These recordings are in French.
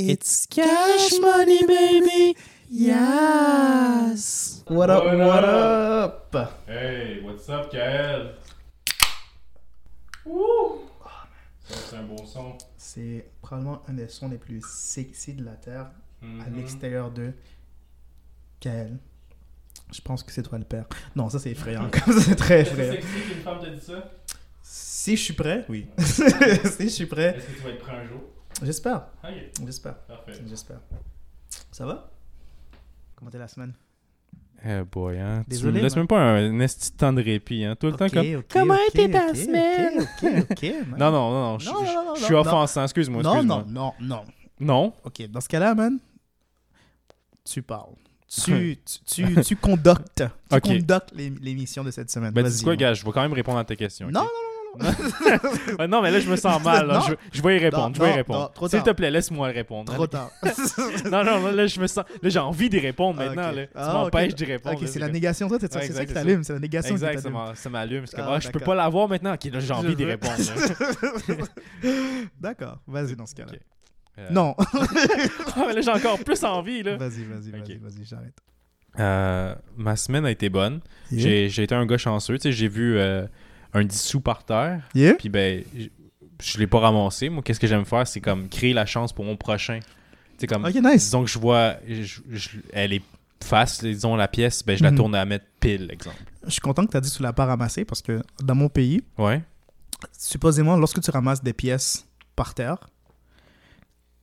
It's cash money, baby. Yes. What up, What what up? up? Hey, what's up, Kael? Wouh! C'est un beau son. C'est probablement un des sons les plus sexy de la Terre à Mhm. l'extérieur de Kael. Je pense que c'est toi le père. Non, ça c'est effrayant. Comme ça, c'est très effrayant. c'est sexy qu'une femme te dit ça? Si je suis prêt, oui. si je suis prêt, Est-ce que tu vas être prêt un jour? J'espère. Ok, J'espère. parfait. J'espère. Ça va? Comment t'es la semaine? Eh boy, hein. Désolé, tu me laisses man. même pas un esti de temps de répit, hein. Tout le temps comme. Comment était ta ok, semaine? Ok, ok, ok. man. Non, non, non, non. Je Non, non, non, je- non, suis non. offensant. Excuse-moi, non, excuse-moi. non, non, non. Non? Ok, dans ce cas-là, man, tu parles. Tu, tu, tu, tu conductes. Tu conductes l'é- l'émission de cette semaine. Ben, dis quoi, gars? Je vais quand même répondre à ta question. ok? Non, non, Non, mais là, je me sens mal. là. Je, je vais y répondre. Non, je vais y non, répondre. non, trop S'il te plaît, laisse-moi répondre. Trop tard. non, non, là, je me sens. Là, j'ai envie d'y répondre maintenant. Ah, ok. là. Tu Ah, m'empêches ok. d'y répondre. ok, là, c'est la négation. Toi, c'est ça, Ouais, ça qui c'est t'allume. C'est la négation Exact, qui ça m'allume. Ah, ah, je peux pas l'avoir maintenant. Ok, là, j'ai envie d'y répondre. là. D'accord, vas-y dans ce cas-là. Euh, Non. ah, mais là, j'ai encore plus envie. Là. Vas-y, vas-y, vas-y, vas-y, j'arrête. Euh, ma semaine a été bonne. J'ai j'ai été un gars chanceux. Tu sais, j'ai vu euh, un dissous par terre. Yeah? Puis ben, j- je l'ai pas ramassé. Moi, qu'est-ce que j'aime faire, c'est comme créer la chance pour mon prochain. Tu comme, Ok, nice. disons que je vois, je- je- elle est face, disons la pièce, ben je la Mhm. tourne à mettre pile, exemple. Je suis content que tu as dit que tu l'as pas ramassé parce que dans mon pays, Ouais. supposément, lorsque tu ramasses des pièces par terre,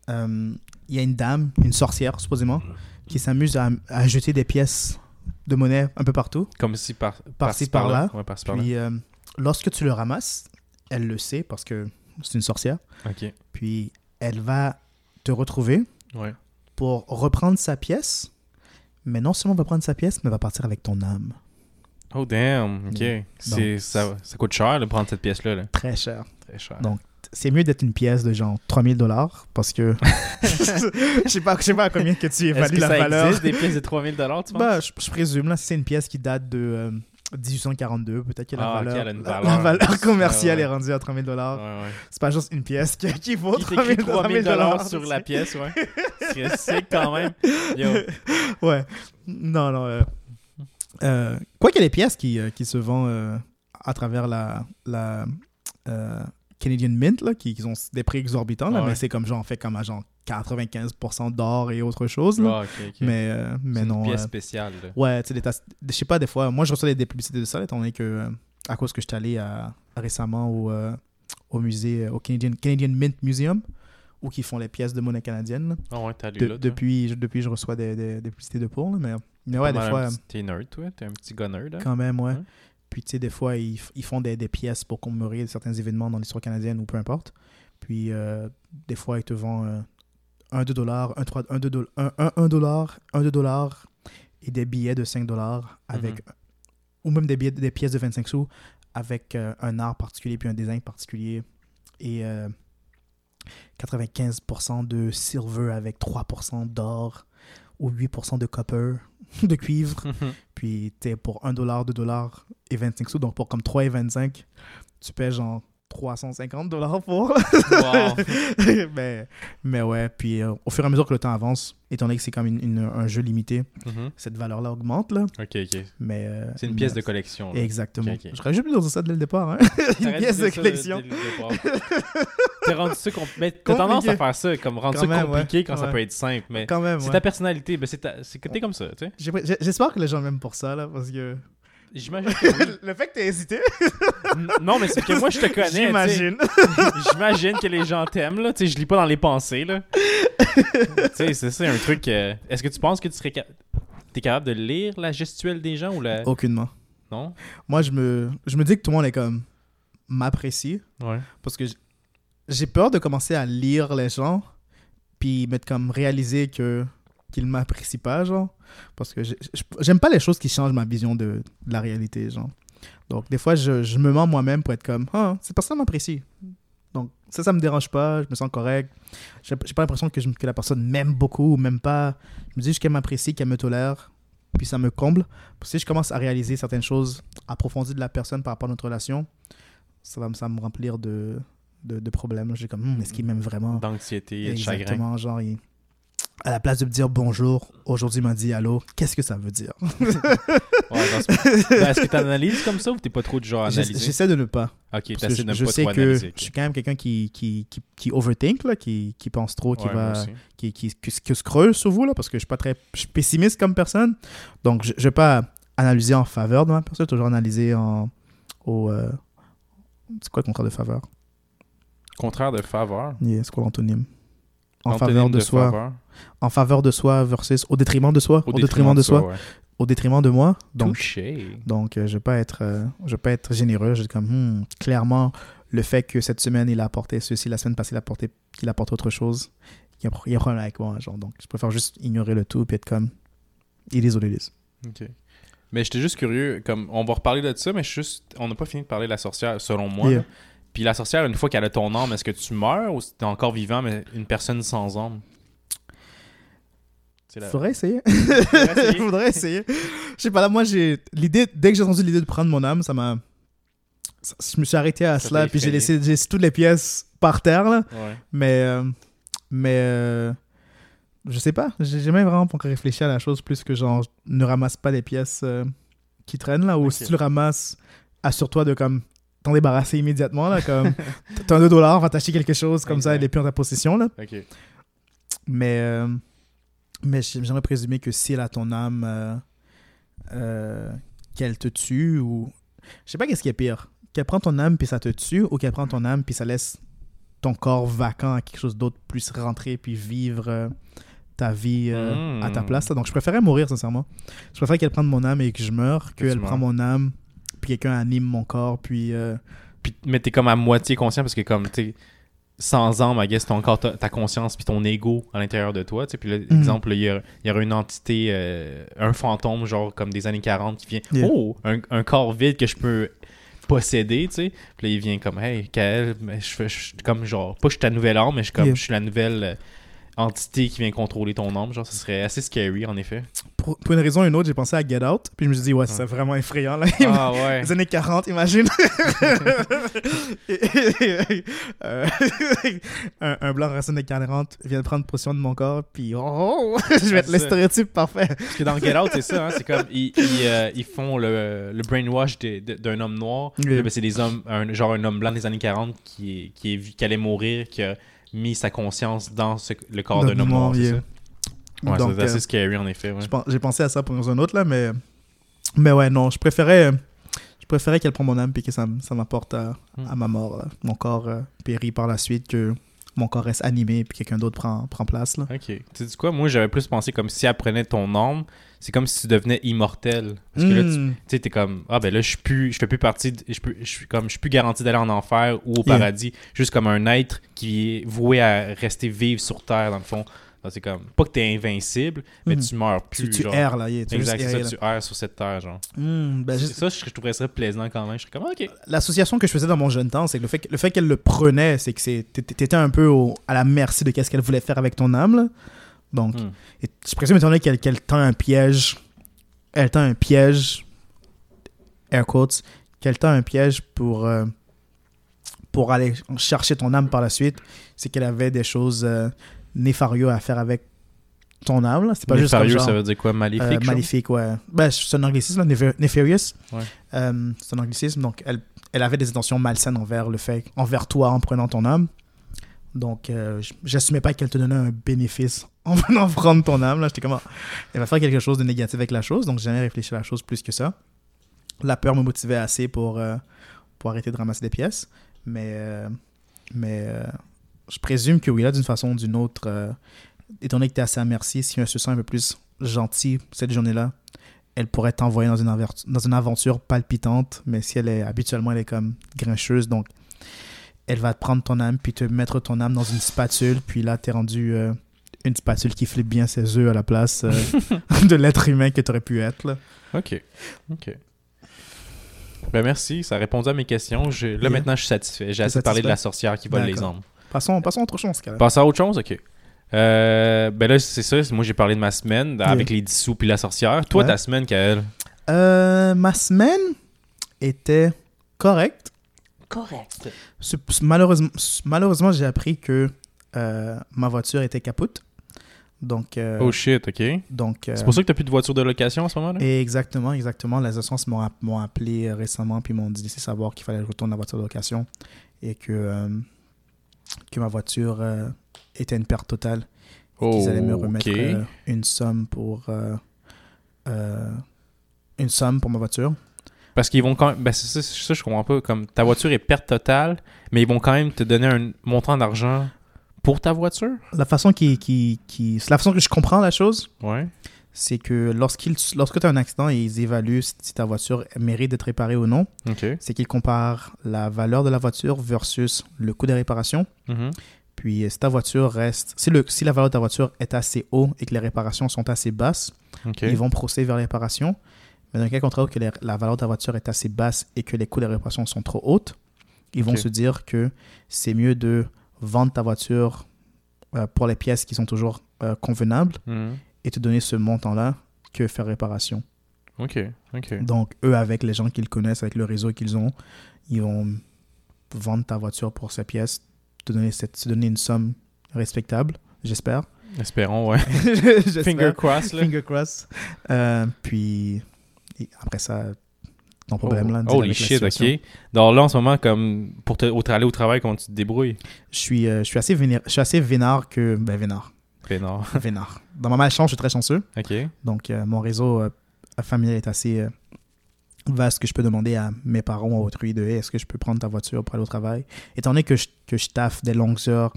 euh, il y a une dame, une sorcière, supposément, qui s'amuse à, à jeter des pièces de monnaie un peu partout. Comme si par, Par-ci, par-là. Ouais, par-ci par-là. Puis, euh, lorsque tu le ramasses, elle le sait parce que c'est une sorcière. Ok. Puis, elle va te retrouver Ouais. pour reprendre sa pièce. Mais non seulement va prendre sa pièce, mais va partir avec ton âme. Oh damn. Ok. Mm. Ça, ça coûte cher de prendre cette pièce-là. là. Très cher. Très cher. Donc, c'est mieux d'être une pièce de genre 3000 dollars parce que je sais pas, je sais pas à combien que tu Est-ce évalues que la ça valeur. existe des pièces de 3000 tu penses? Bah, je, je présume là, c'est une pièce qui date de euh, 1842, peut-être que la Ah, valeur, la- valeur. la valeur commerciale Ouais, est rendue à 3000 dollars. Ouais. C'est pas juste une pièce qui, qui vaut Il 3000 t'écrit 3000 dollars sur la pièce, ouais. C'est quand même. Yo. Ouais. Non, non. euh, euh, quoi qu'il y ait des pièces qui, euh, qui se vendent euh, à travers la, la Canadian Mint, là, qui, qui ont des prix exorbitants, là, Ah mais c'est comme genre, fait comme à genre 95% d'or et autre chose. là. Ah, ok, ok. Mais, euh, mais une non. pièce euh, spéciale. là. ouais, tu sais, je sais pas, des fois, moi je reçois des, des publicités de ça, étant donné que, euh, à cause que je suis allé à- récemment au, au musée, au Canadian, Canadian Mint Museum, où qui font les pièces de monnaie canadienne. Ah ouais, t'as lu De- là. depuis, je, depuis, je reçois des, des, des publicités de pour, là, mais, mais ouais, des fois. T'es nerd, toi. T'es un petit gunner, là. Quand même, ouais. Puis, tu sais, des fois, ils, ils font des, des pièces pour commémorer certains événements dans l'histoire canadienne ou peu importe. Puis, euh, des fois, ils te vendent euh, un 2 dollars, un 3, un 2 dollars, un, un, un dollar, un 2 dollars et des billets de 5 dollars avec, ou même des, billets, des pièces de 25 sous avec euh, un art particulier puis un design particulier. Et euh, 95% de silver avec 3% d'or ou 8% de copper, de cuivre. Puis, t'es pour 1 dollar, 2 dollars et 25 sous. Donc, pour comme 3 et 25, tu paies genre 350 dollars pour. wow. mais, mais ouais, puis euh, au fur et à mesure que le temps avance, étant donné que c'est comme une- une- un jeu limité, Mhm. cette valeur-là augmente. Là. Ok, ok. Mais, euh, C'est une pièce mais- de collection. là. Exactement. Ok, ok. J'aurais juste pu dire ça dès le départ. Hein? une pièce de collection. T'es rendu ça compl- mais T'as tendance à faire ça, comme rendre Quand ça même, compliqué ouais. quand ça peut être simple. Mais Quand même, c'est ouais. ta personnalité. Ben c'est ta- comme ça, tu sais. J'espère que les gens m'aiment pour ça, là, parce que... J'imagine que le fait que t'aies hésité, Non, mais c'est que moi, je te connais. j'imagine. J'imagine que les gens t'aiment, là. Tu sais, je lis pas dans les pensées, là. tu sais, c'est ça, un truc. euh, Est-ce que tu penses que tu serais. T'es capable de lire la gestuelle des gens ou la. Aucunement. Non? Moi, je me, je me dis que tout le monde est comme... m'apprécie. Ouais. Parce que j'ai peur de commencer à lire les gens, puis mettre comme réaliser que qu'ils m'apprécient pas, genre. Parce que j'aime pas les choses qui changent ma vision de, de la réalité, genre. Donc, des fois, je, je me mens moi-même pour être comme, ah, cette personne m'apprécie. Donc, ça, ça me dérange pas, je me sens correct. J'ai pas l'impression que, je- que la personne m'aime beaucoup ou même pas. Je me dis juste qu'elle m'apprécie, qu'elle me tolère, puis ça me comble. Si je commence à réaliser certaines choses approfondies de la personne par rapport à notre relation, ça va me, ça me remplir de, de, de problème. là. J'ai comme, Hmm, est-ce qu'il m'aime vraiment? D'anxiété et de chagrin. Exactement, genre, il- à la place de me dire bonjour, aujourd'hui m'a dit allô, qu'est-ce que ça veut dire? Ouais, dans ce- Ben, Est-ce que tu analyses comme ça ou t'es pas trop du genre à analyser? J'essaie de ne pas. Ok, je, de ne je pas sais trop que analyser. je suis quand même quelqu'un qui, qui, qui, qui overthink, là, qui, qui pense trop, qui Ouais, va qui, qui, qui, qui se creuse sur vous, là, parce que je suis pas très je suis pessimiste comme personne. Donc, je ne vais pas analyser en faveur de ma personne, toujours analyser en. Au, euh, c'est quoi le contraire de faveur? Contraire de faveur? Yeah, C'est quoi l'antonyme En faveur de, soi. faveur. En faveur de soi versus au détriment de soi. Au, détriment, de soi. ouais. Au détriment de moi. Donc, Touché. donc euh, je ne vais, pas être, euh, je vais pas être généreux. Je dis comme, hmm, clairement, le fait que cette semaine, il a apporté ceci, la semaine passée, il a apporté, qu'il apporte autre chose, il y a, il y a un problème avec moi. Genre, donc, je préfère juste ignorer le tout et être comme, it is what it is. Ok. Mais j'étais juste curieux, comme on va reparler de ça, mais juste, on n'a pas fini de parler de la sorcière, selon moi. Yeah. Puis la sorcière, une fois qu'elle a ton âme, est-ce que tu meurs ou t'es encore vivant, mais une personne sans âme? La- Faudrait essayer. essayer. Faudrait essayer. Je sais pas, là, moi, j'ai. L'idée, dès que j'ai entendu l'idée de prendre mon âme, ça m'a. Je me suis arrêté à Ça cela, puis j'ai laissé, j'ai toutes les pièces par terre, là. Ouais. Mais. euh, mais. euh, je sais pas. J'ai jamais vraiment réfléchi à la chose plus que genre, ne ramasse pas les pièces euh, qui traînent, là. Ou si tu le ramasses, assure-toi de comme. T'en débarrasser immédiatement, là. Comme. T'as un 2 dollars, va t'acheter quelque chose, comme ça, elle est plus en ta possession, là. Mais, euh, mais j'aimerais présumer que si elle a ton âme, euh, euh, qu'elle te tue ou. Je sais pas qu'est-ce qui est pire. Qu'elle prend ton âme puis ça te tue ou qu'elle prend ton âme puis ça laisse ton corps vacant à quelque chose d'autre puisse rentrer puis vivre ta vie à ta place. là. Donc je préférais mourir, sincèrement. Je préfère qu'elle prenne mon âme et que je meure, Que qu'elle prend mon âme puis quelqu'un anime mon corps puis. euh, Puis, mais t'es comme à moitié conscient parce que comme t'es sans âme, I guess, t'as encore ta, ta conscience puis ton ego à l'intérieur de toi. tu sais. Puis là, Mhm. exemple, il y, a- il y aurait une entité, euh, un fantôme, genre comme des années 40 qui vient. Yeah. Oh, un, un corps vide que je peux posséder, tu sais. Puis là, il vient comme, hey, Kael, mais je fais, je suis comme genre, pas je suis ta nouvelle âme, mais je suis comme, Yeah. je suis la nouvelle euh, entité qui vient contrôler ton âme. Genre, ça serait assez scary, en effet. pour, pour une raison ou une autre, j'ai pensé à Get Out puis je me suis dit, ouais, c'est vraiment effrayant. Là. Ah ouais. Les années 40, imagine. Euh, un, un blanc racine des 40 vient de prendre possession de mon corps, puis oh, je vais être le stéréotype parfait. Parce que dans Get Out, c'est ça, hein, c'est comme ils, ils, euh, ils font le, le brainwash de- de- d'un homme noir. Oui. Ben, c'est des hommes, un, genre un homme blanc des années 40 qui, qui, est qui allait mourir, qui a mis sa conscience dans ce- le corps d'un homme noir. c'est ça? Ouais, Donc, c'est assez euh, scary en effet. ouais. J'ai pensé à ça pour un autre, là, mais, mais ouais, non, je préférais, je préférais qu'elle prenne mon âme, puis que ça, ça m'apporte à, Hmm. à ma mort. là. Mon corps euh, périt par la suite, que mon corps reste animé, puis quelqu'un d'autre prend, prend place. Là. Ok. Tu sais quoi, moi j'avais plus pensé comme si elle prenait ton âme, c'est comme si tu devenais immortel. Parce que là, tu Hmm. sais, t'es comme, ah ben là, je suis plus, je fais plus partie, je, peux- je suis comme, je suis plus garanti d'aller en enfer ou au Yeah. paradis, juste comme un être qui est voué à rester vivre sur Terre, dans le fond. C'est comme, pas que t'es invincible, mais Mhm. tu meurs plus. Tu, tu genre. erres, là. yeah, tu Exact, juste errer, ça, tu erres sur cette terre, genre. Hmm, ben, je- Ça, je, je trouverais ça plaisant quand même. Je serais comme, ok. L'association que je faisais dans mon jeune temps, c'est que le fait, que- le fait qu'elle le prenait, c'est que c'est- t'étais t'étais un peu au- à la merci de qu'est-ce qu'elle voulait faire avec ton âme. là. Donc, Hmm. et je présume étant donné qu'elle qu'elle tend un piège, elle tend un piège, air quotes, qu'elle tend un piège pour, euh, pour aller chercher ton âme par la suite, c'est qu'elle avait des choses euh, néfarieuses à faire avec ton âme. C'est pas juste genre, ça veut dire quoi? Maléfique euh, genre? maléfique, ouais. Ben, c'est un anglicisme, nefarious. Ouais. Euh, c'est un anglicisme, donc elle, elle avait des intentions malsaines envers le fait, envers toi en prenant ton âme. Donc, euh, j'assumais pas qu'elle te donnait un bénéfice en venant prendre ton âme. J'étais comme, ah, elle va faire quelque chose de négatif avec la chose, donc j'ai jamais réfléchi à la chose plus que ça. La peur me motivait assez pour, euh, arrêter de ramasser des pièces, mais, euh, je présume que oui, là, d'une façon ou d'une autre, étant donné que tu es assez à merci, si elle se sent un peu plus gentil cette journée-là, elle pourrait t'envoyer dans une, dans une aventure palpitante, mais si elle est habituellement, elle est comme grincheuse, donc elle va te prendre ton âme, puis te mettre ton âme dans une spatule, puis là, t'es rendu euh, une spatule qui flippe bien ses œufs à la place euh, de l'être humain que tu aurais pu être. Là. Ok. Ok. Ben merci, ça a répondu à mes questions. Je- Là Yeah. maintenant, je suis satisfait. J'ai assez parlé de la sorcière qui vole les âmes. Passons, passons à autre chose, cas-là. Passer à autre chose, ok. Euh, ben là, c'est ça. Moi, j'ai parlé de ma semaine avec les dissous puis la sorcière. Toi, Ouais. ta semaine, Kael, Euh, ma semaine était correcte. Correct. Malheureusement, malheureusement j'ai appris que euh, ma voiture était capote. Donc, euh, Oh shit, ok. donc euh, C'est pour ça que t'as plus de voiture de location en ce moment-là? Et exactement, exactement. Les assurances m'ont app- m'ont appelé récemment puis m'ont dit laissé savoir qu'il fallait que je retourne la voiture de location et que, euh, que ma voiture euh, était une perte totale. Et qu'ils allaient me remettre Ok. euh, une somme pour euh, euh, une somme pour ma voiture. Parce qu'ils vont quand même. Ben, ça, je comprends pas. Comme ta voiture est perte totale, mais ils vont quand même te donner un montant d'argent pour ta voiture? La façon qui, qui, qui la façon que je comprends la chose, Ouais. c'est que lorsqu'ils lorsque tu as un accident et ils évaluent si ta voiture mérite d'être réparée ou non, c'est qu'ils comparent la valeur de la voiture versus le coût des réparations. Mhm. Puis euh, si ta voiture reste, si, le, si la valeur de ta voiture est assez haut et que les réparations sont assez basses, ils vont procéder vers les réparations. Mais dans le cas contraire, que les- la valeur de ta voiture est assez basse et que les coûts de réparations sont trop hautes, ils vont se dire que c'est mieux de vendre ta voiture euh, pour les pièces qui sont toujours euh, convenables Mhm. et te donner ce montant-là que faire réparation. Ok. Ok. Donc, eux, avec les gens qu'ils connaissent, avec le réseau qu'ils ont, ils vont vendre ta voiture pour ces pièces, te donner, cette, te donner une somme respectable, j'espère. Espérons, ouais. Finger cross, là. Finger cross. Euh, puis, et après ça, ton problème là. Oh, la shit, ok. Donc là, en ce moment, comme pour te, au, aller au travail, comment tu te débrouilles? Je suis, euh, je suis assez vénère, je suis assez vénard que. Ben, vénard. Non. vénard. Dans ma malchance, je suis très chanceux. Ok. Donc, euh, mon réseau euh, familial est assez vaste que je peux demander à mes parents ou à autrui de Hey, est-ce que je peux prendre ta voiture pour aller au travail? Étant donné que je, que je taffe des longues heures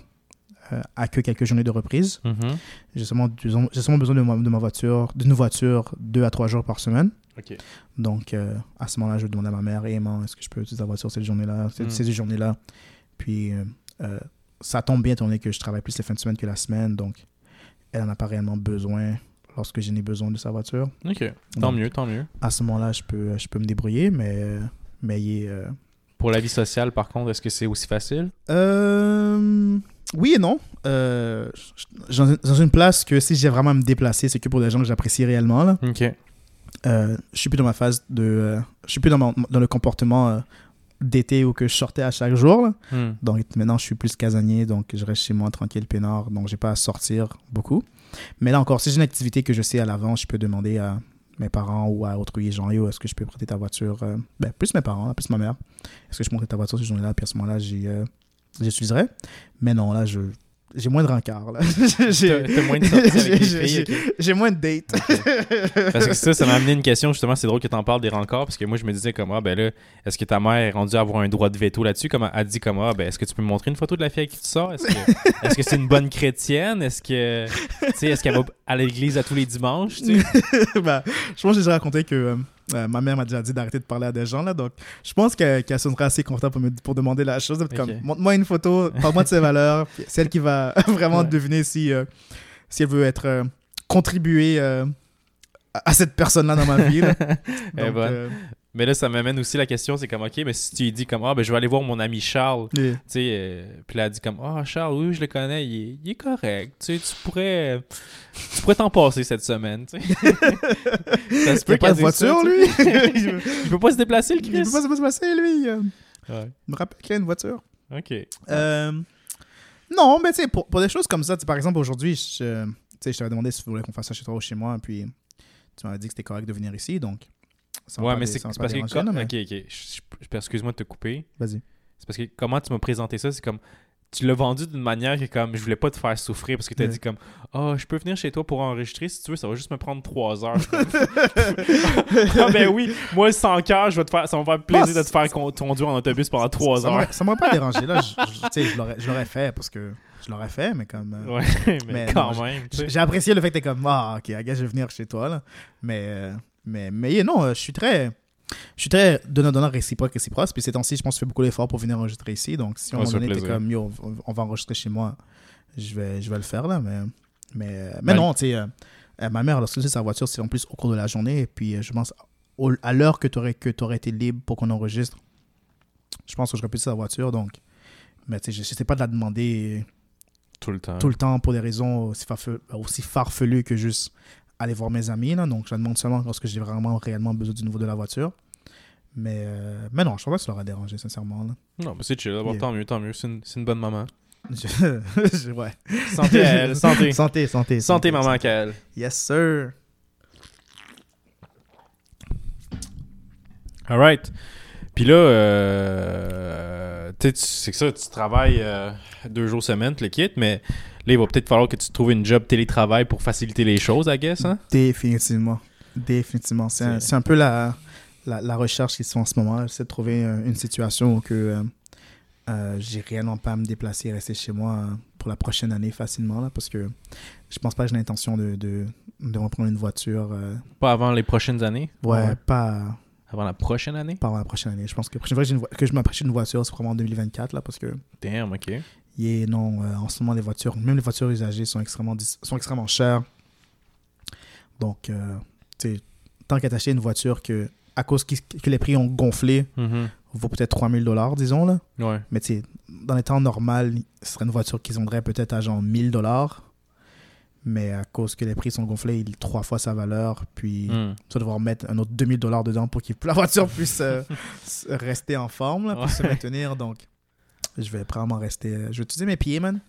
à que quelques journées de reprise, Mhm. j'ai seulement, besoin- j'ai seulement besoin de ma, de ma voiture, d'une voiture deux à trois jours par semaine. Donc, euh, à ce moment-là, je vais demander à ma mère Hey, maman, est-ce que je peux utiliser ta voiture cette journée-là, cette, Mm. ces journées-là? Puis, euh, euh, ça tombe bien étant donné que je travaille plus les fins de semaine que la semaine. Donc, elle n'en a pas réellement besoin lorsque je n'ai besoin de sa voiture. Ok. Tant Donc, mieux, tant mieux. à ce moment-là, je peux, je peux me débrouiller, mais, mais il est, Pour la vie sociale, par contre, est-ce que c'est aussi facile? euh, oui et non. Euh, dans, une place que si j'ai vraiment à me déplacer, c'est que pour des gens que j'apprécie réellement. Là. Ok. Euh, je suis plus dans ma phase de. euh, je suis plus dans, le comportement euh, d'été où que je sortais à chaque jour. Hmm. Donc maintenant, je suis plus casanier, donc je reste chez moi tranquille, peinard, donc j'ai pas à sortir beaucoup. Mais là encore, si j'ai une activité que je sais à l'avance, je peux demander à mes parents ou à autrui, genre, yo, est-ce que je peux prêter ta voiture Ben, plus mes parents, plus ma mère. Est-ce que je peux prêter ta voiture cette journée-là Puis à ce moment-là, j'y, j'utiliserai. Mais non, là, je, j'ai moins de rencard. Là. j'ai, moins de j'ai- moins de dates. Parce que ça, ça m'a amené une question, justement, c'est drôle que t'en parles des rencarts, parce que moi, je me disais comme, ah, ben là, est-ce que ta mère est rendue à avoir un droit de veto là-dessus? Comme elle a dit comme, ah, ben, est-ce que tu peux me montrer une photo de la fille avec qui tu sors? Est-ce que c'est une bonne chrétienne? Est-ce que, tu sais, est-ce qu'elle va à l'église à tous les dimanches? tu sais? bah, je pense que j'ai déjà raconté que euh, euh, ma mère m'a déjà dit d'arrêter de parler à des gens. Là, donc, je pense qu'elle qu'elle sonnera assez confortable pour, me, pour demander la chose. Comme, montre-moi une photo, parle-moi de ses valeurs. Celle qui va vraiment Ouais. deviner si, euh, si elle veut être euh, contribuer euh, à cette personne-là dans ma vie. là. Donc. Mais là, ça m'amène aussi la question, c'est comme, ok, mais si tu lui dis comme, ah, ben, je vais aller voir mon ami Charles, et- tu sais, euh, puis là, elle dit comme, ah, Charles, oui, je le connais, il est, il est correct, tu sais, tu pourrais, tu pourrais t'en passer cette semaine, tu sais. ça se il a pas de ça, voiture, lui? il Il peut pas se déplacer, le peut Chris. pas se passer, lui. Ouais. Je me rappelle qu'il a une voiture. Ok. Euh, non, mais tu sais, pour, pour des choses comme ça, par exemple, aujourd'hui, je, tu sais, je t'avais demandé si tu voulais qu'on fasse ça chez toi ou chez moi, puis tu m'avais dit que c'était correct de venir ici, donc. Ouais, mais c'est parce que. mais- Ok, ok. Je- je- Excuse-moi de te couper. Vas-y. C'est parce que comment tu m'as présenté ça, c'est comme. Tu l'as vendu d'une manière que comme je voulais pas te faire souffrir parce que tu as dit comme oh je peux venir chez toi pour enregistrer si tu veux ça va juste me prendre trois heures ah ben oui moi sans cœur je vais te faire ça va me faire plaisir Bah, de te faire con- conduire en autobus pendant trois heures Ça m'aurait pas dérangé, là. je- je- Tu sais, je l'aurais- fait parce que je l'aurais fait, mais comme. euh, ouais mais, Mais quand non, même. J'ai apprécié le fait que t'es comme, ah, ok, I guess je vais venir chez toi, là. Mais, euh, mais, mais yeah, non, euh, je suis très. Je suis très donnant-donnant réciproque, réciproque. Puis ces temps-ci, je pense que je fais beaucoup d'efforts pour venir enregistrer ici. Donc, si Ouais, moment donné, t'es comme, yo, on- on va enregistrer chez moi, je vais, je vais le faire, là. Mais, mais, mais non, tu sais, euh, euh, ma mère, lorsque c'est sa voiture, c'est en plus au cours de la journée. Et puis, euh, je pense, au- à l'heure que tu aurais, aurais été libre pour qu'on enregistre, je pense que j'aurais pu sa voiture. Donc, mais tu sais, je sais pas de la demander tout le temps tout le temps pour des raisons aussi farfelues que juste aller voir mes amis. Là. Donc, je la demande seulement lorsque j'ai vraiment réellement besoin du nouveau de la voiture. Mais, euh, mais non, je pense pas que ça leur a dérangé, sincèrement. Là. Non, mais c'est chill. D'abord, Yeah. tant mieux, tant mieux. C'est une, une bonne maman. Je- je- ouais. Santé à elle, santé. Santé, santé. Santé, maman Kael. Yes, sir. Alright. Puis là, euh, tu sais, c'est que ça, tu travailles euh, deux jours semaine, tu le quittes, mais là, il va peut-être falloir que tu trouves une job télétravail pour faciliter les choses, I guess, hein? Définitivement. Définitivement. C'est un, C'est- c'est un peu la, la, la recherche qu'ils sont en ce moment. J'essaie de trouver euh, une situation où que, euh, euh, j'ai réellement pas à me déplacer et rester chez moi pour la prochaine année facilement. Là, parce que je pense pas que j'ai l'intention de, de, de reprendre une voiture. Pas avant les prochaines années? ouais, Pas, Avant la prochaine année? pas avant la prochaine année. Je pense que la prochaine fois que, une vo- que je m'approche une voiture, c'est probablement en 2024. Là, parce que Damn, ok. Yeah, non, euh, en ce moment, les voitures, même les voitures usagées sont extrêmement, dis- sont extrêmement chères. Donc, euh, tu sais, tant qu'à t'acheter une voiture que, à cause que les prix ont gonflé, Mhm. vaut peut-être 3000 dollars, disons, là. Ouais. Mais tu sais, dans les temps normaux, ce serait une voiture qu'ils vendraient peut-être à genre 1000 dollars. Mais à cause que les prix sont gonflés, il trois fois sa valeur. Puis, Hmm. tu vas devoir mettre un autre 2000 dollars dedans pour que la voiture puisse euh, rester en forme, là, pour se maintenir. Donc, je vais probablement rester. euh, je vais utiliser mes pieds, man.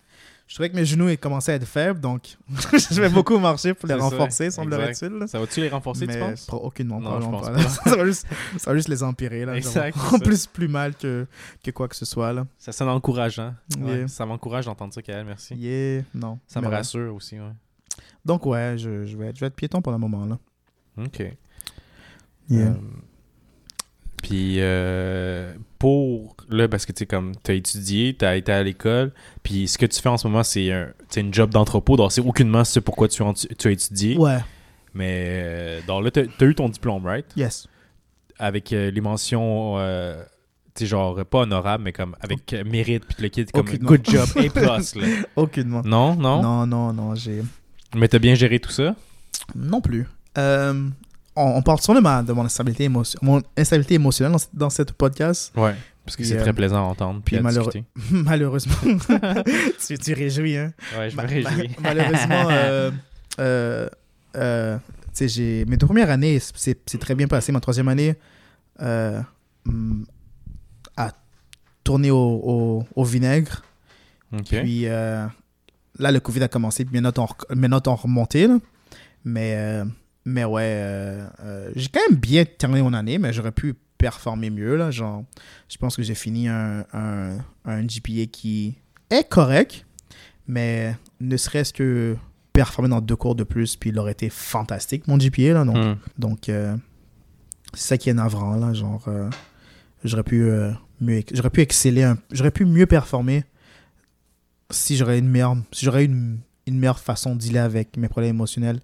Je trouvais que mes genoux ils commençaient à être faibles, donc je vais beaucoup marcher pour les renforcer, semblerait-il. Ça va-tu les renforcer, tu Mais penses? pas- aucunement, Non, je probablement pense pas, là. pas. ça, va juste, ça va juste les empirer. Là, Exact, En plus, plus mal que, que quoi que ce soit. Là. Ça sonne encourageant. Ouais, Yeah. Ça m'encourage d'entendre ça, Kael, merci. Yeah, non. Ça me ouais. rassure aussi, ouais. Donc, ouais, je, je, vais être, je vais être piéton pour le moment. Là. Ok. Yeah. Euh, puis euh, pour là, parce que tu sais, comme tu as étudié, tu as été à l'école, puis ce que tu fais en ce moment, c'est un, une job d'entrepôt, donc c'est aucunement ce pourquoi tu, as étudié. ouais, Mais euh, donc là, tu as eu ton diplôme, right? yes. Avec euh, les mentions, euh, tu sais, genre pas honorable, mais comme avec mérite, puis le kit, comme Aucunement. good job, A. plus, là. Aucunement. Non, non, Non, non, non, j'ai. Mais t'as bien géré tout ça? Non plus. Euh, on, on parle souvent de, ma, de mon, instabilité émotion- mon instabilité émotionnelle dans, dans cette podcast. Ouais. Parce que c'est euh, très plaisant à entendre. Puis, puis à. Malheureusement. tu, tu réjouis, hein? Ouais, je me Ma- réjouis. ma- malheureusement, euh, euh, euh, tu sais, j'ai mes deux premières années, c'est c'est très bien passé. Ma troisième année euh, hum, a tourné au, au, au vinaigre. Ok. Puis euh, là, le Covid a commencé, puis mes notes ont, mes notes ont remonté. là. Mais, euh, mais ouais, euh, euh, j'ai quand même bien terminé mon année, mais j'aurais pu performer mieux. Là. Genre, je pense que j'ai fini un, un, un GPA qui est correct, mais ne serait-ce que performer dans deux cours de plus, puis il aurait été fantastique, mon GPA. Là, donc, Hmm. donc, euh, c'est ça qui est navrant, là. Genre, j'aurais pu, mieux, j'aurais pu exceller, un- j'aurais pu mieux performer si j'aurais une meilleure, si j'aurais une, une meilleure façon de dealer avec mes problèmes émotionnels.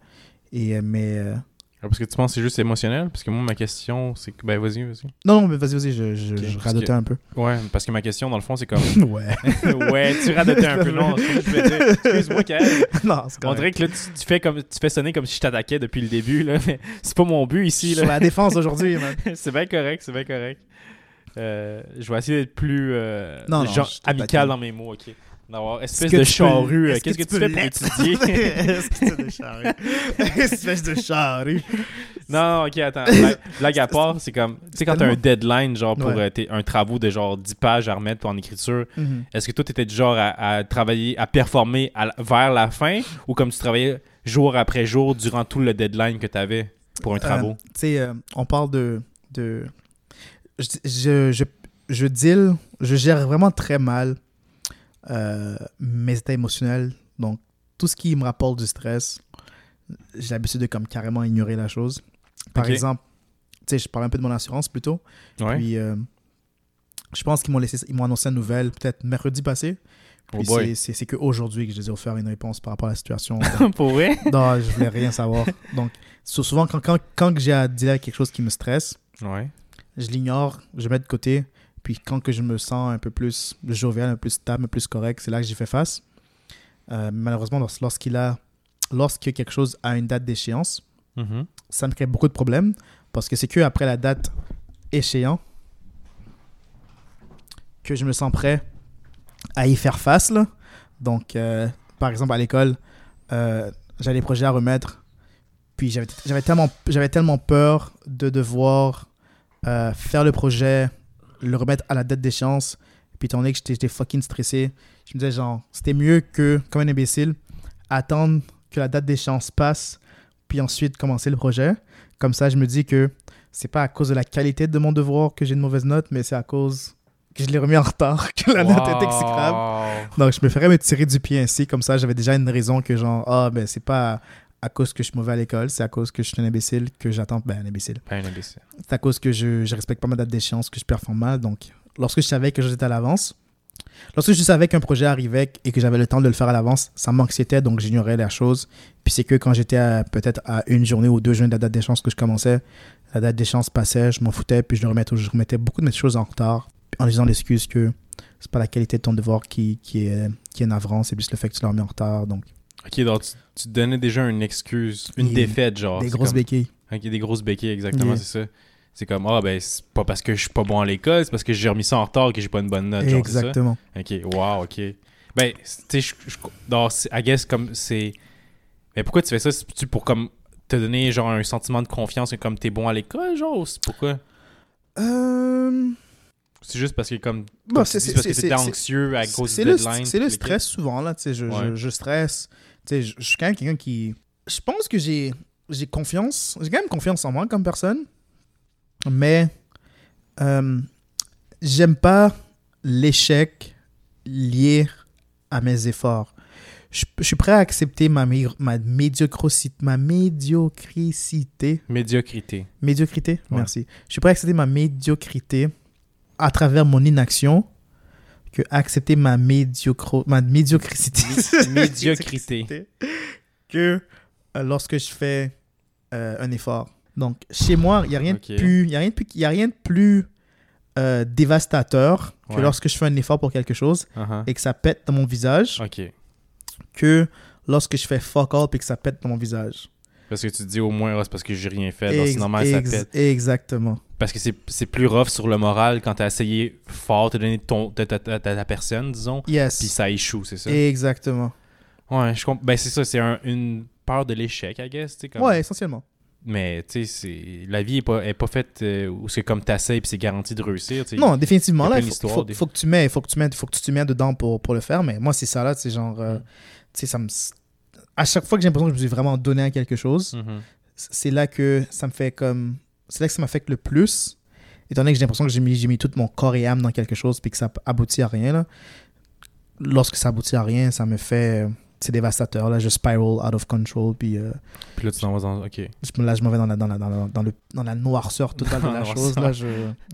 Et, euh, mais, euh, Ah, Parce que tu penses que c'est juste émotionnel? Parce que moi, ma question, c'est que. Ben, vas-y, vas-y. non, non, mais vas-y, vas-y, je, je, radotais que- un peu. Ouais, parce que ma question, dans le fond, c'est comme. ouais. ouais, tu radotais un peu. Non. Excuse-moi, Kael. non, c'est On dirait que là, tu, tu fais comme, tu fais sonner comme si je t'attaquais depuis le début, là. Mais c'est pas mon but ici, Sur là. la défense aujourd'hui, man. c'est bien correct, c'est bien correct. Euh, je vais essayer d'être plus euh, Non, genre, amical dans mes mots, ok. D'avoir espèce de charrue. est-ce que Qu'est-ce que, tu fais pour étudier? C'est de charrue? Espèce de charrue. non, ok, attends. Blague, à part, c'est comme. Tu sais, quand t'as un deadline, genre, pour euh, un travaux de genre 10 pages à remettre en écriture, Mhm. est-ce que toi, t'étais du genre à, travailler, à performer vers la fin ou comme tu travaillais jour après jour durant tout le deadline que t'avais pour un travaux? Euh, tu sais, euh, on parle de. de je, je, je, je deal, je gère vraiment très mal euh, mes états émotionnels. Donc, tout ce qui me rapporte du stress, j'ai l'habitude de comme carrément ignorer la chose. Par exemple, tu sais, je parle un peu de mon assurance plutôt. ouais. Puis, euh, je pense qu'ils m'ont laissé, ils m'ont annoncé la nouvelle peut-être mercredi passé. Oh c'est- qu'aujourd'hui que je les ai offert une réponse par rapport à la situation. pour vrai? non, je voulais rien savoir. Donc, sou- souvent, quand, quand, quand j'ai à dire quelque chose qui me stresse, Ouais. je l'ignore, je mets de côté. Puis quand que je me sens un peu plus jovial, un peu plus stable, un peu plus correct, c'est là que j'y fais face. Euh, malheureusement, lors- lorsqu'il a, lorsque quelque chose a une date d'échéance, Mhm. ça me crée beaucoup de problèmes parce que c'est que après la date échéant que je me sens prêt à y faire face. Là. Donc, euh, par exemple, à l'école, euh, j'avais des projets à remettre. Puis j'avais tellement, tellement peur de devoir euh, faire le projet, le remettre à la date d'échéance. Puis étant donné que j'étais fucking stressé, je me disais genre, c'était mieux que, comme un imbécile, attendre que la date d'échéance passe, puis ensuite commencer le projet. Comme ça, je me dis que c'est pas à cause de la qualité de mon devoir que j'ai une mauvaise note, mais c'est à cause que je l'ai remis en retard, que la note est exécrable. Donc, je me ferais me tirer du pied ainsi. Comme ça, j'avais déjà une raison que, genre, ah, ben, c'est pas à cause que je suis mauvais à l'école, c'est à cause que je suis un imbécile que j'attends. Ben, un imbécile. Pas un imbécile. C'est à cause que je, je respecte pas ma date d'échéance, que je performe mal. Donc, lorsque je savais que j'étais à l'avance, lorsque je savais qu'un projet arrivait et que j'avais le temps de le faire à l'avance, ça m'anxiétait, donc j'ignorais la chose. Puis c'est que quand j'étais peut-être à une journée ou deux journées de la date d'échéance que je commençais, la date d'échéance passait, je m'en foutais, puis je, le remettais, je remettais beaucoup de mes choses en retard, en disant l'excuse que c'est pas la qualité de ton devoir qui, qui, est, qui est navrant, c'est plus le fait que tu l'as remis en retard. Donc, Ok, donc tu, te donnais déjà une excuse, une Des- défaite, genre. des Oh, grosses comme- béquilles. Ok, des grosses béquilles, exactement, Yeah. c'est ça. C'est comme, ah, ben, c'est pas parce que je suis pas bon à l'école, c'est parce que j'ai remis ça en retard que j'ai pas une bonne note, genre, c'est ça? Exactement. Ok, wow, ok. Ben, tu sais, je, I guess comme c'est. Mais pourquoi tu fais ça? C'est-tu pour comme te donner genre un sentiment de confiance que comme t'es bon à l'école, genre? ou c'est pourquoi? Euh... C'est juste parce que comme. Bon, tu c'est- parce que t'étais anxieux à cause C'est du le, deadline. c'est le puis les stress souvent, là. Tu sais, je, je, je stresse. Tu sais, je, suis quand même quelqu'un qui. Je pense que j'ai, j'ai confiance. J'ai quand même confiance en moi comme personne. Mais. euh, j'aime pas l'échec lié à mes efforts. Je, je suis prêt à accepter ma, ma médiocrité. Ma médiocrité. Médiocrité. Médiocrité, Ouais. merci. Je suis prêt à accepter ma médiocrité à travers mon inaction que accepter ma, médiocro... ma médiocrité. Mé- médiocrité. que euh, lorsque je fais euh, un effort. Donc, chez moi, il n'y a rien de plus, y a rien de plus, il y a rien de plus euh, dévastateur que Ouais. lorsque je fais un effort pour quelque chose Uh-huh. et que ça pète dans mon visage que lorsque je fais fuck all et que ça pète dans mon visage. Parce que tu te dis au moins, c'est parce que j'ai rien fait. donc c'est normal, ça pète. Exactement. Parce que c'est plus rough sur le moral quand t'as essayé fort de donner ton, ta, ta- ta- ta personne, disons, Yes. puis ça échoue, c'est ça? Exactement. Ouais, je comprends. Ben, c'est ça, c'est un- une peur de l'échec, I guess. Comme... Ouais, essentiellement. Mais, tu sais, la vie est pas, est pas faite euh, où c'est comme t'essayes puis c'est garanti de réussir. Non, définitivement. Là, il faut, faut- des- faut que tu mets, faut que tu mets, faut que tu te mets dedans pour, pour le faire. Mais moi, c'est ça là, c'est genre, euh, tu sais, ça me, à chaque fois que j'ai l'impression que je me suis vraiment donné à quelque chose, Mhm. c'est là que ça me fait comme, c'est là que ça m'affecte le plus. Étant donné que j'ai l'impression que j'ai mis, mis tout mon corps et âme dans quelque chose puis que ça aboutit à rien là. Lorsque ça aboutit à rien, ça me fait, c'est dévastateur là. Je spiral out of control puis euh, Puis là, tu t'en vas dans. Ok. je là je m'en vais dans la, dans la, dans la, dans le, dans la noirceur totale de la chose là. Je,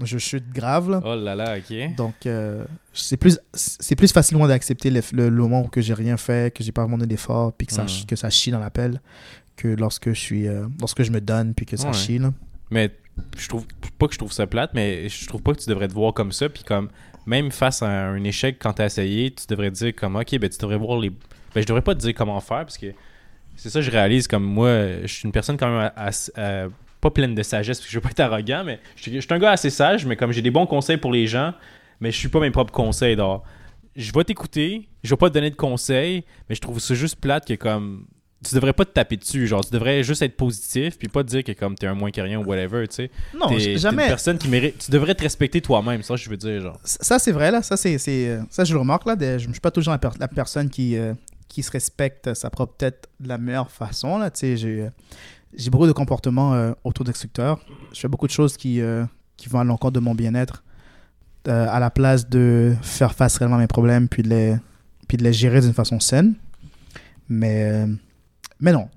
je chute grave là. Oh là là, ok. Donc, euh, c'est plus, c'est plus facilement d'accepter le, le- le moment où que j'ai rien fait, que j'ai pas vraiment donné d'effort, puis que ça, Mm. que ça chie dans la pelle, que lorsque je suis, euh, lorsque je me donne, puis que ça Ouais. chie. Là. Mais je trouve pas que je trouve ça plate, mais je trouve pas que tu devrais te voir comme ça. Puis comme, même face à un échec, quand t'as essayé, tu devrais te dire comme, ok, ben tu devrais voir les. Ben je devrais pas te dire comment faire parce que c'est ça, je réalise comme moi, je suis une personne quand même euh, pas pleine de sagesse, parce que je veux pas être arrogant, mais je suis je suis un gars assez sage, mais comme j'ai des bons conseils pour les gens, mais je suis pas mes propres conseils. Donc, je vais t'écouter, je vais pas te donner de conseils, mais je trouve ça juste plate que comme. Tu devrais pas te taper dessus, genre tu devrais juste être positif puis pas te dire que comme t'es un moins que rien ou whatever, tu sais. Non, T'es- j- t'es jamais. une personne qui mérite. Tu devrais te respecter toi-même, ça je veux dire, genre. Ça, c'est vrai, là. Ça, c'est, euh, ça je le remarque, là. de- je ne suis pas toujours la, per- la personne qui, euh, qui se respecte sa propre tête de la meilleure façon, là. Tu sais, j'ai, j'ai beaucoup de comportements euh, autodestructeurs. Je fais beaucoup de choses qui, euh, qui vont à l'encontre de mon bien-être euh, à la place de faire face réellement à mes problèmes puis de les, puis de les gérer d'une façon saine. Mais, euh, mais non,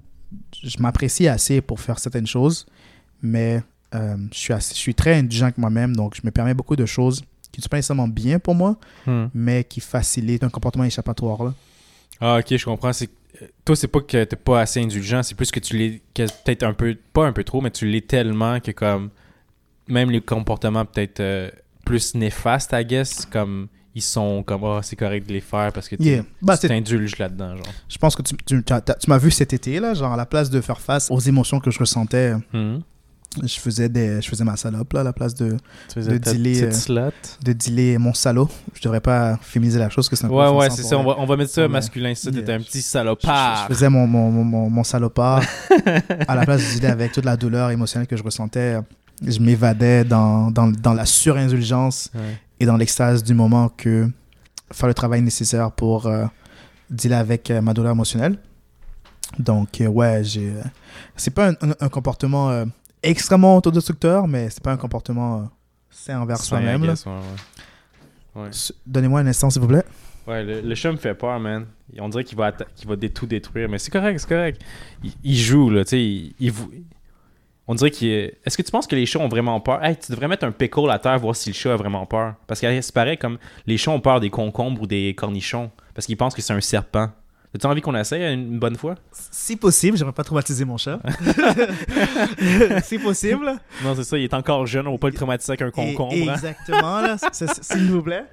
je m'apprécie assez pour faire certaines choses, mais je, suis assez- je suis très indulgent avec moi-même, donc je me permets beaucoup de choses qui ne sont pas nécessairement bien pour moi, mais qui facilitent un comportement échappatoire. Là. Ah ok, je comprends. C'est toi c'est pas que t'es pas assez indulgent, c'est plus que tu l'es peut-être un peu pas un peu trop, mais tu l'es tellement que comme même les comportements peut-être euh, plus néfastes, I guess, comme ils sont comme ah c'est correct de les faire parce que Yeah. Bah, tu t'indulges là-dedans, genre. je pense que tu, tu, tu as- tu m'as vu cet été, là, genre à la place de faire face aux émotions que je ressentais, Mhm. Je faisais, des, je faisais ma salope là, à la place de, Tu De dealer, euh, de dealer mon salaud. Je devrais pas féminiser la chose, que c'est un peu Ouais, ouais, c'est ça. On va, on va mettre ça Ouais. masculin. Ça, un petit Je, salopard. je faisais mon, mon, mon, mon- salopard à la place de dealer avec toute la douleur émotionnelle que je ressentais je m'évadais dans, dans, dans la surindulgence et dans l'extase du moment que faire le travail nécessaire pour euh, dealer avec euh, ma douleur émotionnelle. Donc, euh, ouais, j'ai. c'est pas un, un- un comportement extrêmement autodestructeur, mais c'est pas un comportement euh, sain envers soi-même. Ouais, ouais. Ouais. Donnez-moi un instant, s'il vous plaît. Ouais, le, le chat me fait peur, man. On dirait qu'il va, qu'il va tout détruire, mais c'est correct, c'est correct. Il, il joue, là, tu sais. Il, il On dirait qu'il est... Est-ce que tu penses que les chats ont vraiment peur? Hey, tu devrais mettre un pickle à terre, voir si le chat a vraiment peur. Parce que c'est pareil, comme les chats ont peur des concombres ou des cornichons. Parce qu'ils pensent que c'est un serpent. As-tu envie qu'on essaye une bonne fois? Si possible, j'aimerais pas traumatiser mon chat. si possible. Non, c'est ça, il est encore jeune, on va pas le traumatiser avec un concombre. Et- hein. Exactement, S'il vous plaît.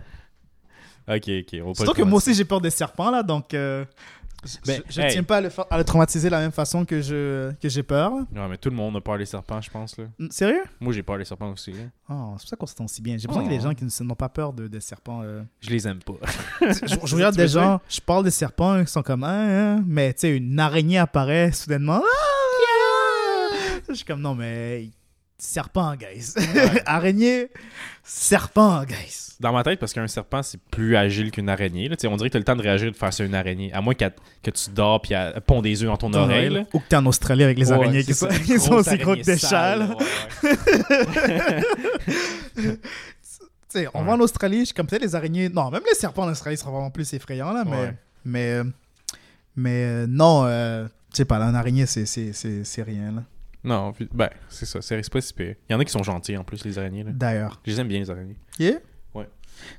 Ok, ok, on va pas le Surtout que moi aussi, j'ai peur des serpents, là, donc euh, Ben, je, hey. tiens pas à le, à le traumatiser de la même façon que je que j'ai peur. Ouais, mais tout le monde a peur des serpents, je pense. Là. Mm, Sérieux? Moi, j'ai peur des serpents aussi. là. Oh, c'est pour ça qu'on s'entend si bien. J'ai l'impression qu'il y a des Oh. gens qui ne- n'ont pas peur de, des serpeurs. euh. Je les aime pas. je, je regarde des gens, je parle des serpents, ils sont comme, ah, hein, mais tu sais, une araignée apparaît soudainement. Ah! Je suis comme, non, mais serpent, guys. araignée, serpent, guys. Dans ma tête, parce qu'un serpent, c'est plus agile qu'une araignée. Là. Tu On dirait que tu as le temps de réagir de faire ça une araignée. À moins que tu dors puis elle pond des œufs dans ton oreille. Ou que t'es en Australie avec les Ouais, araignées qui sont, qui sont aussi gros que araignée des sale, châles. ouais, ouais. Tu on Ouais. va en Australie, je suis comme peut-être les araignées. Non, même les serpents en Australie seront vraiment plus effrayants, là, mais. Ouais. Mais, euh, mais euh, non, euh, je sais pas, là, une araignée, c'est- c'est c'est- c'est rien, là. Non, ben, c'est ça. Pas si pire. Il y en a qui sont gentils en plus, les araignées. D'ailleurs. Je les aime bien, les araignées. Yeah? Ouais.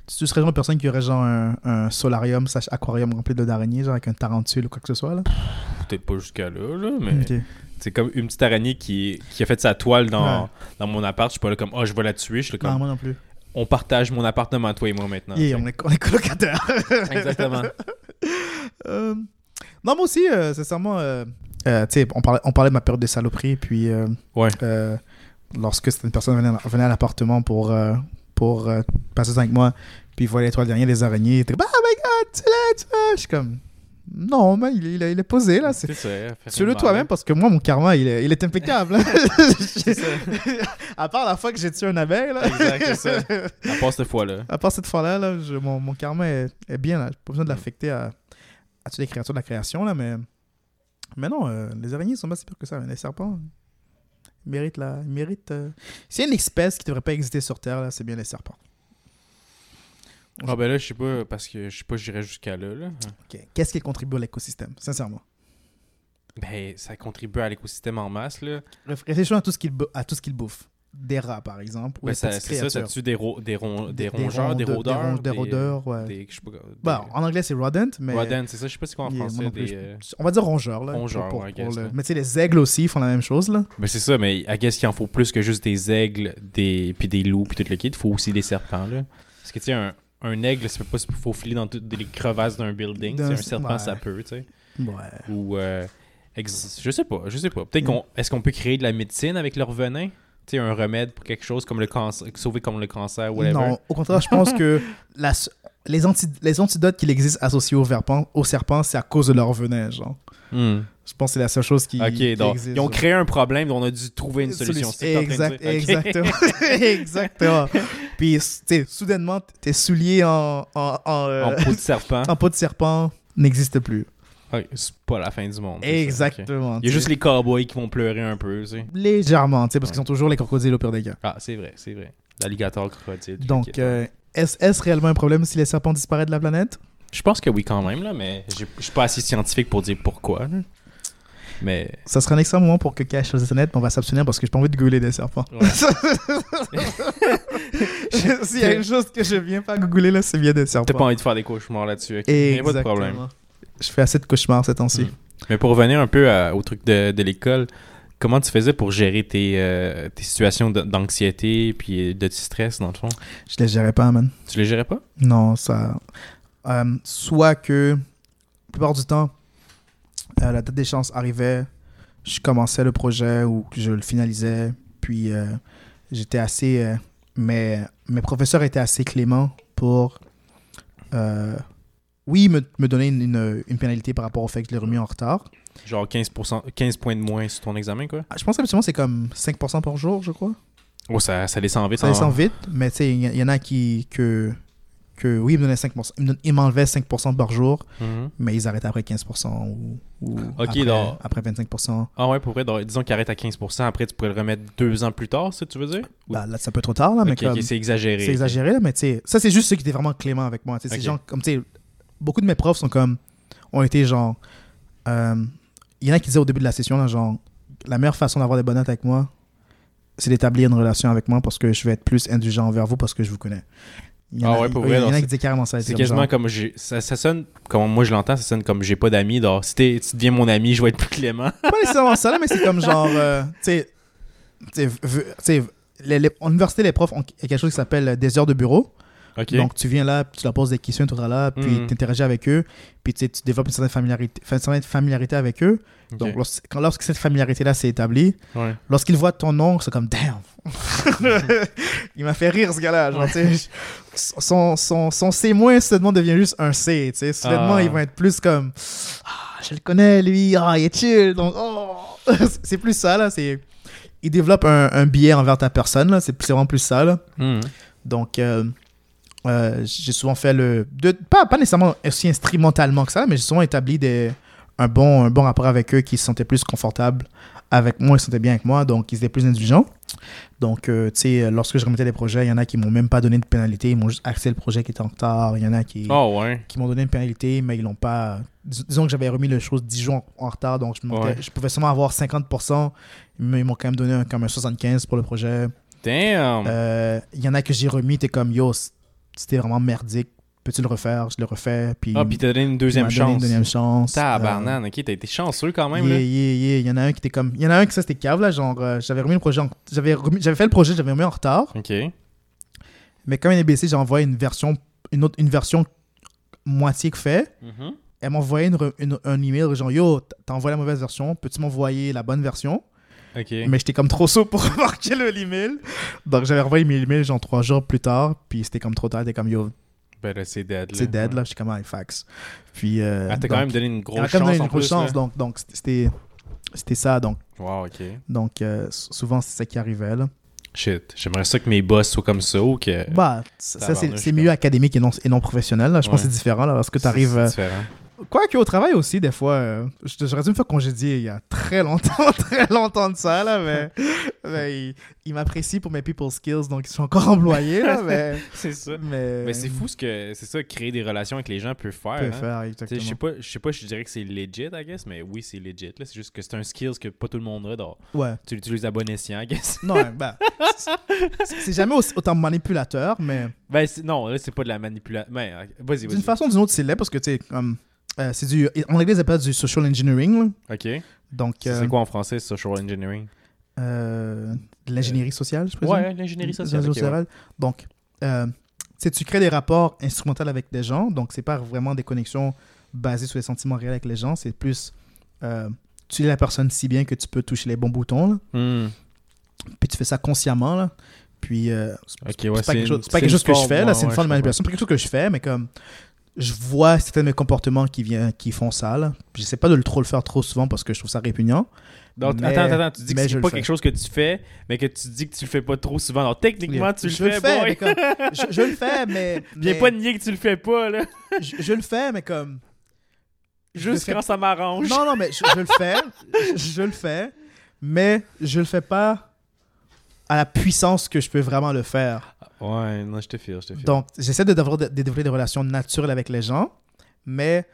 Tu, tu serais genre de personne qui aurait genre un, un solarium, slash aquarium rempli d'araignées, genre avec un tarentule ou quoi que ce soit, là? Peut-être pas jusqu'à là, là mais c'est comme une petite araignée qui, qui a fait sa toile dans, Ouais. dans mon appart. Je suis pas là comme, oh, je vais la tuer. Je suis là Non, moi non plus. on partage mon appartement, toi et moi maintenant. Yeah, on, est, on est colocataires. Exactement. Euh, non, moi aussi, euh, sincèrement, euh, euh, tu sais, on parlait, on parlait de ma période de saloperie, puis euh, Ouais. euh, lorsque certaines personnes venaient, venaient à l'appartement pour, euh, pour euh, passer ça avec moi, puis voyaient l'étoile dernière des araignées, ils étaient comme, oh my god, tu l'as, tu l'as. Je suis comme, non, mais il, est- il est- il est posé là, c'est. De toi-même parce que moi, mon karma, il est, il est impeccable. hein. À part la fois que j'ai tué un abeille, là. Exact, c'est ça. À part cette fois-là. À part cette fois-là, là, je- mon, mon karma est, est bien. Là. J'ai pas besoin de l'affecter à, à toutes les créatures de la création. Là, mais, mais non, euh, les araignées sont pas si pires que ça. mais Les serpents, ils méritent la. Méritent, euh, S'il y a une espèce qui devrait pas exister sur Terre, là, c'est bien les serpents. Ah ben là, je sais pas, parce que je sais pas, j'irais jusqu'à là, là. Qu'est-ce qui contribue à l'écosystème, sincèrement? Ben, ça contribue à l'écosystème en masse, là. Réfléchissons à tout ce qu'il à tout ce qu'il bouffe. Des rats, par exemple. Ou Ben, c'est ça, ça tue des, ro- des, ron- des rongeurs, des ronde- des rôdeurs. ron- des rôdeurs, ouais. Bah, en anglais, c'est rodent, mais. Rodent, c'est ça, je sais pas c'est quoi en Yeah, français. plus, euh, On va dire rongeurs. Là, Rongeurs, pour- ouais, pour guess, le- ouais. Mais tu sais, les aigles aussi font la même chose. Là. Ben c'est ça, mais I guess qu'il en faut plus que juste des aigles, des puis des loups, puis tout le kit. Il faut aussi des serpents, là. Parce que, tu sais, un, un aigle, ça peut pas se faufiler dans toutes les crevasses d'un building. Un serpent, ouais. ça peut, tu sais. Ouais. Ou, euh, ex- je sais pas, je sais pas. Peut-être Mm. qu'on, est-ce qu'on peut créer de la médecine avec leur venin? Un remède pour quelque chose comme le cancer, sauver comme le cancer, whatever. Non, au contraire, je pense que la, les, anti- les antidotes qui existent associés aux, verpents, aux serpents, c'est à cause de leur venin, genre. Hmm. Je pense que c'est la seule chose qui, Ok, qui donc existe. ils ont créé un problème, on a dû trouver une solution. Exact, exactement. exactement. Puis, soudainement, tes souliers en, en, en, euh, en peau de serpent. en peau de serpent n'existent plus. Ok, c'est pas la fin du monde. Exactement. Il y a juste les cowboys qui vont pleurer un peu, tu sais. Légèrement, tu sais, parce Ouais. qu'ils sont toujours les crocodiles au pire des cas. Ah, c'est vrai, c'est vrai. L'alligator crocodile. Donc, euh, est-ce est-ce réellement un problème si les serpents disparaissent de la planète? Je pense que oui, quand même, là, mais je suis pas assez scientifique pour dire pourquoi. là. Mais. Ça sera un excellent moment pour que cache sur Internet, mais on va s'abstenir parce que j'ai pas envie de googler des serpents. Ouais. S'il y a une chose que je viens pas googler là, c'est bien des T'as serpents. pas envie de faire des cauchemars là-dessus. ok? Il y a pas de problème. Je fais assez de cauchemars ces temps-ci. Mm. Mais pour revenir un peu à- au truc de, de l'école, comment tu faisais pour gérer tes, euh, tes situations d'anxiété puis de stress, dans le fond? Je les gérais pas, man. Tu les gérais pas? Non, ça. euh, soit que, la plupart du temps, euh, la date d'échéance arrivait, je commençais le projet ou je le finalisais, puis euh, j'étais assez. euh, mais mes professeurs étaient assez cléments pour. Euh, oui, me, me donner une, une, une pénalité par rapport au fait que je l'ai remis en retard. Genre 15%, 15 points de moins sur ton examen, quoi? Ah, Je pense que habituellement, c'est comme 5% par jour, je crois. Oh, ça, ça descend vite. Ça en- descend vite, mais tu sais, il y, en a qui. que, que oui, ils me donnaient 5%. Ils m'enlevaient 5% par jour, Mhm. mais ils arrêtaient après 15% ou, ou après, donc- après 25%. Ah ouais, pour vrai, donc, disons qu'il arrête à 15%, après tu pourrais le remettre deux ans plus tard, ça tu veux dire? Ou- Bah, là, c'est un peu trop tard, là, mais comme- c'est exagéré. C'est exagéré, là, mais tu sais, ça, c'est juste ceux qui étaient vraiment cléments avec moi. tu sais, Ok. C'est genre, comme, tu sais, beaucoup de mes profs sont comme, ont été genre, euh, il y en a qui disaient au début de la session, là, genre, la meilleure façon d'avoir des bonnes notes avec moi, c'est d'établir une relation avec moi parce que je vais être plus indulgent envers vous parce que je vous connais. Il y en Ah a, ouais, pour il y vrai, en a qui disaient carrément ça. C'est quasiment comme j'ai. Ça, ça sonne, comme moi je l'entends, ça sonne comme j'ai pas d'amis. Donc, si t'es- tu deviens mon ami, je vais être plus clément. Pas nécessairement ça, là, mais c'est comme genre, euh, tu sais, sais, les- les- en université, les profs ont quelque chose qui s'appelle des heures de bureau. Donc, tu viens là, tu leur poses des questions, tout là, puis Mhm. tu interagis avec eux, puis tu développes une certaine familiarité, une certaine familiarité avec eux. Donc, lors- quand, lorsque cette familiarité-là s'est établie, Ouais. lorsqu'ils voient ton nom, c'est comme damn. Il m'a fait rire ce gars-là. Sais, son, son, son C- soudainement devient juste un C. Tu sais. Soudainement, Ah. ils vont être plus comme Ah, je le connais, lui, ah, il est chill. Donc, oh. c'est plus ça, là. C'est... Il développe un, un biais envers ta personne, là. C'est, c'est vraiment plus ça, là. Mhm. Donc, euh, euh, j'ai souvent fait le. De, pas, pas nécessairement aussi instrumentalement que ça, mais j'ai souvent établi des, un, bon, un bon rapport avec eux qui se sentaient plus confortables avec moi, ils se sentaient bien avec moi, donc ils étaient plus indulgents. Donc, euh, tu sais, lorsque je remettais des projets, il y en a qui m'ont même pas donné de pénalité, ils m'ont juste axé le projet qui était en retard. Il y en a qui, Oh ouais. qui m'ont donné une pénalité, mais ils l'ont pas. dis- Disons que j'avais remis les choses 10 jours en, en retard, donc je, montais- Ouais. je pouvais seulement avoir 50%, mais ils m'ont quand même donné un, comme un 75% pour le projet. Damn. Euh, Il y en a que j'ai remis, t'es comme yo, c'était vraiment merdique. Peux-tu le refaire? Je le refais. Puis, ah, puis t'as donné une deuxième donné chance. Une deuxième chance. Tabarnane, ok, t'as été chanceux quand Euh, même. yeah, là. yeah, yeah. Il y en a un qui était comme. Il y en a un qui ça c'était cave là, genre euh, j'avais remis le projet, en- j'avais remis- j'avais fait le projet, j'avais remis en retard, Ok. mais quand NBC j'ai envoyé une version, une autre, une version moitié que fait. Mhm. Elle m'a envoyé une, une- un email genre yo, t'as envoyé la mauvaise version, peux-tu m'envoyer la bonne version? Mais j'étais comme trop saut pour remarquer le l'email, donc j'avais envoyé mes emails genre trois jours plus tard, puis c'était comme trop tard, t'es comme yo, Ben là, c'est dead. Là. c'est dead Ouais. là, j'étais comme ah, fax. Puis euh, Ah, t'as quand même donné une elle grosse m'a quand même chance donné une grosse chance, là. donc donc c'était c'était ça donc Wow, ok. donc euh, souvent c'est ça qui arrivait là. Shit. J'aimerais ça que mes boss soient comme ça ou que. Bah, ça, ça, c'est milieu académique et non, et non professionnel. Là. Je pense que c'est différent. Là, lorsque tu arrives. C'est Euh... différent. Quoique au travail aussi, des fois, euh, je- j'aurais dû me faire congédier il y a très longtemps, très longtemps de ça. Là, mais mais il, il m'apprécie pour mes people skills, donc ils sont encore employés. Là, mais C'est ça. mais, Mais c'est fou ce que. C'est ça, créer des relations avec les gens peut faire. peut hein. faire, exactement. Je sais pas, je sais pas, je dirais que c'est legit, I guess, mais oui, c'est legit. là. C'est juste que c'est un skills que pas tout le monde a. donc Ouais. tu l'utilises à bon escient, I guess. Non, bah, c'est jamais aussi- autant manipulateur, mais ben, non, là, c'est pas de la manipulation. Ben, euh, vas-y, d'une vas-y. façon ou d'une autre, c'est laid parce que, tu sais, comme. Euh, c'est du, en anglais, ils appellent du social engineering. là. Ok. Donc, C'est euh, c'est quoi en français, social engineering? Euh, l'ingénierie sociale, je présume. Ouais, l'ingénierie sociale. Réseau ok, ouais. Donc, euh, tu crées des rapports instrumentaux avec des gens. Donc, c'est pas vraiment des connexions basées sur les sentiments réels avec les gens. C'est plus. euh, tu es la personne si bien que tu peux toucher les bons boutons. là. Hmm. Puis tu fais ça consciemment. Là. Puis, euh, c'est c'est ouais, pas c'est quelque chose, c'est pas c'est quelque chose que je fais. ouais, C'est une ouais, forme de manipulation. C'est pas quelque chose que je fais, mais comme. Je vois certains de mes comportements qui, viennent, qui font ça. Là. J'essaie pas de le trop le faire trop souvent parce que je trouve ça répugnant. Donc, Mais- attends, attends, tu dis que c'est pas quelque chose que tu fais, mais que tu dis que tu le fais pas trop souvent. Techniquement, tu je le fais, fais. mais comme- je, je le fais, mais. Viens mais- pas nier que tu le fais pas, là. je, je le fais, mais comme. Juste fais- quand ça m'arrange. Non, non, mais je, je le fais. je, je le fais. Mais je le fais pas à la puissance que je peux vraiment le faire. Ouais, non, je te file, je te file. Donc, j'essaie de, d'avoir- de développer des relations naturelles avec les gens, mais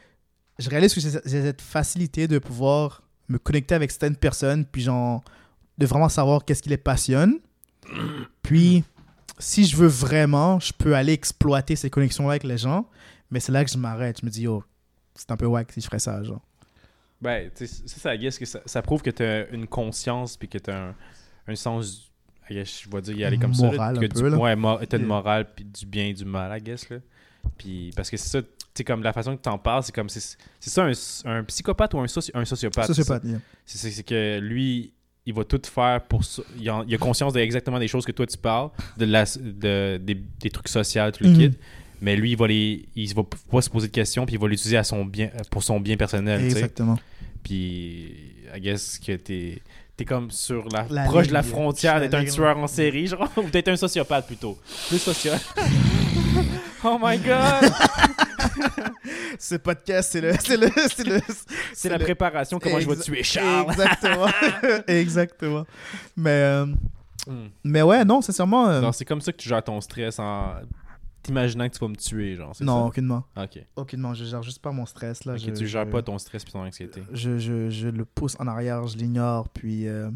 je réalise que j'ai cette facilité de pouvoir me connecter avec certaines personnes, puis genre, de vraiment savoir qu'est-ce qui les passionne. Puis, si je veux vraiment, je peux aller exploiter ces connexions-là avec les gens, mais c'est là que je m'arrête. Je me dis, oh, c'est un peu wack si je ferais ça, genre. Ben, tu sais, ça, ça, ça, ça prouve que t'as une conscience puis que t'as un, un sens, je vais dire y aller comme ça. là, que un du- peu, là. Ouais, Yeah. morale puis du bien et du mal, I guess, là. Puis, parce que c'est ça, tu sais, comme la façon que t'en parles, c'est comme, c'est c'est ça un, un psychopathe ou un, soci- un sociopathe? Sociopathe, yeah. C'est c'est- c'est que lui, il va tout faire pour. Il, en- il a conscience de exactement des choses que toi tu parles, de la, de, des, des trucs sociaux, tout le Mhm. kit. Mais lui, il va, les, il va pas se poser de questions, puis il va l'utiliser à son bien, pour son bien personnel. Exactement. Puis, I guess que t'es t'es comme sur la, La proche de la frontière d'être un tueur en série, genre, ou d'être un sociopathe plutôt. Plus sociopathe. oh my god! Ce podcast, c'est le. C'est le. C'est le. C'est la le- préparation, comment je vais tuer Charles. Exactement. Exactement. Mais, euh, Hmm. mais ouais, non, sincèrement. euh, Non, c'est comme ça que tu gères ton stress en t'imaginant que tu vas me tuer, genre. c'est non, aucunement. ça? Ok. Aucunement. Je gère juste pas mon stress. Là. Ok, je, tu gères je- pas ton stress puis ton anxiété. Je, je, je le pousse en arrière, je l'ignore, puis euh,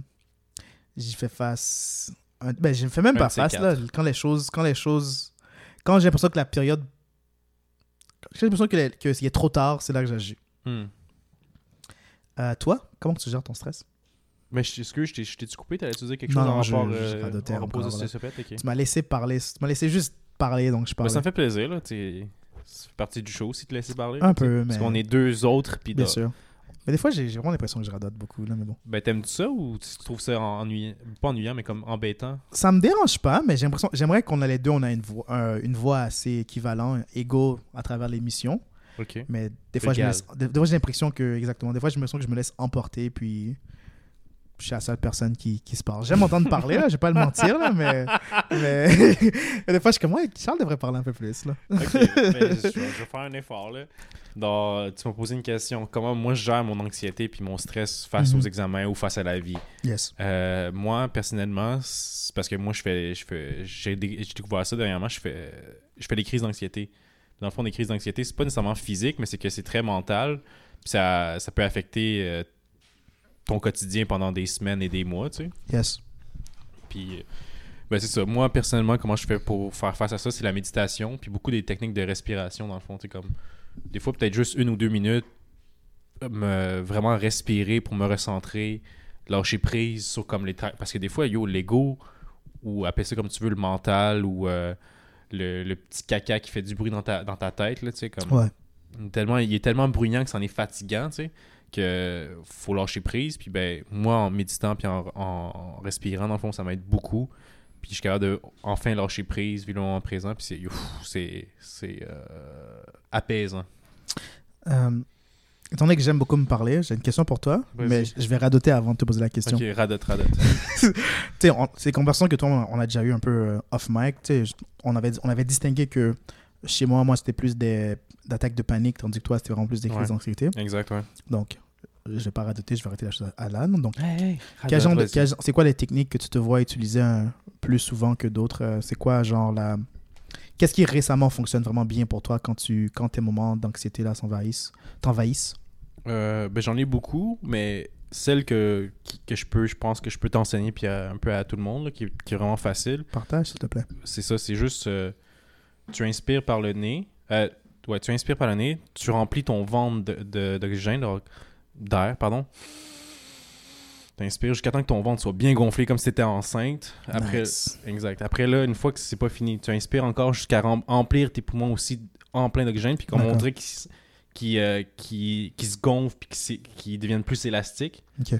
j'y fais face. Ben, je ne fais même pas face, là. Quand les choses. Quand les choses. Quand j'ai l'impression que la période. J'ai l'impression que, les- que c'est trop tard, c'est là que j'agis. Hmm. Euh, toi, comment tu gères ton stress? Mais je- que je t'ai- je t'ai-tu coupé? T'allais-tu dire quelque Non, chose en non, je- rapport je euh, en rapport encore, de là. sociopathe? Ok. Tu m'as laissé parler. Tu m'as laissé juste parler, donc je Ben, parle. ça me fait plaisir, là. t'sais, Ça fait partie du show si te laisser parler. Un là, peu, Parce mais- qu'on est deux autres, puis Bien sûr. Mais des fois, j'ai vraiment l'impression que je radote beaucoup, là, mais bon. Ben, t'aimes-tu ça ou tu trouves ça ennuyant? Pas ennuyant, mais comme embêtant? Ça me dérange pas, mais j'ai l'impression, j'aimerais qu'on a les deux, on a une voix, une voix assez équivalente, égaux à travers l'émission. Ok. Mais des fois, je me Égal. laisse- des, des fois, j'ai l'impression que, exactement, des fois, j'ai l'impression que je me laisse emporter, puis je suis la seule personne qui, qui se parle. J'aime entendre parler, là, je vais pas le mentir, là, mais, mais des fois, je suis comme, ouais, Charles devrait parler un peu plus, là. Ok, je, je vais faire un effort, là. Donc, tu m'as posé une question. Comment moi, je gère mon anxiété puis mon stress face Mhm. aux examens ou face à la vie? Yes. Euh, moi, personnellement, c'est parce que moi, je fais, je fais, j'ai dé- j'ai découvert ça dernièrement, je fais, je fais des crises d'anxiété. Dans le fond, des crises d'anxiété, c'est pas nécessairement physique, mais c'est que c'est très mental. Ça, ça peut affecter euh, ton quotidien pendant des semaines et des mois, tu sais. Yes. Puis, euh, ben c'est ça. Moi, personnellement, comment je fais pour faire face à ça, c'est la méditation, puis beaucoup des techniques de respiration, dans le fond. Tu sais, comme, des fois, peut-être juste une ou deux minutes, me, vraiment respirer pour me recentrer, lâcher prise sur comme les... Parce que des fois, yo, l'ego, ou appelle ça comme tu veux, le mental, ou euh, le, le petit caca qui fait du bruit dans ta, dans ta tête, là, tu sais, comme... Ouais. Tellement, il est tellement bruyant que c'en est fatigant, tu sais, que faut lâcher prise. Puis ben, moi, en méditant puis en, en respirant, dans le fond, ça m'aide beaucoup. Puis je suis capable de enfin lâcher prise, vivre le moment présent. Puis c'est, ouf, c'est, c'est euh, apaisant. Euh, étant donné que j'aime beaucoup me parler, j'ai une question pour toi, mais je vais radoter avant de te poser la question. Ok, radote, radote. Tu sais, on- c'est des conversations que toi, on a déjà eu un peu euh, off mic. Tu sais, je- on avait, on avait distingué que chez moi, moi, c'était plus des d'attaques de panique, tandis que toi, c'était vraiment plus des crises Ouais. d'anxiété. exact, ouais. Donc, je vais pas radoter, je vais arrêter la chose à l'âne. Donc, Hey, hey, c'est quoi les techniques que tu te vois utiliser un- plus souvent que d'autres? Euh, C'est quoi, genre, la. Qu'est-ce qui récemment fonctionne vraiment bien pour toi quand, tu, quand tes moments d'anxiété là s'envahissent T'envahissent? Euh, ben, j'en ai beaucoup, mais celle que, qui- que je peux, je pense que je peux t'enseigner puis à- un peu à tout le monde, là, qui, qui est vraiment facile. Partage, s'il te plaît. c'est ça, c'est juste euh, tu inspires par le nez. Euh, ouais, tu inspires par le nez, tu remplis ton ventre de- de- d'oxygène, de, d'air, pardon. Tu inspires jusqu'à temps que ton ventre soit bien gonflé comme si t'étais enceinte. Après, Nice. exact. Après là, une fois que c'est pas fini, tu inspires encore jusqu'à rem- remplir tes poumons aussi en plein d'oxygène, puis comme on dirait qu'ils euh, se gonflent puis qu'ils deviennent plus élastiques. Ok.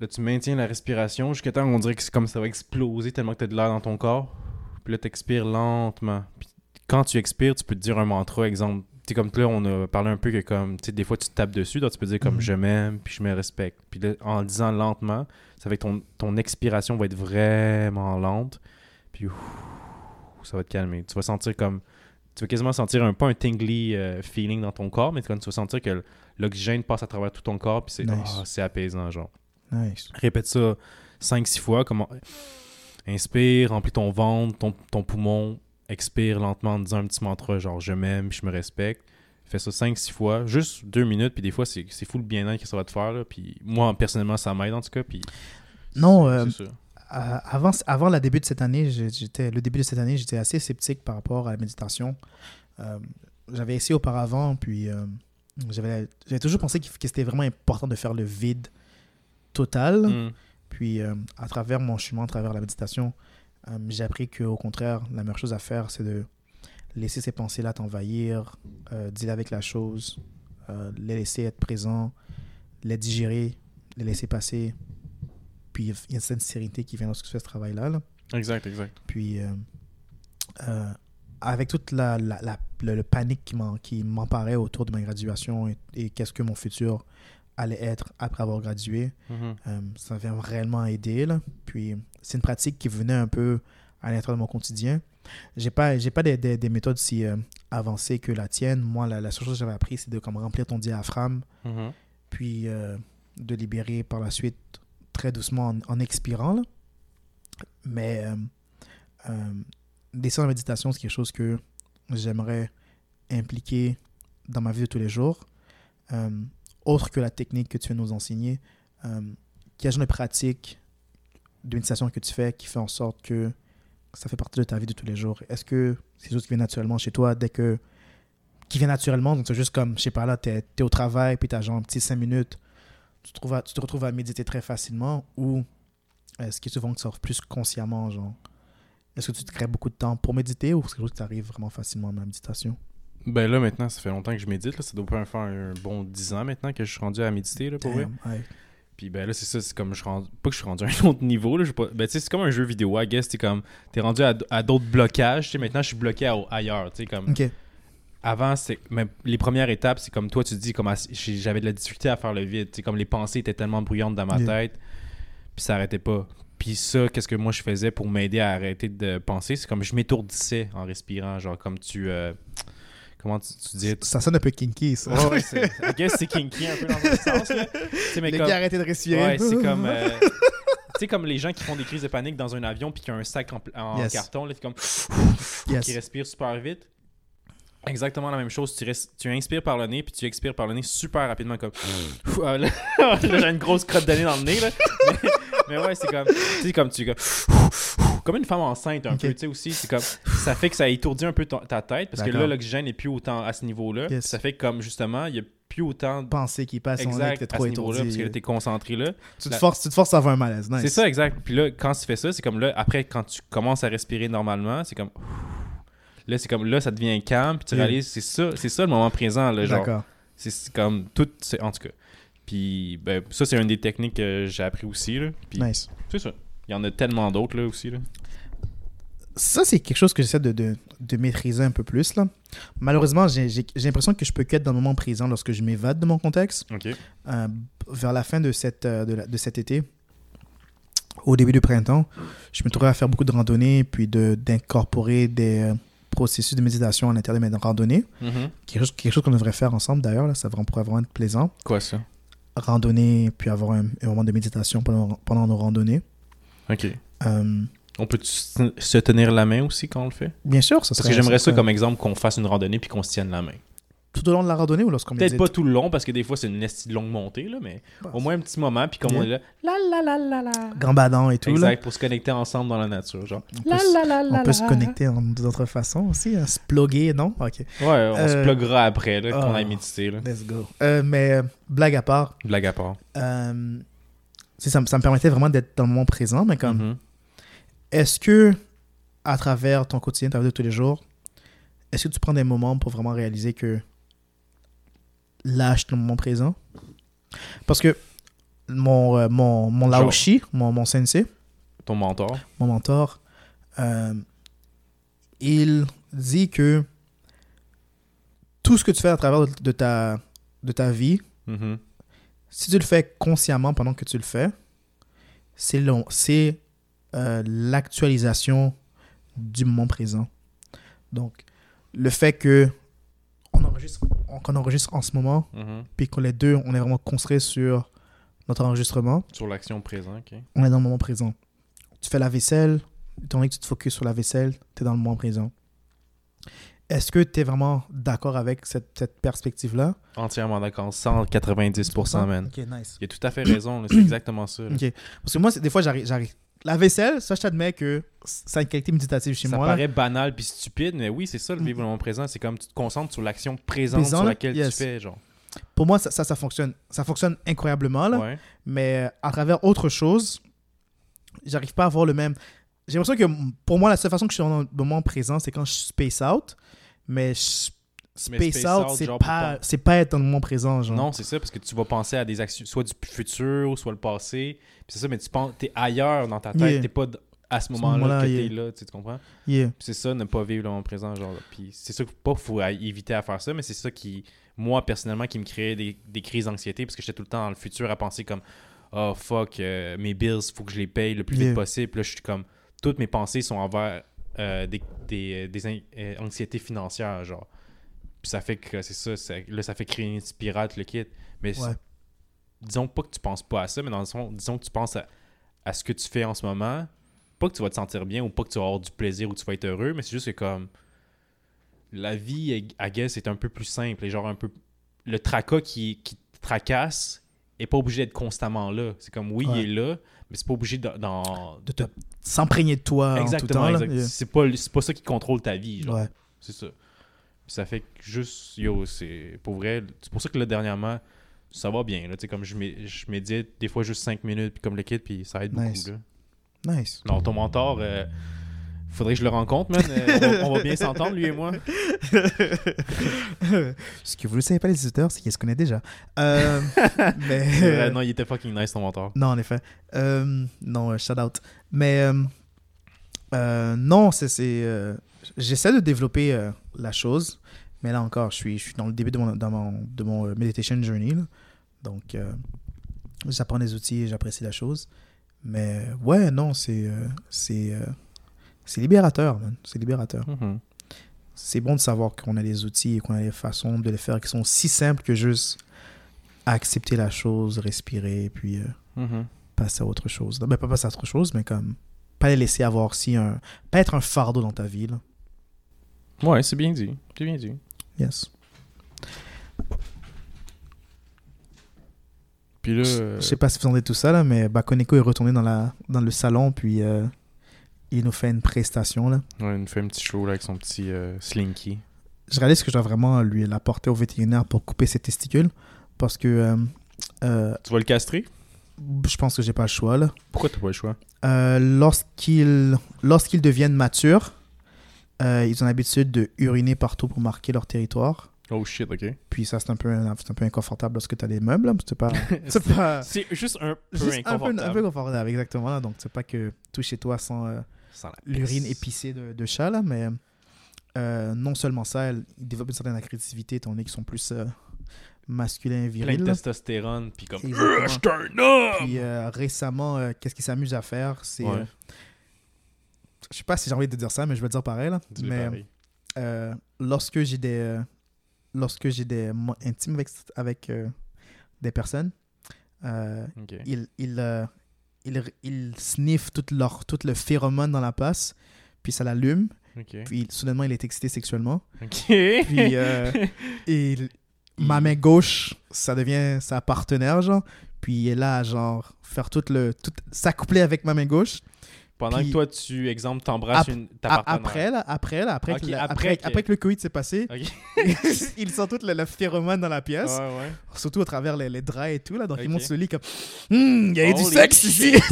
Là, tu maintiens la respiration jusqu'à temps qu'on dirait que c'est comme ça va exploser tellement que tu as de l'air dans ton corps. Puis là, tu expires lentement. Puis quand tu expires, tu peux te dire un mantra, exemple. Tu comme là, on a parlé un peu que comme, tu sais, des fois, tu te tapes dessus, donc tu peux dire comme Mhm. je m'aime, puis je me respecte. Puis là, en le disant lentement, ça fait que ton, ton expiration va être vraiment lente. Puis ouf, ça va te calmer. Tu vas sentir comme. Tu vas quasiment sentir un pas un tingly euh, feeling dans ton corps, mais comme tu vas sentir que l'oxygène passe à travers tout ton corps, puis c'est Nice. ah, apaisant, genre. Nice. Répète ça 5-6 fois. Comment... Inspire, remplis ton ventre, ton, ton poumon. Expire lentement en disant un petit mantra genre je m'aime, je me respecte. Fais ça 5-6 fois, juste 2 minutes, puis des fois c'est c'est fou le bien-être que ça va te faire. Là. Puis moi, personnellement, ça m'aide en tout cas. Puis Non, euh. Euh, avant, avant le début de cette année, j'étais le début de cette année, j'étais assez sceptique par rapport à la méditation. Euh, j'avais essayé auparavant, puis euh, j'avais j'avais toujours pensé que c'était vraiment important de faire le vide total. Mm. Puis euh, à travers mon chemin, à travers la méditation, euh, j'ai appris qu'au contraire, la meilleure chose à faire, c'est de laisser ces pensées-là t'envahir, euh, dealer avec la chose, euh, les laisser être présents, les digérer, les laisser passer. Puis il y a une sérénité qui vient lorsque tu fais ce travail-là. là. Exact, exact. Puis euh, avec toute la, la- la- le, le panique qui m'emparait autour de ma graduation et, et qu'est-ce que mon futur allait être après avoir gradué. Mhm. Euh, ça m'avait réellement aidé. Là. Puis c'est une pratique qui venait un peu à l'intérieur de mon quotidien. J'ai pas, j'ai pas des, des- des méthodes si euh, avancées que la tienne. Moi, la, la seule chose que j'avais appris, c'est de comme remplir ton diaphragme, Mhm. puis euh, de libérer par la suite très doucement en, en expirant. là. Mais des séances de méditation, c'est quelque chose que j'aimerais impliquer dans ma vie de tous les jours. Autre que la technique que tu viens nous enseigner, euh, quel genre de pratique de méditation que tu fais qui fait en sorte que ça fait partie de ta vie de tous les jours? Est-ce que c'est quelque chose qui vient naturellement chez toi dès que. qui vient naturellement, donc c'est juste comme, je sais pas là, t'es es au travail, puis t'as genre un petit 5 minutes, tu te, tu te retrouves à méditer très facilement, ou est-ce que tu vas que ça plus consciemment, genre? Est-ce que tu te crées beaucoup de temps pour méditer ou c'est quelque chose qui t'arrive vraiment facilement dans la méditation? Ben là, maintenant, ça fait longtemps que je médite. Là. Ça doit pas faire un bon 10 ans maintenant que je suis rendu à méditer, là, pour vrai. Puis ben là, c'est ça, c'est comme je suis rendu... Pas que je suis rendu à un autre niveau, là. je Pas... Ben tu sais, c'est comme un jeu vidéo, I guess. T'es comme... T'es rendu à, à d'autres blocages. Tu sais, maintenant, je suis bloqué à- ailleurs. Tu sais, comme... Avant, c'est... Mais les premières étapes, c'est comme toi, tu dis, comme à- j'avais de la difficulté à faire le vide. Tu comme les pensées étaient tellement bruyantes dans ma Yeah. tête. Puis ça arrêtait pas. Puis ça, qu'est-ce que moi je faisais pour m'aider à arrêter de penser? C'est comme je m'étourdissais en respirant. Genre, comme tu... euh, Comment tu, tu dis? Ça sonne un peu kinky, ça. Ouais, ouais, c'est... I guess c'est kinky un peu dans un sens, là. Tu sais, mais Les comme... de respirer. Ouais, c'est comme. euh, tu sais, comme les gens qui font des crises de panique dans un avion puis qui ont un sac en, en Yes. carton, là, c'est comme. Yes. qui respirent super vite. Exactement la même chose. Tu, res- tu inspires par le nez puis tu expires par le nez super rapidement. Comme. Ah, là, là, j'ai une grosse crotte de nez dans le nez. Là. Mais, mais ouais, c'est comme. Tu sais, comme tu. Comme, comme une femme enceinte un peu. Tu sais aussi, c'est comme. Ça fait que ça étourdit un peu ton- ta tête parce que là, l'oxygène n'est plus autant à ce niveau-là. Yes. Ça fait que, comme justement, il n'y a plus autant de. Penser qui passe, on est Exact, t'es à trop ce niveau-là, étourdi. parce que là, t'es concentré là. Tu te, forces, tu te forces à avoir un malaise. Nice. C'est ça, exact. Puis là, quand tu fais ça, c'est comme là, après, quand tu commences à respirer normalement, c'est comme. Là, c'est comme là, ça devient calme, puis tu Yeah. réalises, c'est ça, c'est ça le moment présent, là, genre. D'accord. C'est comme tout, c'est- en tout cas. Puis, ben, ça, c'est une des techniques que j'ai appris aussi, là. Puis, Nice. c'est ça. Il y en a tellement d'autres, là, aussi, là. Ça, c'est quelque chose que j'essaie de, de, de maîtriser un peu plus. Là. Malheureusement, j'ai j'ai- j'ai l'impression que je peux qu'être dans le moment présent lorsque je m'évade de mon contexte. Euh, vers la fin de, cette, euh, de, la- de cet été, au début du printemps, je me trouvais à faire beaucoup de randonnées, puis de- d'incorporer des euh, processus de méditation à l'intérieur de mes randonnées. Quelque chose, quelque chose qu'on devrait faire ensemble d'ailleurs, ça pourrait vraiment être plaisant. Quoi, ça? Randonner, puis avoir un, un moment de méditation pendant, pendant nos randonnées. OK. Euh, On peut se tenir la main aussi quand on le fait? bien sûr, ça Parce que j'aimerais ça comme exemple qu'on fasse une randonnée puis qu'on se tienne la main. Tout au long de la randonnée ou lorsqu'on Peut-être pas tout le long, parce que des fois, c'est une de longue montée, là, mais Bah, au moins un petit moment, puis comme on est là, la la la la la. Gambadant et tout. là. Exact, pour se connecter ensemble dans la nature, genre. On peut, se- on peut se connecter d'autres façons aussi, hein, se plugger, non? Ok, Ouais, on se Euh, pluggera après, là, qu'on ah. aille méditer, là. let's go. Euh, mais euh, blague à part, Blague à part. euh, ça, me- ça me permettait vraiment d'être dans le moment présent, mais comme, Mhm. Est-ce que, à travers ton quotidien, ta vie de tous les jours, est-ce que tu prends des moments pour vraiment réaliser que lâche le moment présent? Parce que mon, euh, mon, mon. Laoshi, mon, mon sensei, Ton mentor. mon mentor, euh, il dit que tout ce que tu fais à travers de, ta, de ta vie, Mhm. si tu le fais consciemment pendant que tu le fais, c'est long, c'est euh, l'actualisation du moment présent. Donc, le fait que on enregistre, on- qu'on enregistre en ce moment, Mhm. puis qu'on les deux, on est vraiment construit sur notre enregistrement, Sur l'action présente, ok. on est dans le moment présent. Tu fais la vaisselle, étant donné que tu te focuses sur la vaisselle, tu es dans le moment présent. Est-ce que tu es vraiment d'accord avec cette, cette perspective-là? Entièrement d'accord. 190%, man. Ok, nice. Il a tout à fait raison, c'est exactement ça. là. Ok. Parce que moi, des fois, j'arrive. La vaisselle, ça, je t'admets que ça a une qualité méditative chez Ça moi. là. paraît banal puis stupide, mais oui, c'est ça le vivre le moment présent. C'est comme tu te concentres sur l'action présente Présent, sur laquelle yes. tu fais, genre. Pour moi, ça, ça, ça fonctionne. Ça fonctionne incroyablement, là. Ouais. Mais à travers autre chose, j'arrive pas à avoir le même. J'ai l'impression que pour moi, la seule façon que je suis dans le moment présent, c'est quand je space out. Mais je- Mais space, space out, out, c'est pas, pour pas être dans le moment présent. Genre. Non, c'est ça, parce que tu vas penser à des actions, soit du futur, soit le passé. C'est ça, mais tu penses, t'es ailleurs dans ta tête, Yeah. t'es pas à ce moment-là que yeah. t'es là, tu, sais, tu comprends? Yeah. C'est ça, ne pas vivre le moment présent, genre. Puis c'est ça qu'il faut pas faut éviter à faire ça, mais c'est ça qui moi, personnellement, qui me créait des, des crises d'anxiété parce que j'étais tout le temps dans le futur à penser comme Oh fuck, euh, mes bills, faut que je les paye le plus vite possible. Puis là, je suis comme Toutes mes pensées sont envers euh, des, des, des euh, anxiétés financières, genre. Puis ça fait que c'est ça, ça- là, ça fait créer une spirale, le kit. Mais Ouais. disons pas que tu penses pas à ça, mais dans le fond, disons que tu penses à, à ce que tu fais en ce moment. Pas que tu vas te sentir bien ou pas que tu vas avoir du plaisir ou tu vas être heureux, mais c'est juste que comme la vie, I guess, est un peu plus simple et genre un peu. Le tracas qui, qui te tracasse est pas obligé d'être constamment là. C'est comme oui, Ouais. il est là, mais c'est pas obligé de- te s'imprégner de toi en tout Exactement, temps. là. exact. Yeah. C'est pas, ça qui contrôle ta vie. Genre. Ouais. C'est ça. Ça fait que juste, yo, c'est pour vrai. C'est pour ça que là, dernièrement, ça va bien. Là, Tu sais, comme je, je médite des fois juste 5 minutes, puis comme le kit, puis ça aide Nice. beaucoup. Là. Nice. Non, ton mentor, euh, faudrait que je le rencontre, man. Euh, on, va, on va bien s'entendre, lui et moi. Ce que vous ne savez pas, les auditeurs, c'est qu'ils se connaissent déjà. Euh, mais... Non, il était fucking nice, ton mentor. Non, en effet. Euh, non, euh, shout out. Mais non, c'est. J'essaie de développer euh, la chose, mais là encore, je suis, je suis dans le début de mon, dans mon, de mon euh, meditation journey. là. Donc, euh, j'apprends des outils et j'apprécie la chose. Mais ouais, non, c'est. c'est c'est libérateur, man. C'est libérateur. Mhm. C'est bon de savoir qu'on a des outils et qu'on a des façons de les faire qui sont si simples que juste accepter la chose, respirer, puis. euh, Mhm. passer à autre chose. Ben, pas passer à autre chose, mais comme pas les laisser avoir si un. Pas être un fardeau dans ta vie. Là. Ouais, c'est bien dit. C'est bien dit. Yes. Puis là, Je euh, je sais pas si vous entendez tout ça, là, mais Bakoneko est retourné dans, la, dans le salon, puis euh, il nous fait une prestation. Là. ouais, il nous fait un petit show là, avec son petit euh, slinky. Je réalise que je dois vraiment lui l'apporter au vétérinaire pour couper ses testicules, parce que Tu vas le castrer? je pense que j'ai pas le choix. Là. Pourquoi t'as pas le choix? Lorsqu'ils lorsqu'ils deviennent matures, euh, ils ont l'habitude de uriner partout pour marquer leur territoire. Oh shit, ok. Puis ça, c'est un peu, c'est un peu inconfortable lorsque tu as des meubles. que C'est pas, c'est pas C'est juste un peu juste un peu, inconfortable. un peu confortable, exactement. Là. Donc, c'est pas que tout chez toi euh, Sans la l'urine épicée de, de chat, là, mais euh, non seulement ça, ils développent une certaine agressivité, étant donné qu'ils sont plus euh, masculins et Plein virils. de là. testostérone, puis comme... Euh, Je un homme! Puis euh, récemment, euh, qu'est-ce qu'ils s'amusent à faire C'est. Ouais. Je sais pas si j'ai envie de dire ça, mais je vais le dire pareil. Là. Mais pareil. euh, lorsque j'ai des euh, lorsque j'ai des moments intimes avec, avec euh, des personnes, euh, Ok. ils, ils, ils, ils sniffent tout, leur, tout le phéromone dans la passe, puis ça l'allume, puis soudainement il est excité sexuellement. Puis il- ma main gauche, ça devient sa partenaire, genre. Puis il est là, genre, faire tout le. Tout, s'accoupler avec ma main gauche. Pendant puis- que toi, tu, exemple, t'embrasses une, ta partenaire. après, là, après, là, après, que, la- après après, que- après que le Covid s'est passé, Ok. il sent tout le, le phéromone dans la pièce, Ouais, ouais. surtout à travers les, les draps et tout, là. Donc Ok. il monte sur le lit comme. Hum, il y a eu du sexe ici!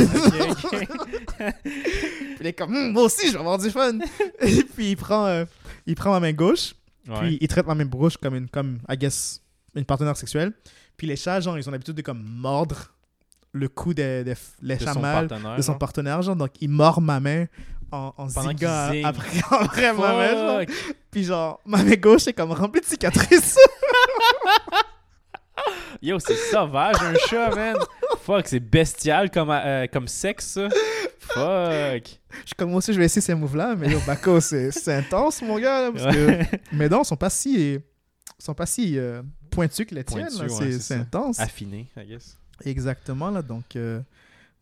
Puis il est comme, Hum, moi aussi, je vais avoir du fun! et puis il prend, euh, il prend ma main gauche, Ouais. Puis il traite ma main gauche comme une, comme, I guess, une partenaire sexuelle. Puis les chats, genre, ils ont l'habitude de comme mordre le cou des, des les de mâles partenaire. de son partenaire, genre. Donc il mord ma main en, en zigue. après, après ma main, genre. Puis genre, ma main gauche est comme remplie de cicatrices. Yo, c'est sauvage, un chat, man. Fuck, c'est bestial comme, euh, comme sexe, ça. Fuck. je comme, moi aussi, je vais essayer ces moves-là. Mais yo, Bako, c'est intense, mon gars. là, parce que mes dents sont pas si, sont pas si euh, pointues que les tiennes. Ouais, C'est intense. Affiné, I guess. Exactement, là. Donc, euh,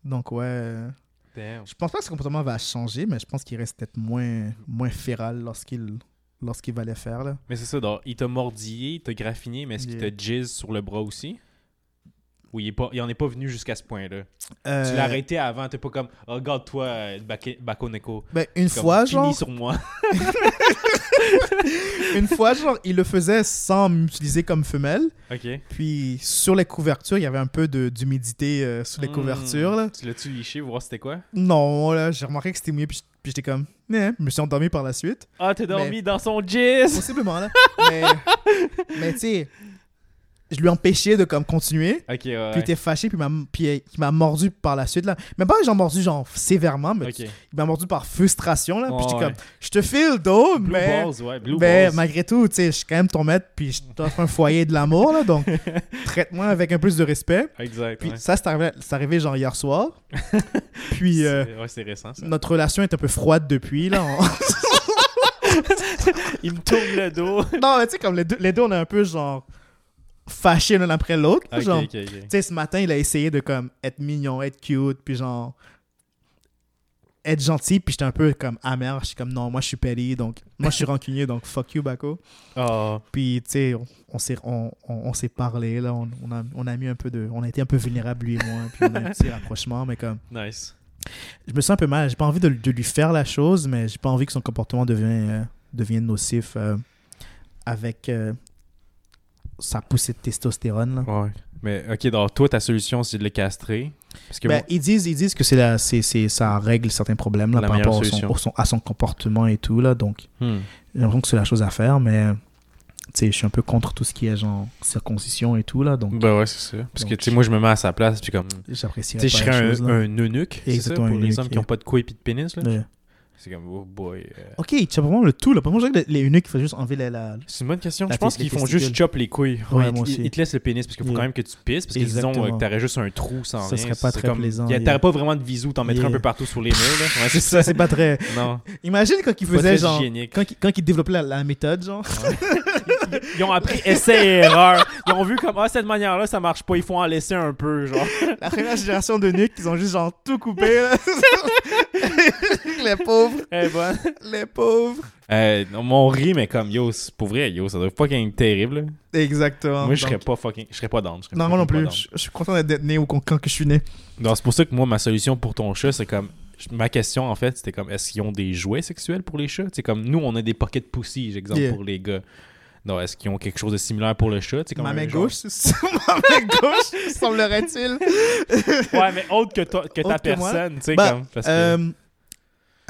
donc ouais. euh, Damn. Je pense pas que ce comportement va changer, mais je pense qu'il reste peut-être moins, moins féral lorsqu'il lorsqu'il va les faire. Là. Mais c'est ça, donc, il t'a mordillé, il t'a graffiné, mais est-ce qu'il t'a jizz sur le bras aussi? Ou il, est pas, il en est pas venu jusqu'à ce point-là? Euh, Tu l'as arrêté avant, t'es pas comme « Oh, regarde-toi, euh, Bake- Bako Neko. ben, une Comme, fois, genre, sur moi. une fois, genre, il le faisait sans m'utiliser comme femelle. OK. Puis sur les couvertures, il y avait un peu d'humidité euh, sur les Hmm. couvertures. Là. Tu l'as-tu liché, voir c'était quoi? Non, là, j'ai remarqué que c'était mouillé, puis j'étais comme, eh, je me suis endormi par la suite. Ah, t'es dormi dans son jizz! Possiblement, là. mais, mais tu sais, je lui ai empêché de comme continuer. Ok, ouais. Puis il était fâché, puis il m'a- puis euh, il m'a mordu par la suite. là. Même pas j'ai mordu genre sévèrement, mais il m'a mordu par frustration. Là. Puis j'étais Ouais. comme, je te file d'eau, mais, balls, ouais. Blue mais balls. malgré tout, tu sais, je suis quand même ton maître, puis je t'offre un foyer de l'amour. là, Donc, traite-moi avec un plus de respect. Exact. Puis ouais. ça, c'est arrivé, c'est arrivé genre hier soir. puis euh, Ouais, c'est récent, ça. notre relation est un peu froide depuis. là. On- Il me tourne le dos. non, mais tu sais, comme les deux, les deux, on est un peu genre fâchés l'un après l'autre. Ok, genre, Tu sais, ce matin, il a essayé de comme être mignon, être cute, puis genre être gentil, puis j'étais un peu comme amer. Je suis comme non, moi je suis petty, donc moi je suis rancunier, donc fuck you, Bako. Oh, Puis tu sais, on, on s'est on, on, on s'est parlé là, on, on a on a mis un peu de, on a été un peu vulnérable lui et moi, puis on a eu un petit rapprochement, mais comme nice. je me sens un peu mal. J'ai pas envie de, de lui faire la chose, mais j'ai pas envie que son comportement devienne euh, devienne nocif euh, avec euh, sa poussée de testostérone. Là. Ouais. Mais ok, donc toi, ta solution, c'est de le castrer? Parce que Ben, moi- ils, disent, ils disent que c'est la, c'est, c'est, ça règle certains problèmes là, La par rapport au son- à son comportement et tout. Là, donc, Hmm. j'ai l'impression que c'est la chose à faire, mais tu sais, je suis un peu contre tout ce qui est genre circoncision et tout. Là, donc, Ben ouais, c'est ça. Parce que Donc, tu sais, moi, je me mets à sa place, puis comme. j'apprécie Tu sais, je serais un, un eunuque, c'est ça, Exactement, pour un les eunuque, hommes qui n'ont pas de couilles et de pénis, là. Ouais. C'est comme, oh boy. euh. Ok, tu as vraiment le tout. Là. Pour moi, je dirais que les eunuques, il faut juste enlever la. la- C'est une bonne question. La je pense les qu'ils font testicules. juste chop les couilles. Ouais, ils, moi te- aussi. ils te laissent le pénis parce qu'il faut Yeah. quand même que tu pisses. Parce que disons Exactement. euh, que t'aurais juste un trou sans Ça rien. serait pas c'est très comme- plaisant, y a- yeah. T'aurais pas vraiment de visou, t'en mettrais Yeah. un peu partout sur les murs. Là. Ouais, c'est Ça, ça. c'est pas très. Non. Imagine quand ils Pas faisaient très genre. hygiénique. Quand ils, quand ils développaient la, la méthode, genre. Ils ont appris essai et erreur. Ils ont vu comme, ah, cette manière-là, ça marche pas. Il faut en laisser un peu, genre. La première génération de nuques, ils ont juste genre tout coupé. là. les pauvres. Eh. Les pauvres. Euh, on rit, mais comme, yo, c'est- pour vrai, yo, ça doit fucking être terrible. Exactement. Moi, je serais pas fucking. Je serais pas down. Non, moi non plus. pas. Je, je suis content d'être né au quand que je suis né. Donc, c'est pour ça que moi, ma solution pour ton chat, c'est comme. Ma question, en fait, c'était comme est-ce qu'ils ont des jouets sexuels pour les chats? C'est comme nous, on a des pocket pussy, exemple, Yeah. pour les gars. Donc, est-ce qu'ils ont quelque chose de similaire pour le chat C'est comme Ma un main genre- gauche, ma main gauche, semblerait-il. Ouais, mais autre que, toi- que ta que personne, tu sais, Bah, comme. Parce que. Euh,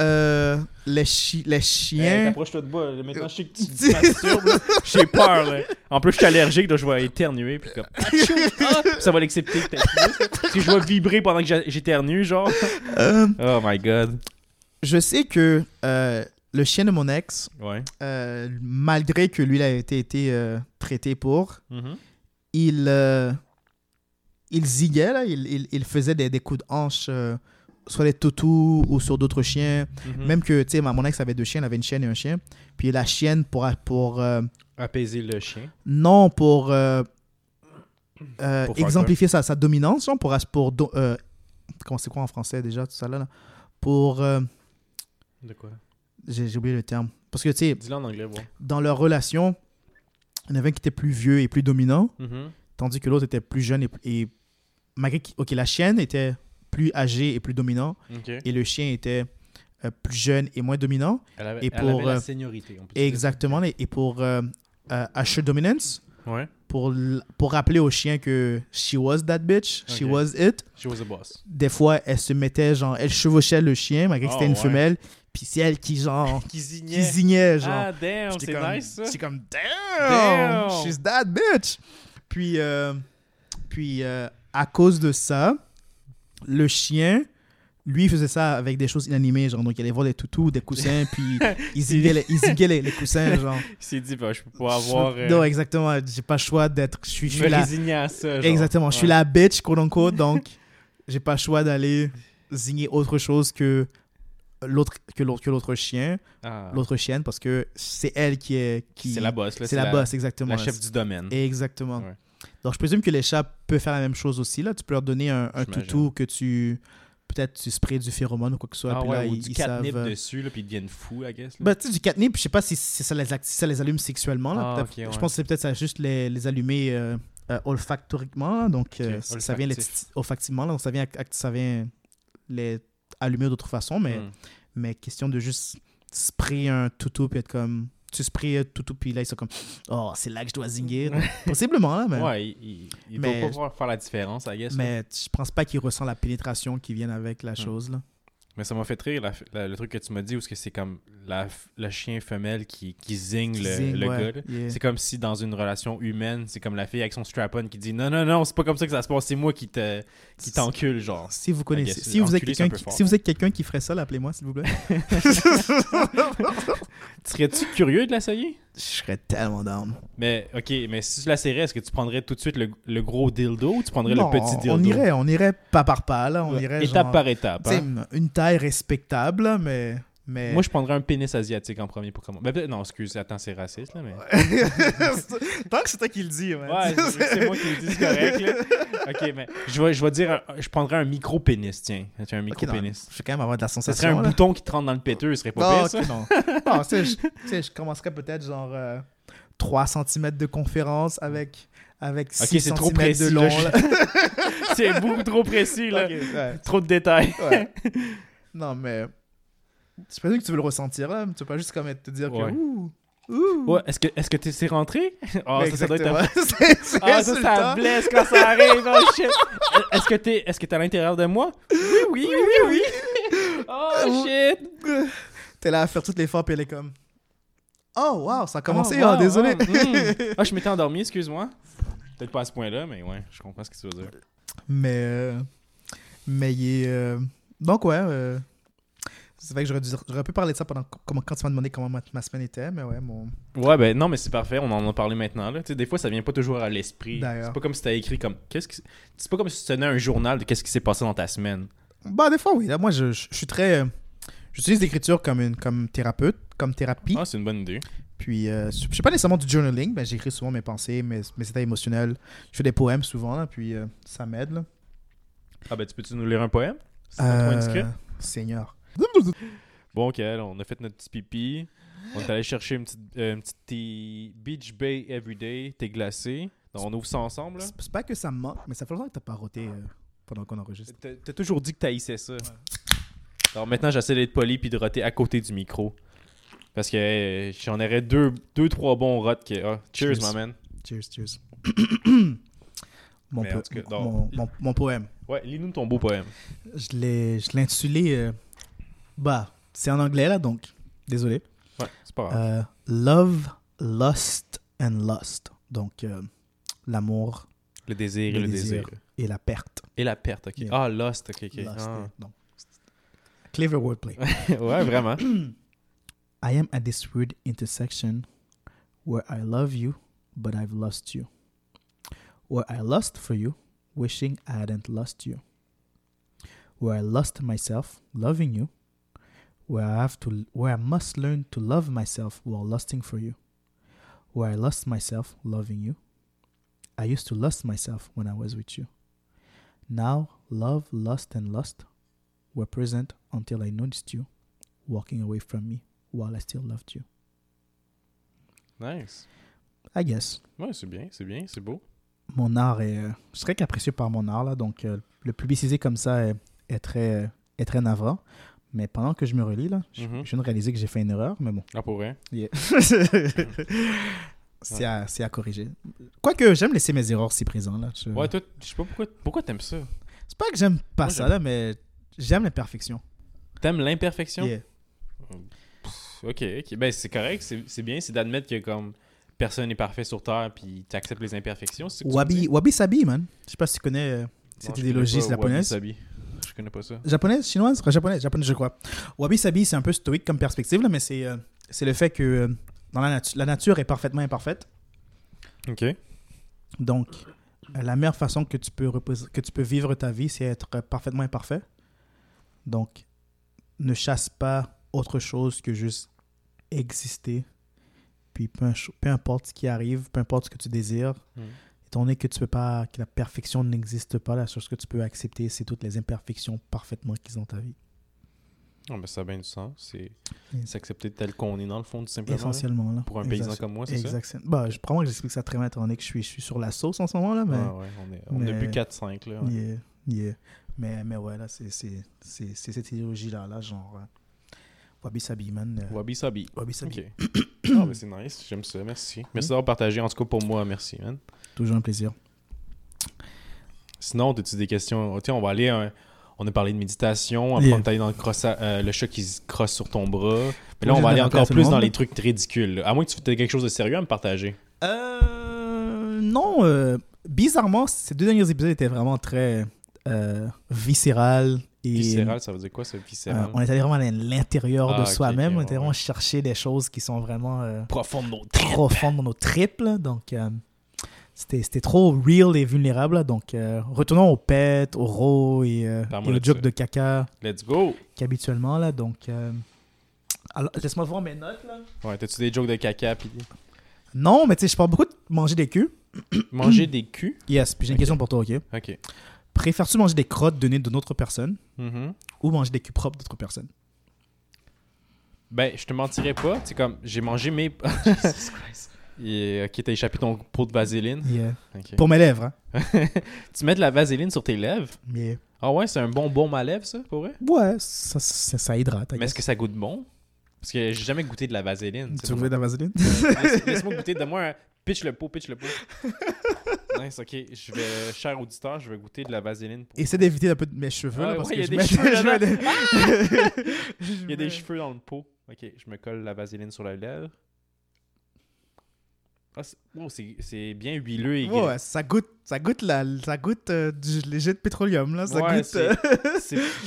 euh, les, chi les Hey, chiens. T'approches-toi de bas. Maintenant, je sais que tu te masturbes. J'ai peur. Là. En plus, je suis allergique. là, je vais éternuer. Puis comme. Achou! Ah! ça va l'accepter. que je vais vibrer pendant que j'éternue, genre. Euh, Oh my god. je sais que euh, le chien de mon ex, Ouais. euh, malgré que lui il a été, été euh, traité pour, Mhm. il, euh, il ziguait, là, il, il, il faisait des, des coups de hanche sur les toutous ou sur d'autres chiens. Mhm. Même que, tu sais, mon ex avait deux chiens, elle avait une chienne et un chien. Puis la chienne, pour, pour Apaiser le chien. non, pour, Pour exemplifier sa, sa dominance, genre, pour, pour comment c'est quoi en français déjà, tout ça là, là? Pour, De quoi? J'ai oublié le terme. Parce que, tu sais, Dis-le en anglais, bon. dans leur relation, il y en avait un qui était plus vieux et plus dominant, Mhm. tandis que l'autre était plus jeune et, et malgré que, ok, la chienne était plus âgée et plus dominant, Ok. et le chien était euh, plus jeune et moins dominant. Elle avait, Et elle pour, avait la euh, seniorité. on peut dire. Exactement. Et et pour euh, euh, Asher Dominance, Ouais. pour, l- pour rappeler au chien que she was that bitch, she Ok. was it, She was a boss. des fois, elle se mettait, genre, elle chevauchait le chien, malgré que Oh, c'était une ouais. femelle, puis c'est elle qui, genre, Qui qui zignait. genre. Ah, damn, c'est comme- nice, ça. J'étais comme, Damn. damn, she's that bitch. Puis, euh, puis euh, à cause de ça, le chien, lui, faisait ça avec des choses inanimées, genre, donc il allait voir des toutous, des coussins, puis il ziguait les, il ziguait les, les coussins, genre. Il s'est dit, bah, je peux pas avoir. euh, Non, exactement, j'ai pas le choix d'être, je suis, je je suis vais la, à ça. genre. exactement, je suis la bitch, quote unquote, donc j'ai pas le choix d'aller zigner autre chose que l'autre que l'autre que l'autre chien Ah. l'autre chienne parce que c'est elle qui est qui C'est la boss, là. c'est la, boss exactement La chef du domaine. Exactement. Ouais. Donc, je présume que les chats peuvent faire la même chose aussi. Là. Tu peux leur donner un, toutou que tu. Peut-être tu sprays du phéromone ou quoi que ce soit. Ah puis ouais, là, ou ils, du ils catnip savent, euh, dessus, là, puis ils deviennent fous, I guess. bah, tu sais, du catnip, je sais pas si, si ça, les, si ça les allume sexuellement. Là. Ah, ouais. Je pense que c'est peut-être ça juste les, les allumer euh, euh, olfactoriquement. là. Donc, euh, ça- vient les, olfactivement. là. Donc, ça vient, ça vient les allumer d'autres façons. Mais, Hmm. mais question de juste sprayer un toutou puis être comme. Tu sprays un toutou puis là, ils sont comme. Oh, c'est là que je dois zinguer. Donc, Possiblement, là. Mais... Ouais, il, il, il Mais- doit pas pouvoir faire la différence, I guess. Mais je pense pas qu'il ressent la pénétration qui vient avec la Hmm. chose. Là. Mais ça m'a fait rire la- la- le truc que tu m'as dit où est-ce que c'est comme la, le chien femelle qui, qui zigne le, Zing, le ouais, gars. yeah. C'est comme si dans une relation humaine, c'est comme la fille avec son strap-on qui dit non, non, non, c'est pas comme ça que ça se passe, c'est moi qui te qui t'encule, genre. Si vous connaissez, si vous êtes quelqu'un qui, si vous êtes quelqu'un qui ferait ça, appelez-moi s'il vous plaît. Serais-tu curieux de l'essayer? Je serais tellement down. Mais ok, mais si tu l'essayerais, est-ce que tu prendrais tout de suite le, le gros dildo ou tu prendrais Non, le petit dildo? on irait, on irait pas par pas là, on Ouais, irait étape genre, par étape. hein. une taille respectable, mais mais Moi, je prendrais un pénis asiatique en premier pour commencer. Ben, non, excuse, attends, c'est raciste, là, mais... tant que c'est toi qui le dis, man. Ouais, c'est moi qui le dis, c'est correct, là. Ok, mais je vais, je vais dire, je prendrais un micro-pénis, tiens. Un micro-pénis. Je vais quand même avoir de la Ça sensation. serait un là. bouton qui te rentre dans le péteux, ce serait pas Non, pire, ça? non. Non, tu sais, je, commencerais peut-être genre euh, 3 cm de conférence avec, avec 6 c'est trop cm précis, de long. je- là. C'est beaucoup trop précis, là. Ouais, Trop de détails. ouais. Non, mais je présume que tu veux le ressentir là. Tu peux pas juste comme te dire Ouais. que ouh, ouh. Ouais, est-ce que est-ce que t'es c'est rentré? Mais ça, ça doit être un-. C'est- c'est Ah, ça, ça blesse quand ça arrive. Oh, shit. Est-ce que t'es est-ce que t'es à l'intérieur de moi? Oui, oui, oui, oui. Oh, shit. T'es là à faire toutes les fois, puis elle est comme. Oh, wow, ça a commencé, Oh, oh, wow, désolé. oh, mm. Ah, je m'étais endormi, excuse-moi. Peut-être pas à ce point-là, mais ouais, je comprends ce que tu veux dire. Mais. euh, mais il est. euh, Donc, ouais. euh, C'est vrai que j'aurais, pu parler de ça pendant, comment, quand tu m'as demandé comment ma, ma semaine était, mais ouais, mon. Ouais, ben non, mais c'est parfait, on en a parlé maintenant. Là. Des fois, ça vient pas toujours à l'esprit. D'ailleurs. C'est pas comme si t'as écrit comme. qu'est-ce. C'est pas comme si tu tenais un journal de qu'est-ce qui s'est passé dans ta semaine. Bah, des fois, oui. Là, moi, je, je, je suis très. euh, J'utilise l'écriture comme, une, comme thérapeute, comme thérapie. Ah, c'est une bonne idée. Puis, euh, je fais pas nécessairement du journaling, mais j'écris souvent mes pensées, mes, mes états émotionnels. Je fais des poèmes souvent, là, puis euh, ça m'aide. Ah, ben tu peux-tu nous lire un poème? C'est? Euh, Seigneur. Bon, ok, là, on a fait notre petit pipi. On est allé chercher une petite, euh, une petite thé- Beach Bay Everyday, thé glacé. Donc, on ouvre ça ensemble. là. C'est pas que ça me manque, mais ça fait longtemps que t'as pas roté euh, pendant qu'on enregistre. T'as toujours dit que t'haïssais ça. Alors maintenant, j'essaie d'être poli puis de roter à côté du micro. Parce que euh, j'en aurais deux, deux, trois bons rots. Que... ah, cheers, Cheers. my man. Cheers, cheers. mon, Mais en po- tout cas, mon, non. mon- mon poème. Ouais, lis-nous ton beau poème. Je l'ai intitulé. euh, bah, c'est en anglais là, donc désolé. Ouais, c'est pas grave. Euh, Love, Lust and Lust. Donc, euh, l'amour le désir et le le désir. désir. et la perte. Et la perte, ok. Yeah. Ah, lost, ok, ok. Lust, Ah. donc, clever wordplay. ouais, vraiment. I am at this weird intersection where I love you, but I've lost you. Where I lust for you, wishing I hadn't lost you. Where I lost myself, loving you. Where I have to, where I must learn to love myself while lusting for you. Where I lost myself, loving you. I used to lust myself when I was with you. Now, love, lust, and lust were present until I noticed you walking away from me while I still loved you. Nice. I guess. Ouais, c'est bien, c'est bien, c'est beau. Mon art est. euh, je serais qu'apprécié par mon art, là. Donc, euh, le publiciser comme ça est, est très, est très navrant. Mais pendant que je me relis, là, je, Mhm. je viens de réaliser que j'ai fait une erreur. Mais bon. Ah, pour vrai? Yeah. c'est à, c'est à corriger. Quoique, j'aime laisser mes erreurs si présentes, là. Je- Ouais, toi, je sais pas pourquoi, pourquoi t'aimes ça? C'est pas que j'aime pas Moi, ça, là, mais j'aime l'imperfection. T'aimes l'imperfection? Yeah. Ok, ok. Ben, c'est correct, c'est c'est bien, c'est d'admettre que comme personne n'est parfait sur Terre puis tu acceptes les imperfections. Wabi? Wabi Sabi, man. Je sais pas si tu connais euh, Non, cette je idéologie pas japonaise. Wabi-sabi. Je connais pas ça. japonaise, chinoise, japonaise, japonaise, je crois. Wabi Sabi, c'est un peu stoïque comme perspective, là, mais c'est euh, le fait que euh, dans la, natu- la nature est parfaitement imparfaite. Ok. Donc, la meilleure façon que tu peux, que tu peux vivre ta vie, c'est être parfaitement imparfait. Donc, ne chasse pas autre chose que juste exister. Puis, peu, peu importe ce qui arrive, peu importe ce que tu désires, Mhm. étant donné que tu peux pas, que la perfection n'existe pas, la chose que tu peux accepter, c'est toutes les imperfections parfaitement qu'ils ont dans ta vie. Ah, ben, ça a bien du sens. C'est Mm. s'accepter tel qu'on est dans le fond, tout simplement. Essentiellement, là. Pour un Exact- paysan comme moi, c'est ça? Exact. Bah, je prends que j'explique ça très bien, étant donné que je suis, je suis sur la sauce en ce moment, là, mais... Ah ouais, on, est, on a mais- bu 4-5 là. ouais. Yeah, yeah. Mais, mais ouais, là, c'est cette idéologie-là, là, genre... euh, Wabi Sabi, man. euh, Wabi Sabi. Wabi Sabi. Ok. ah, ben c'est nice, j'aime ça, merci. Merci d'avoir partagé, en tout cas pour moi, merci, man. Toujours un plaisir. Sinon, as-tu des questions? Tiens, on va aller, un- on a parlé de méditation, Yeah. après on est allé dans le, crossa- euh, le chat qui se crosse sur ton bras. Mais là, on va aller encore plus dans les trucs ridicules. là. À moins que tu aies quelque chose de sérieux à me partager. Euh, non, euh, bizarrement, ces deux derniers épisodes étaient vraiment très euh, viscéral. Et, Viscéral, ça veut dire quoi, ça, euh, viscéral? on est allé vraiment à l'intérieur Ah, de ok, soi-même. on était ouais, vraiment ouais. chercher des choses qui sont vraiment euh, Profond de nos tripes. profondes dans nos tripes. Donc, euh, c'était c'était trop real et vulnérable. là. Donc, retournons au pet, au raw et, Parle-moi et au de joke de caca Let's go! qu'habituellement. là. Donc, laisse-moi voir mes notes. Là. Ouais, t'as-tu des jokes de caca pis Non, mais tu sais, je parle beaucoup de manger des culs. manger des culs? Yes, puis j'ai une question pour toi, ok? Ok. Préfères-tu manger des crottes données d'une autre personne Mhm. ou manger des culs propres d'autres personnes? Ben, je te mentirais pas. C'est comme, j'ai mangé mes. Et, ok, t'as échappé ton pot de vaseline. Yeah. Pour mes lèvres, hein? Tu mets de la vaseline sur tes lèvres? Yeah. Ah ouais, c'est un bon bon à lèvres, ça, pour vrai? Ouais, ça, ça, ça hydrate. Mais est-ce que ça goûte bon? Parce que j'ai jamais goûté de la vaseline. Tu veux de la vaseline? Laisse- Laisse-moi goûter. Donne-moi un... Pitch le pot, pitch le pot. nice, ok. Je vais, cher auditeur, je vais goûter de la vaseline. pour- Essaie d'éviter un peu de mes cheveux, Ah, là, parce ouais, que y a je des mets- cheveux des- Il y a des cheveux dans le pot. Ok, je me colle la vaseline sur la lèvre. Ah, c'est oh, c'est- c'est bien huileux et Ouais, ça goûte, ça goûte, la, ça goûte euh, du léger de pétroleum, là. Ça Ouais, goûte... euh,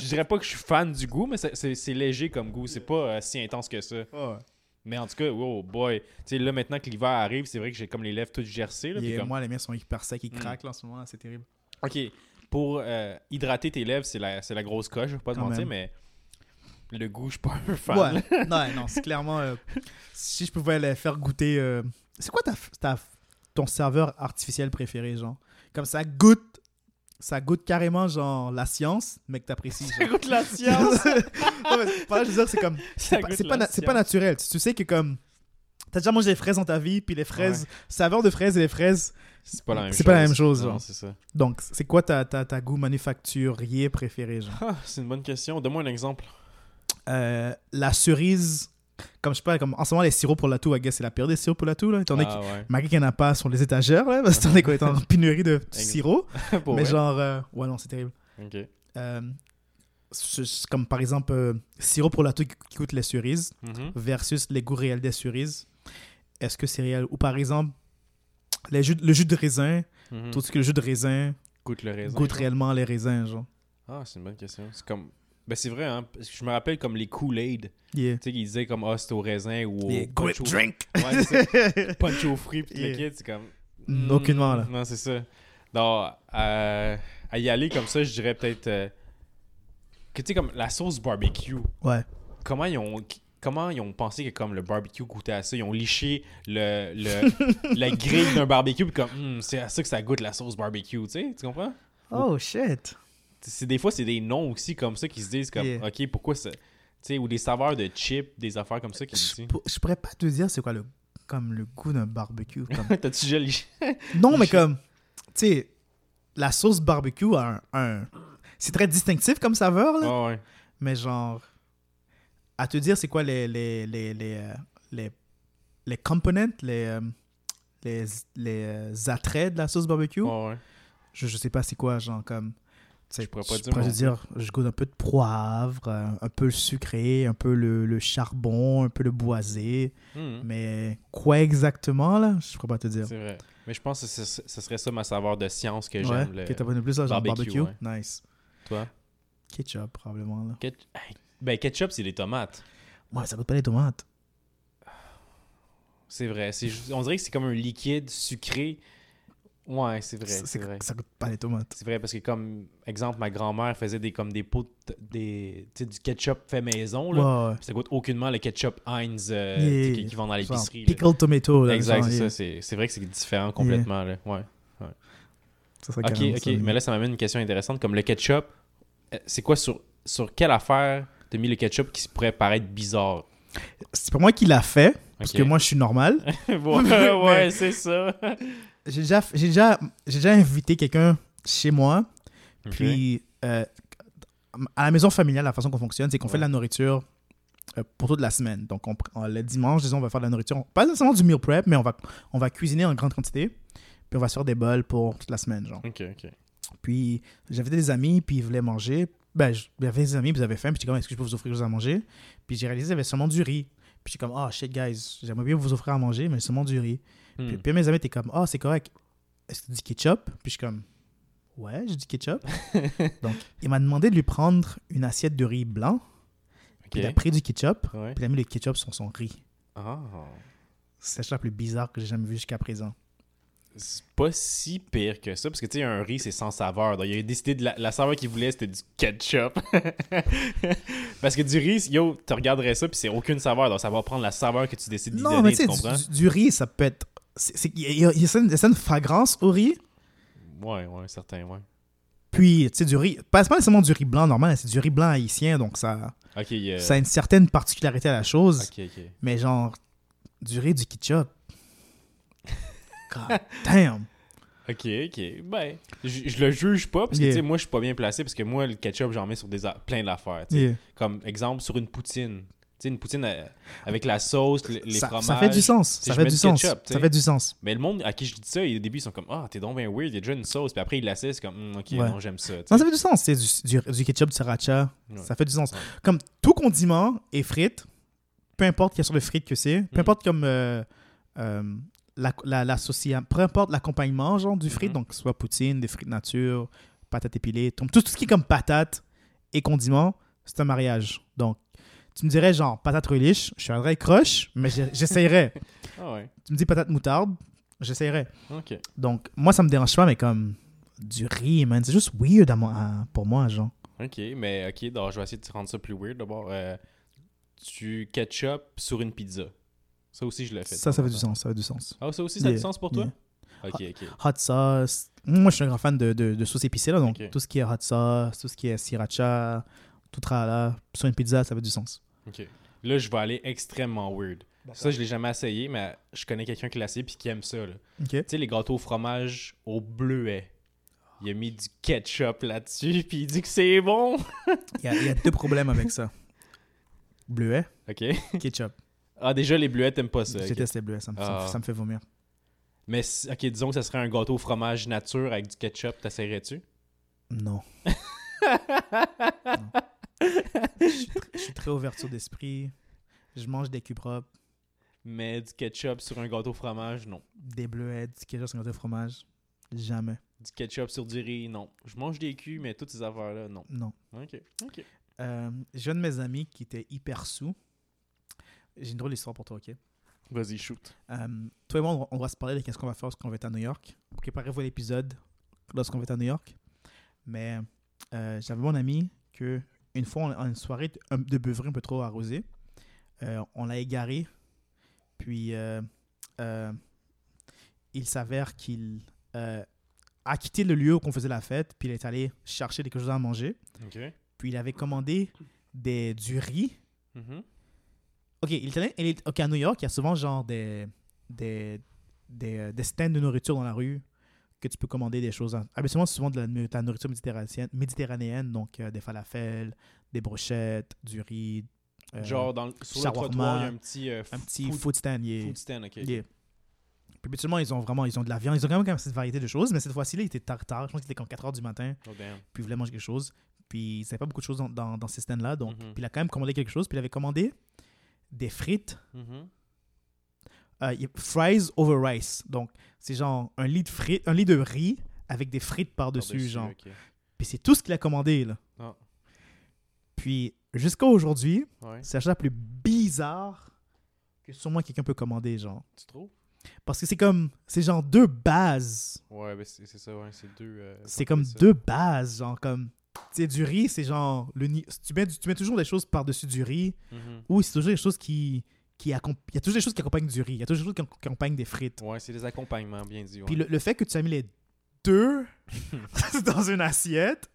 Je dirais pas que je suis fan du goût, mais c'est- léger comme goût. C'est pas euh, si intense que ça. ouais. Mais en tout cas, oh boy. Tu sais, là, maintenant que l'hiver arrive, c'est vrai que j'ai comme les lèvres toutes gercées. Là, Et comme- Moi, les miens sont hyper secs, ils Mm. craquent, là, en ce moment, c'est terrible. Ok, pour euh, hydrater tes lèvres, c'est la, la grosse coche, je vais pas te mentir, mais le goût, je suis pas un fan. Ouais, non, non, c'est clairement... euh, si je pouvais les faire goûter... euh, C'est quoi ta, ta, ton serveur artificiel préféré, genre? Comme ça goûte... Ça goûte carrément, genre, la science, mais que t'apprécies. genre. goûte la science. non, mais par là, je veux dire, c'est comme... Ça C'est pas, c'est pas, na- c'est naturel. Tu, tu sais que comme... T'as déjà mangé des fraises dans ta vie, puis les fraises... Saveur de fraises et les fraises... C'est pas la même C'est chose. pas la même chose, genre. c'est ça. Donc, c'est quoi ta, ta, ta goût manufacturier préféré, genre? Ah, c'est une bonne question. Donne-moi un exemple. Euh, la cerise... Comme je sais pas, comme en ce moment, les sirops pour la toux, I guess, c'est la pire des sirops pour la toux, là. Étant donné Ah ouais. Malgré qu'il n'y en a pas sur les étagères, là, parce qu'on est en pénurie de sirop. Pour mais vrai? genre, euh, ouais, non, c'est terrible. Ok. Euh, comme par exemple, euh, sirop pour la toux qui, coûte les cerises Mhm. versus les goûts réels des cerises. Est-ce que c'est réel? Ou par exemple, les jus, le jus de raisin, Mhm. tout ce que le jus de raisin Goûte le raisin. goûte réellement les raisins, genre. Ah, c'est une bonne question. C'est comme. Ben, c'est vrai, hein. parce que Je me rappelle comme les Kool-Aid. Yeah. Tu sais, qu'ils disaient comme, ah, c'est au raisin ou au. Yeah, punch au- drink. Ouais, c'est punch aux fruits pis Yeah. le c'est comme... Mm, aucunement, là. Non, c'est ça. Donc, à, à y aller comme ça, je dirais peut-être... euh, que tu sais, comme la sauce barbecue, Ouais. comment ils ont... Comment ils ont pensé que comme le barbecue goûtait à ça? Ils ont liché le, le, la grille d'un barbecue puis comme Hum, c'est à ça que ça goûte la sauce barbecue, tu sais? Tu comprends? Oh shit. C'est, des fois, c'est des noms aussi comme ça qui se disent comme Yeah. OK, pourquoi ça? Tu sais, ou des saveurs de chips, des affaires comme ça qui Je, pour- je pourrais pas te dire c'est quoi le comme le goût d'un barbecue. comme- T'as-tu liché? Non, mais comme, tu sais, la sauce barbecue a un. un- C'est très distinctif comme saveur, là. Ah ouais. Mais genre, à te dire, c'est quoi les. les, les, les, euh, les, les components, les. euh, les, les euh, attraits de la sauce barbecue, Ah ouais. je, je sais pas c'est quoi, genre comme. Je pourrais pas je dire pourrais je goûte un peu de poivre, euh, un peu le sucré, un peu le, le charbon, un peu le boisé. Hum. Mais quoi exactement, là? Je pourrais pas te dire. C'est vrai. Mais je pense que ce, serait ça ma saveur de science que Ouais, j'aime. le- que t'abonnes plus à genre barbecue, barbecue. ouais. Nice. Toi? Ketchup, probablement, là. Ben, ketchup, c'est des tomates. Ouais, ça goûte pas les tomates. C'est vrai. On dirait que c'est comme un liquide sucré. Ouais, c'est vrai. C'est- vrai. Ça goûte pas les tomates. C'est vrai parce que comme exemple, ma grand-mère faisait des comme des pots de- des du ketchup fait maison là. Ouais, ouais. Ça goûte aucunement le ketchup Heinz euh, Yeah, qui, qui vend dans l'épicerie. Pickled tomato, là. Exact, c'est yeah. ça. C'est vrai que c'est différent complètement là. Ouais. Ça serait Ok, carrément ok. ça, Mais là, ça m'amène une question intéressante. Comme le ketchup, euh, c'est quoi sur, sur quelle affaire t'as mis le ketchup qui pourrait paraître bizarre? C'est pas moi qui l'a fait, parce que moi, je suis normal. ouais, ouais, c'est ça. J'ai déjà, j'ai déjà, j'ai déjà invité quelqu'un chez moi, puis euh, à la maison familiale, la façon qu'on fonctionne, c'est qu'on fait de la nourriture euh, pour toute la semaine. Donc, on, pr- on- le dimanche, disons, on va faire de la nourriture. Pas nécessairement du meal prep, mais on va, on va cuisiner en grande quantité, puis on va se faire des bols pour toute la semaine, genre. Puis j'invitais des amis, puis ils voulaient manger. ben, avait des amis, puis ils avaient faim, puis j'étais comme, est-ce que je peux vous offrir quelque chose à manger? Puis j'ai réalisé qu'il y avait seulement du riz. Puis j'étais comme, oh shit, guys, j'aimerais bien vous offrir à manger, mais seulement du riz. Hmm. Puis, puis mes amis étaient comme, oh, c'est correct. Est-ce que tu dis ketchup? Puis je suis comme, ouais, je dis ketchup. Donc, il m'a demandé de lui prendre une assiette de riz blanc. Puis il a pris du ketchup, Ouais. puis il a mis le ketchup sur son riz. Ah. C'est la chose la plus bizarre que j'ai jamais vue jusqu'à présent. C'est pas si pire que ça, parce que tu sais, un riz, c'est sans saveur. Donc, il a décidé de la, la saveur qu'il voulait, c'était du ketchup. parce que du riz, yo, tu regarderais ça, puis c'est aucune saveur. Donc, ça va prendre la saveur que tu décides d'y Non, donner, mais tu comprends? du, du riz, ça peut être. Il y, a- y y une- une fragrance au riz. Ouais, ouais, certain, ouais. Puis, tu sais, du riz. Pas, pas nécessairement du riz blanc normal, c'est du riz blanc haïtien, donc ça, ça a une certaine particularité à la chose. Mais genre, du riz, du ketchup. God damn. Ok, ok. Ben, je, je le juge pas, parce que Yeah. tu sais, moi, je suis pas bien placé, parce que moi, le ketchup, j'en mets sur des a- plein d'affaires. tu sais. Yeah. Comme exemple, sur une poutine. Tu sais, une poutine euh, avec la sauce, le- les ça, fromages. ça fait du sens. Ça fait du sens. ketchup, ça fait du sens. Mais le monde à qui je dis ça, au début, ils sont comme Ah, t'es donc bien weird, il y a déjà une sauce. Puis après, ils l'assaient, c'est comme Hum, Ok, Ouais. non, j'aime ça. Non, ça fait du sens. C'est du, du, du ketchup, du sriracha. Ouais. Ça fait du sens. Ouais. Comme tout condiment et frites, peu importe quelle sorte de frites que c'est, peu Mhm. importe comme euh, euh, la, la, peu importe l'accompagnement genre du frite, Mhm. donc soit poutine, des frites nature, patates épilées, tout, tout ce qui est comme patates et condiments, c'est un mariage. Donc, tu me dirais genre patate relish, je suis un vrai croche, mais j'essayerais. Ah ouais. tu me dis patate moutarde, j'essayerais. Donc, moi, ça me dérange pas, mais comme du riz, man, c'est juste weird à moi, à- pour moi, genre. Ok, mais ok, donc je vais essayer de te rendre ça plus weird d'abord. Euh, tu ketchup sur une pizza. Ça aussi, je l'ai fait. Ça, ça fait du sens, ça fait du sens. Ah, ça aussi, ça a du sens pour toi? Yeah. Ok, ok. hot sauce. Moi, je suis un grand fan de, de, de sauce épicée, là, donc tout ce qui est hot sauce, tout ce qui est sriracha, tout trala, sur une pizza, ça fait du sens. Ok. Là, je vais aller extrêmement weird. Ça, je l'ai jamais essayé, mais je connais quelqu'un qui l'a essayé puis qui aime ça. là. Ok. Tu sais, les gâteaux au fromage au bleuet. Il a mis du ketchup là-dessus, puis il dit que c'est bon. Il y, a, il y a deux problèmes avec ça. Bleuet, Ok. ketchup. Ah, déjà, les bleuets, t'aimes pas ça. Je déteste les bleuets, ça me, ça me- Ah. ça me fait vomir. Mais, ok, disons que ça serait un gâteau au fromage nature avec du ketchup, t'essayerais-tu Non. Non. Je, suis tr- je suis très ouverture d'esprit. Je mange des culs propres, Mais du ketchup sur un gâteau au fromage, non. des bleuets, du ketchup sur un gâteau fromage. Jamais. Du ketchup sur du riz, non. Je mange des culs, mais toutes ces affaires-là, non. Non. Ok, ok. Euh, J'ai un de mes amis qui était hyper sous. J'ai une drôle d'histoire pour toi, ok? Vas-y, shoot. Euh, toi et moi, on va- on va se parler de qu'est-ce qu'on va faire lorsqu'on va être à New York. Préparez-vous à l'épisode lorsqu'on va être à New York. Mais euh, j'avais mon ami que une fois, en une soirée de, de beuverie un peu trop arrosée, euh, on l'a égaré. Puis il s'avère qu'il a quitté le lieu où on faisait la fête, puis il est allé chercher quelque chose à manger. Ok. Puis il avait commandé des, du riz Mhm. Ok, est- ok, à New York, il y a souvent genre des, des, des, euh, des stands de nourriture dans la rue que tu peux commander des choses. en- Habituellement, c'est souvent de la, de la nourriture méditerranéenne, méditerranéenne donc euh, des falafels, des brochettes, du riz. euh, Genre, dans, sur le trottoir, il y a un petit, euh, un petit food, food, stand. yeah. food stand, ok. Yeah. Puis habituellement, ils ont vraiment ils ont de la viande. Ils ont quand même, quand même cette variété de choses, mais cette fois-ci, là, il était tard, tard. Je pense qu'il était comme 4 heures du matin, Oh, damn. puis il voulait manger quelque chose. Puis il savait pas beaucoup de choses dans, dans, dans ces stands-là, donc Mhm. puis il a quand même commandé quelque chose. Puis il avait commandé des frites Mhm. Euh, fries over rice. Donc, c'est genre un lit de frites, un lit de riz avec des frites par-dessus, genre. ok. Puis c'est tout ce qu'il a commandé, là. Ah. Puis, jusqu'à aujourd'hui, Ouais. c'est la chose la plus bizarre que sûrement quelqu'un peut commander, genre. Tu trouves? Parce que c'est comme, c'est genre deux bases. Ouais, ben c'est ça, ouais. C'est deux. euh, C'est comme ça? deux bases, genre comme... Tu sais, du riz, c'est genre... Le, tu, mets, tu mets toujours des choses par-dessus du riz, Mhm. ou c'est toujours des choses qui... qui Il y a toujours des choses qui accompagnent du riz. Il y a toujours des choses qui ac- qui accompagnent des frites. Ouais, c'est des accompagnements, bien dit. Ouais. Puis le, le fait que tu as mis les deux dans une assiette,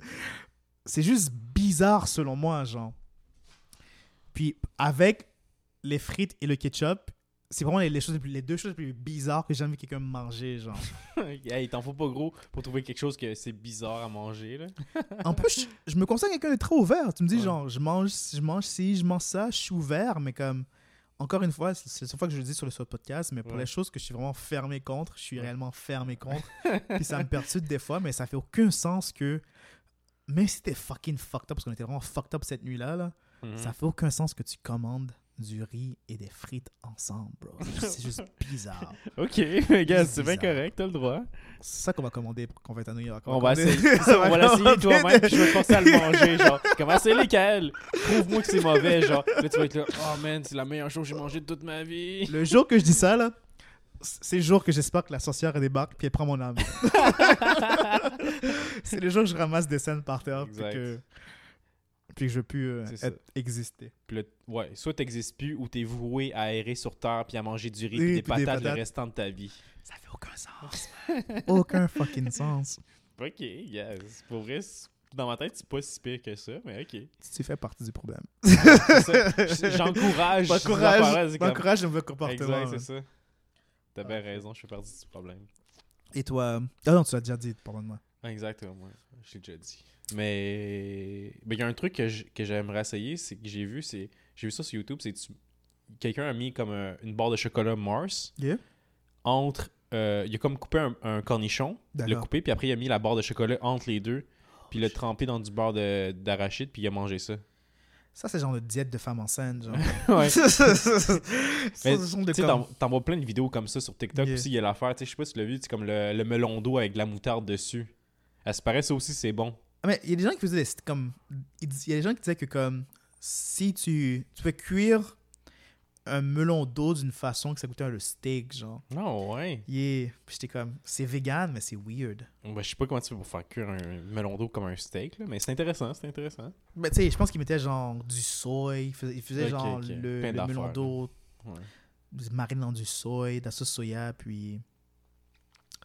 c'est juste bizarre selon moi, genre. Puis avec les frites et le ketchup, c'est vraiment les, les choses les, plus- les deux choses les plus bizarres que j'ai jamais vu quelqu'un manger, genre. hey, t'en faut pas gros pour trouver quelque chose que c'est bizarre à manger, là. En plus, je, je me considère quelqu'un de très ouvert. Tu me dis, Ouais. genre, je mange, je mange ci, je mange ça, je suis ouvert, mais comme, encore une fois, c'est la seule fois que je le dis sur le podcast, mais pour Ouais. les choses que je suis vraiment fermé contre, je suis réellement fermé contre. Puis ça me perturbe des fois, mais ça fait aucun sens que même si t'es fucking fucked up, parce qu'on était vraiment fucked up cette nuit-là, là, Mhm. ça fait aucun sens que tu commandes du riz et des frites ensemble, bro. C'est juste bizarre. Ok, mais gars, c'est bien correct, t'as le droit. C'est ça qu'on va commander pour qu'on va être à New York. On va essayer, on va l'essayer toi-même, puis je vais te forcer à le manger, genre. Comment c'est lesquels? Prouve-moi que c'est mauvais, genre. Là, tu vas être là, oh man, c'est la meilleure chose que j'ai mangée de toute ma vie. Le jour que je dis ça, là, c'est le jour que j'espère que la sorcière débarque puis elle prend mon âme. c'est le jour que je ramasse des scènes par terre puis Exact. que, puis que je peux euh, être- exister. Puis ouais, soit t'existes plus ou t'es voué à errer sur terre puis à manger du riz et des des patates, le restant de ta vie. Ça fait aucun sens. aucun fucking sens. Ok, yes. Pour vrai, dans ma tête, c'est pas si pire que ça, mais ok. Tu fais partie du problème. J'encourage. J'encourage le mauvais comportement. Exact, c'est ça. T'as bien raison, je fais partie du problème. Et toi Ah non, tu l'as déjà dit, pardonne-moi. Exactement, moi, je l'ai déjà dit. Mais mais il y a un truc que j'aimerais essayer, c'est que j'ai vu, c'est j'ai vu ça sur YouTube, c'est tu- quelqu'un a mis comme un- une barre de chocolat Mars Yeah. entre euh, il a comme coupé un, un cornichon, D'accord. coupé puis après il a mis la barre de chocolat entre les deux, puis il l'a trempé dans du beurre de- d'arachide puis il a mangé ça. Ça, c'est genre de diète de femme enceinte. Genre. Ouais. Mais, comme- t'en- t'en vois plein de vidéos comme ça sur TikTok Yeah. aussi, il y a l'affaire, tu sais, je sais pas si tu l'as vu, c'est comme le, le melon d'eau avec de la moutarde dessus. À ce paraît, ça aussi, c'est bon. Ah, Mais il y a des gens qui faisaient des- comme. Il il y a des gens qui disaient que comme si tu, tu fais cuire un melon d'eau d'une façon que ça goûtait le steak, genre. Non, ouais. Yeah. Puis j'étais comme, c'est vegan, mais c'est weird. Ben, je sais pas comment tu fais pour faire cuire un melon d'eau comme un steak, là, mais c'est intéressant, c'est intéressant. Mais tu sais, je pense qu'ils mettaient genre du soy, ils faisaient, ils faisaient Ok, genre ok. le, le melon d'eau Ouais. mariné dans du soy, de la sauce soya, puis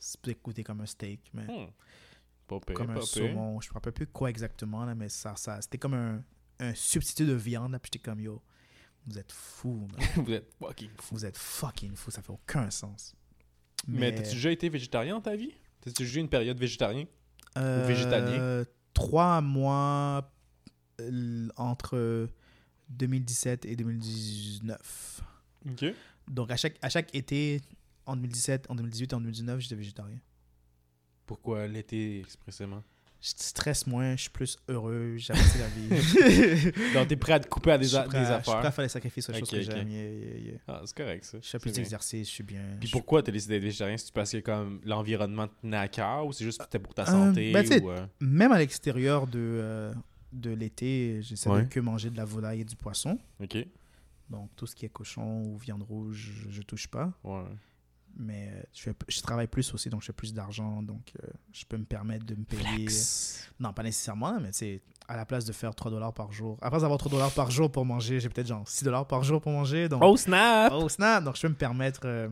ça peut goûter comme un steak, mais Hmm. Comme un saumon. Je me rappelle plus quoi exactement, là, mais ça, ça, c'était comme un, un substitut de viande, là, puis j'étais comme, yo, vous êtes fous. Vous êtes fucking fou. Vous êtes fucking fou, ça fait aucun sens. Mais, t'as-tu déjà été végétarien dans ta vie? T'as-tu déjà eu une période végétarien? euh, végétalien? Trois mois euh, entre 2017 et 2019. Ok. Donc à chaque, à chaque été, en 2017, en 2018 et en 2019, j'étais végétarien. Pourquoi l'été expressément? Je stresse moins, je suis plus heureux, j'apprécie la vie. Donc, t'es prêt à te couper à des, je suis a- prêt des à- Je suis prêt à affaires? faire les sacrifices Ok, choses que ok. j'aime. yeah, yeah, yeah. Ah, c'est correct, ça. Je fais plus d'exercice, je suis bien. Puis pourquoi t'as décidé d'être végétarien? C'est parce que comme l'environnement te tenait à cœur ou c'est juste pour ta Euh, santé? ben, ou, euh, Même à l'extérieur de, euh, de l'été, j'essaie Ouais. de que manger de la volaille et du poisson. Ok. Donc tout ce qui est cochon ou viande rouge, je, je touche pas. Ouais. Mais euh, je, fais, je travaille plus aussi, donc je fais plus d'argent. Donc euh, je peux me permettre de me payer. Flex. Non, pas nécessairement, mais c'est à la place de faire 3 dollars par jour. Après avoir 3 dollars par jour pour manger, j'ai peut-être genre 6 dollars par jour pour manger. Donc, Oh snap! oh snap! Donc je peux me permettre. euh,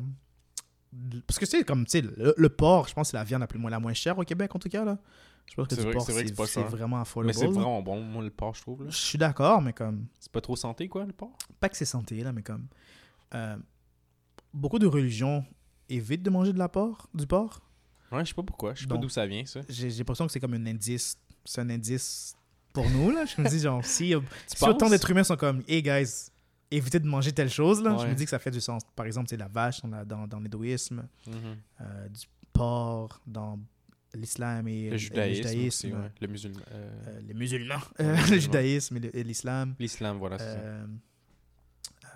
de- parce que tu sais, comme tu sais, le, le porc, je pense que c'est la viande la, plus, la moins chère au Québec en tout cas. Là. Je pense que C'est du vrai- porc, c'est vrai vraiment affordable. Mais c'est vraiment bon, moi, le porc, je trouve. là. Je suis d'accord, mais comme. C'est pas trop santé, quoi, le porc? Pas que c'est santé, là, mais comme. euh, beaucoup de religions évitent de manger de la porc, du porc? Ouais, je sais pas pourquoi. Je sais pas d'où ça vient, ça. J'ai l'impression que c'est comme un indice. C'est un indice pour nous, là. Je me dis, genre, si, euh, si autant d'êtres humains sont comme, hey guys, évitez de manger telle chose, là, je me dis que ça fait du sens. Par exemple, c'est la vache dans, dans, dans l'hindouisme, Mhm. euh, du porc dans l'islam et, Le judaïsme, aussi, ouais. Le musulman. euh, euh, les musulmans, le musulmans. judaïsme et le- et l'islam. L'islam, voilà, c'est ça.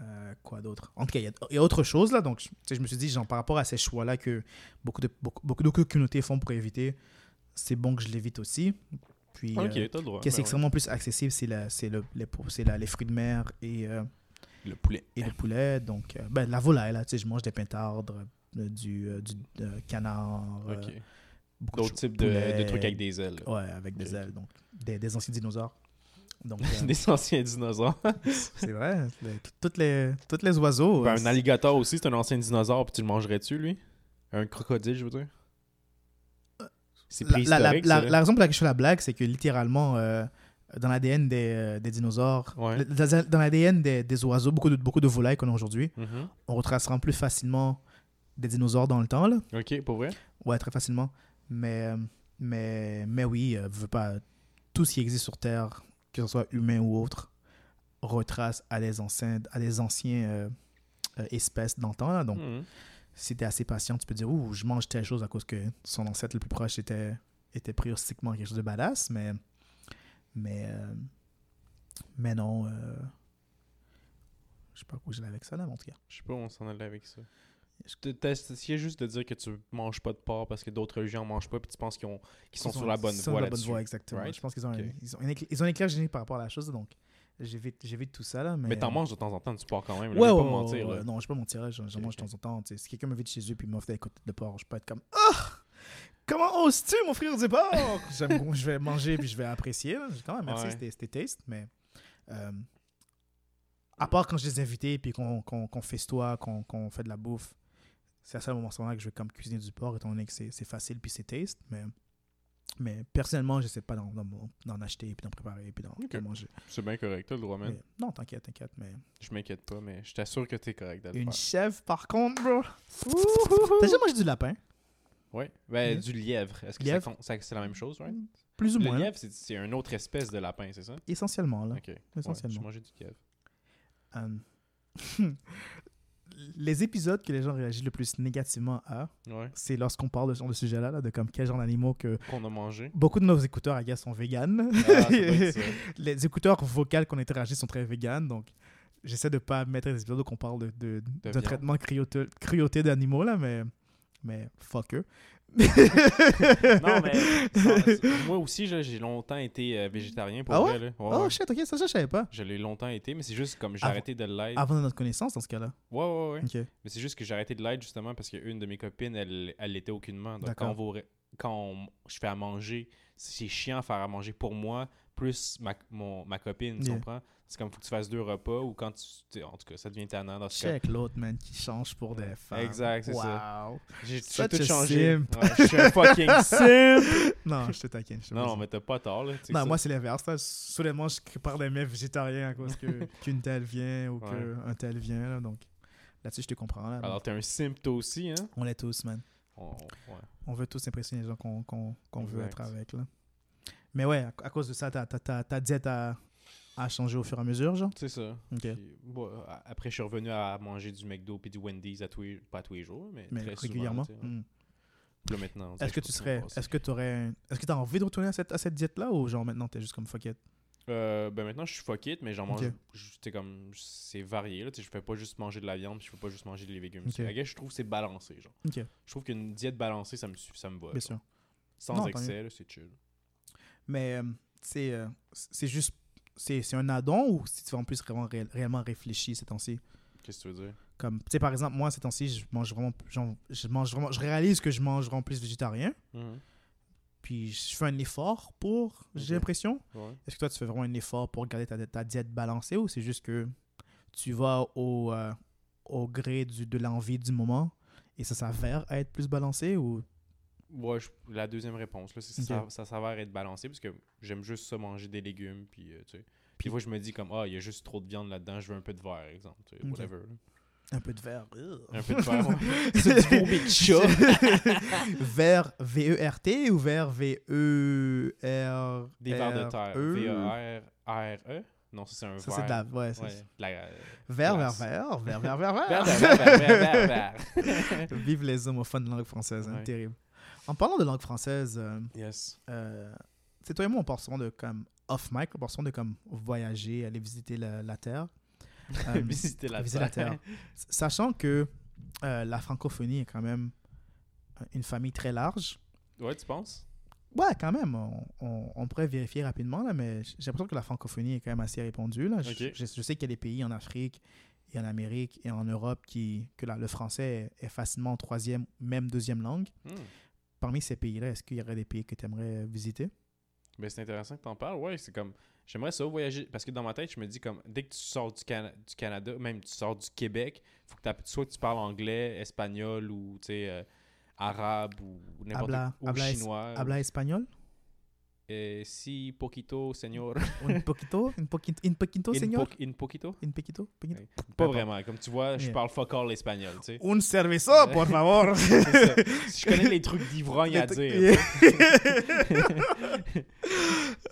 Euh, quoi d'autre? En tout cas, il y a- il y, a autre chose là. Donc, je- me suis dit, genre, par rapport à ces choix-là que beaucoup de, beaucoup, beaucoup de communautés font pour éviter, c'est bon que je l'évite aussi. Puis, Ok, euh, qu'est-ce qui est ben extrêmement plus accessible, c'est la, c'est le, les, la- les fruits de mer et, euh. Le poulet. et le poulet. Donc, euh, ben, la volaille, là, tu sais, je mange des pintardres, du, du canard, D'autres types de, trucs avec des ailes. Ouais, avec des ailes, donc des, des anciens dinosaures. Donc, euh, des anciens dinosaures. c'est vrai, toutes les, toutes les oiseaux. Ben, euh, un alligator aussi, c'est un ancien dinosaure, puis tu le mangerais-tu, lui? Un crocodile, je veux dire? C'est La, la, la, raison pour laquelle je fais la blague, c'est que littéralement, euh, dans l'ADN des, euh, des dinosaures, Ouais. dans dans l'ADN des, des oiseaux, beaucoup de, beaucoup de volailles qu'on a aujourd'hui, Mhm. on retracera plus facilement des dinosaures dans le temps. Là. Ok, pour vrai? Ouais, très facilement. Mais, euh, mais, mais oui, euh, veux pas, tout ce qui existe sur Terre, que ce soit humain ou autre, retrace à des anciens, à des anciens euh, euh, espèces. Là. Donc, Mhm. si tu es assez patient, tu peux dire, ouh, je mange telle chose à cause que son ancêtre le plus proche était, était prioristiquement quelque chose de badass, mais Mais, euh, mais non. euh, je sais pas où j'allais avec ça, là, mais en tout cas. Je sais pas où on s'en allait avec ça. Essayais juste de dire que tu manges pas de porc parce que d'autres religions en mangent pas, puis tu penses qu'ils ont- qu'ils sont, sur la bonne voie sur la bonne là-dessus. voie, exactement. Right? Je pense qu'ils ont, ils ont, ils ont un éclair génique par rapport à la chose, donc j'évite j'évite tout ça, là. Mais, Mais t'en manges de temps en temps du porc quand même. là, Ouais, je vais ouais, pas me ouais, mentir. là. Non, je vais pas mentir, j'en mange de temps en temps. Si quelqu'un m'invite chez eux puis m'offre des côtes de porc, je peux être comme Ah Comment oses-tu m'offrir du porc? J'aime- Je vais manger puis je vais apprécier. là. Quand même, merci, c'était c'était taste, mais. euh, à part quand je les invite puis qu'on qu'on qu'on festoie, qu'on qu'on fait de la bouffe, c'est à ce moment-là que je vais comme cuisiner du porc, étant donné que c'est c'est facile puis c'est taste. Mais, mais personnellement, j'essaie pas d'en- acheter puis d'en préparer puis d'en manger. C'est bien correct, t'as le droit, man. Mais- non, t'inquiète, t'inquiète. Mais Je m'inquiète pas, mais je t'assure que t'es correct d'aller le une chèvre, par contre, bro. T'as déjà mangé du lapin? Ouais. Ben, Ok. du lièvre. Est-ce que Lièvre? ça c'est la même chose, right? Plus ou Le moins. lièvre, c'est- c'est une autre espèce de lapin, c'est ça? Essentiellement, là. Ok. Ouais, Essentiellement. j'ai mangé du lièvre. Euh, les épisodes que les gens réagissent le plus négativement à, Ouais. c'est lorsqu'on parle de ce genre de sujet-là, là, de comme quel genre d'animaux que Qu'on a mangé. beaucoup de nos écouteurs, à gars, sont véganes. Ah, les écouteurs vocaux qu'on interagit sont très véganes, donc j'essaie de pas mettre des épisodes où on parle de, de, de traitement cruauté, cruauté d'animaux, là, mais, mais fuck eux. Non, mais moi aussi, j'ai longtemps été euh, végétarien pour Ah vrai. Là. Ouais, oh ouais. shit, ok, ça, je savais pas. Je l'ai longtemps été, mais c'est juste comme j'ai arrêté de l'être. Avant notre connaissance, dans ce cas-là. Ouais, ouais, ouais. Mais c'est juste que j'ai arrêté de l'être justement parce qu'une de mes copines, elle, elle l'était aucunement. Donc quand, on va quand on- je fais à manger, c'est chiant à faire à manger pour moi, plus ma, mon, ma copine, tu Yeah. comprends? C'est comme faut que tu fasses deux repas ou quand tu. En tout cas, ça devient tannant dans ce cas. Check l'autre, man, qui change pour des femmes. Exact, c'est ça. Wow. J'ai j'ai tout changé. Ouais, je suis un fucking simp. Non, je te taquine. je te Non, mais t'as pas tort, là. Non, ça. moi, c'est l'inverse. Soudainement, je prépare des mets végétariens à cause que- qu'une telle vient ou Ouais. qu'un tel vient. là. donc, là-dessus, je te comprends. Là, Alors, t'es un simp toi aussi, hein? on l'est tous, man. On- ouais. On veut tous impressionner les gens qu'on veut être avec. Là. Mais ouais, à, à cause de ça, ta diète a, a changé au fur et à mesure, genre? C'est ça. Ok. Puis, bon, après, je suis revenu à manger du McDo puis du Wendy's à tous les, pas tous les jours, mais, Mais très régulièrement. souvent. tu. Hmm. Là, maintenant, Est-ce que tu serais. Est-ce que tu aurais. Est-ce que tu as envie de retourner à cette, à cette diète-là ou genre maintenant, t'es juste comme fuck it? Euh, ben maintenant, je suis fuck it, mais j'en mange. Ok. je- tu sais, comme. C'est varié, là. Tu je fais pas juste manger de la viande, puis je fais pas juste manger des légumes. Ok. I guess, je trouve que c'est balancé, genre. Ok, Je trouve qu'une diète balancée, ça me, ça me va. bien sûr. Sans Non, excès, c'est chill. Mais euh, c'est euh, c'est juste. C'est un addon ou si tu vas en plus vraiment, ré- réellement réfléchir ces temps-ci? Qu'est-ce que tu veux dire? Comme, tu sais, par exemple, moi, ces temps-ci, je mange vraiment. Je, mange vraiment, je réalise que je mange vraiment plus végétarien. Mhm. Puis je fais un effort pour, j'ai l'impression. Ouais. Est-ce que toi, tu fais vraiment un effort pour garder ta, ta diète balancée ou c'est juste que tu vas au, euh, au gré du, de l'envie du moment et ça s'avère être plus balancé ou. Ouais, je- la deuxième réponse, là, c'est que Ok. ça, ça s'avère être balancé parce que j'aime juste ça manger des légumes. Puis, euh, tu sais. Puis, fois, je me dis comme, ah, il y a juste trop de viande là-dedans, je veux un peu de verre, exemple. tu sais. Whatever. là. Un peu de verre. Un peu de verre. ouais. c'est du vomi de chat. Vert V-E-R-T ou vert V-E-R. Des vers de terre. R-E? V-E-R-R-E. Non, ça, c'est un Ça, verre. c'est de la. Ouais, c'est- Ouais, de la- Vert, vert, glace. vert, vert, vert, vert, Verre, vert. verre, verre, verre, verre, verre. Vive les homophones de langue française, hein, terrible. En parlant de langue française, euh, Yes. euh, sais, toi et moi, on parle souvent de comme off-mic, on parle souvent de comme voyager, aller visiter la, la Terre. Euh, Visiter la visiter la terre. Sachant que la francophonie est quand même une famille très large. Ouais, tu penses? Ouais, quand même. On, on- on pourrait vérifier rapidement, là, mais j'ai l'impression que la francophonie est quand même assez répandue. Là. Je- Ok. Je, je sais qu'il y a des pays en Afrique et en Amérique et en Europe qui, que le français est, est facilement troisième, même deuxième langue. Hmm. Parmi ces pays-là, est-ce qu'il y aurait des pays que tu aimerais visiter? Ben, c'est intéressant que tu en parles. Ouais, c'est comme. J'aimerais ça voyager. Parce que dans ma tête, je me dis comme. Dès que tu sors du, Cana- du Canada, même tu sors du Québec, faut que soit tu parles anglais, espagnol ou, tu sais, euh, arabe ou n'importe Habla- ou habla es- chinois. Habla espagnol? Eh, si, poquito, señor. Un poquito? Un poquito, un poquito señor? po- in poquito? Un poquito? Poquito? Ouais. Peu Pas vraiment. Comme tu vois, je Yeah. parle fuck all espagnol, tu sais. Un cervezo, por favor ça. Je connais les trucs d'ivrogne à dire.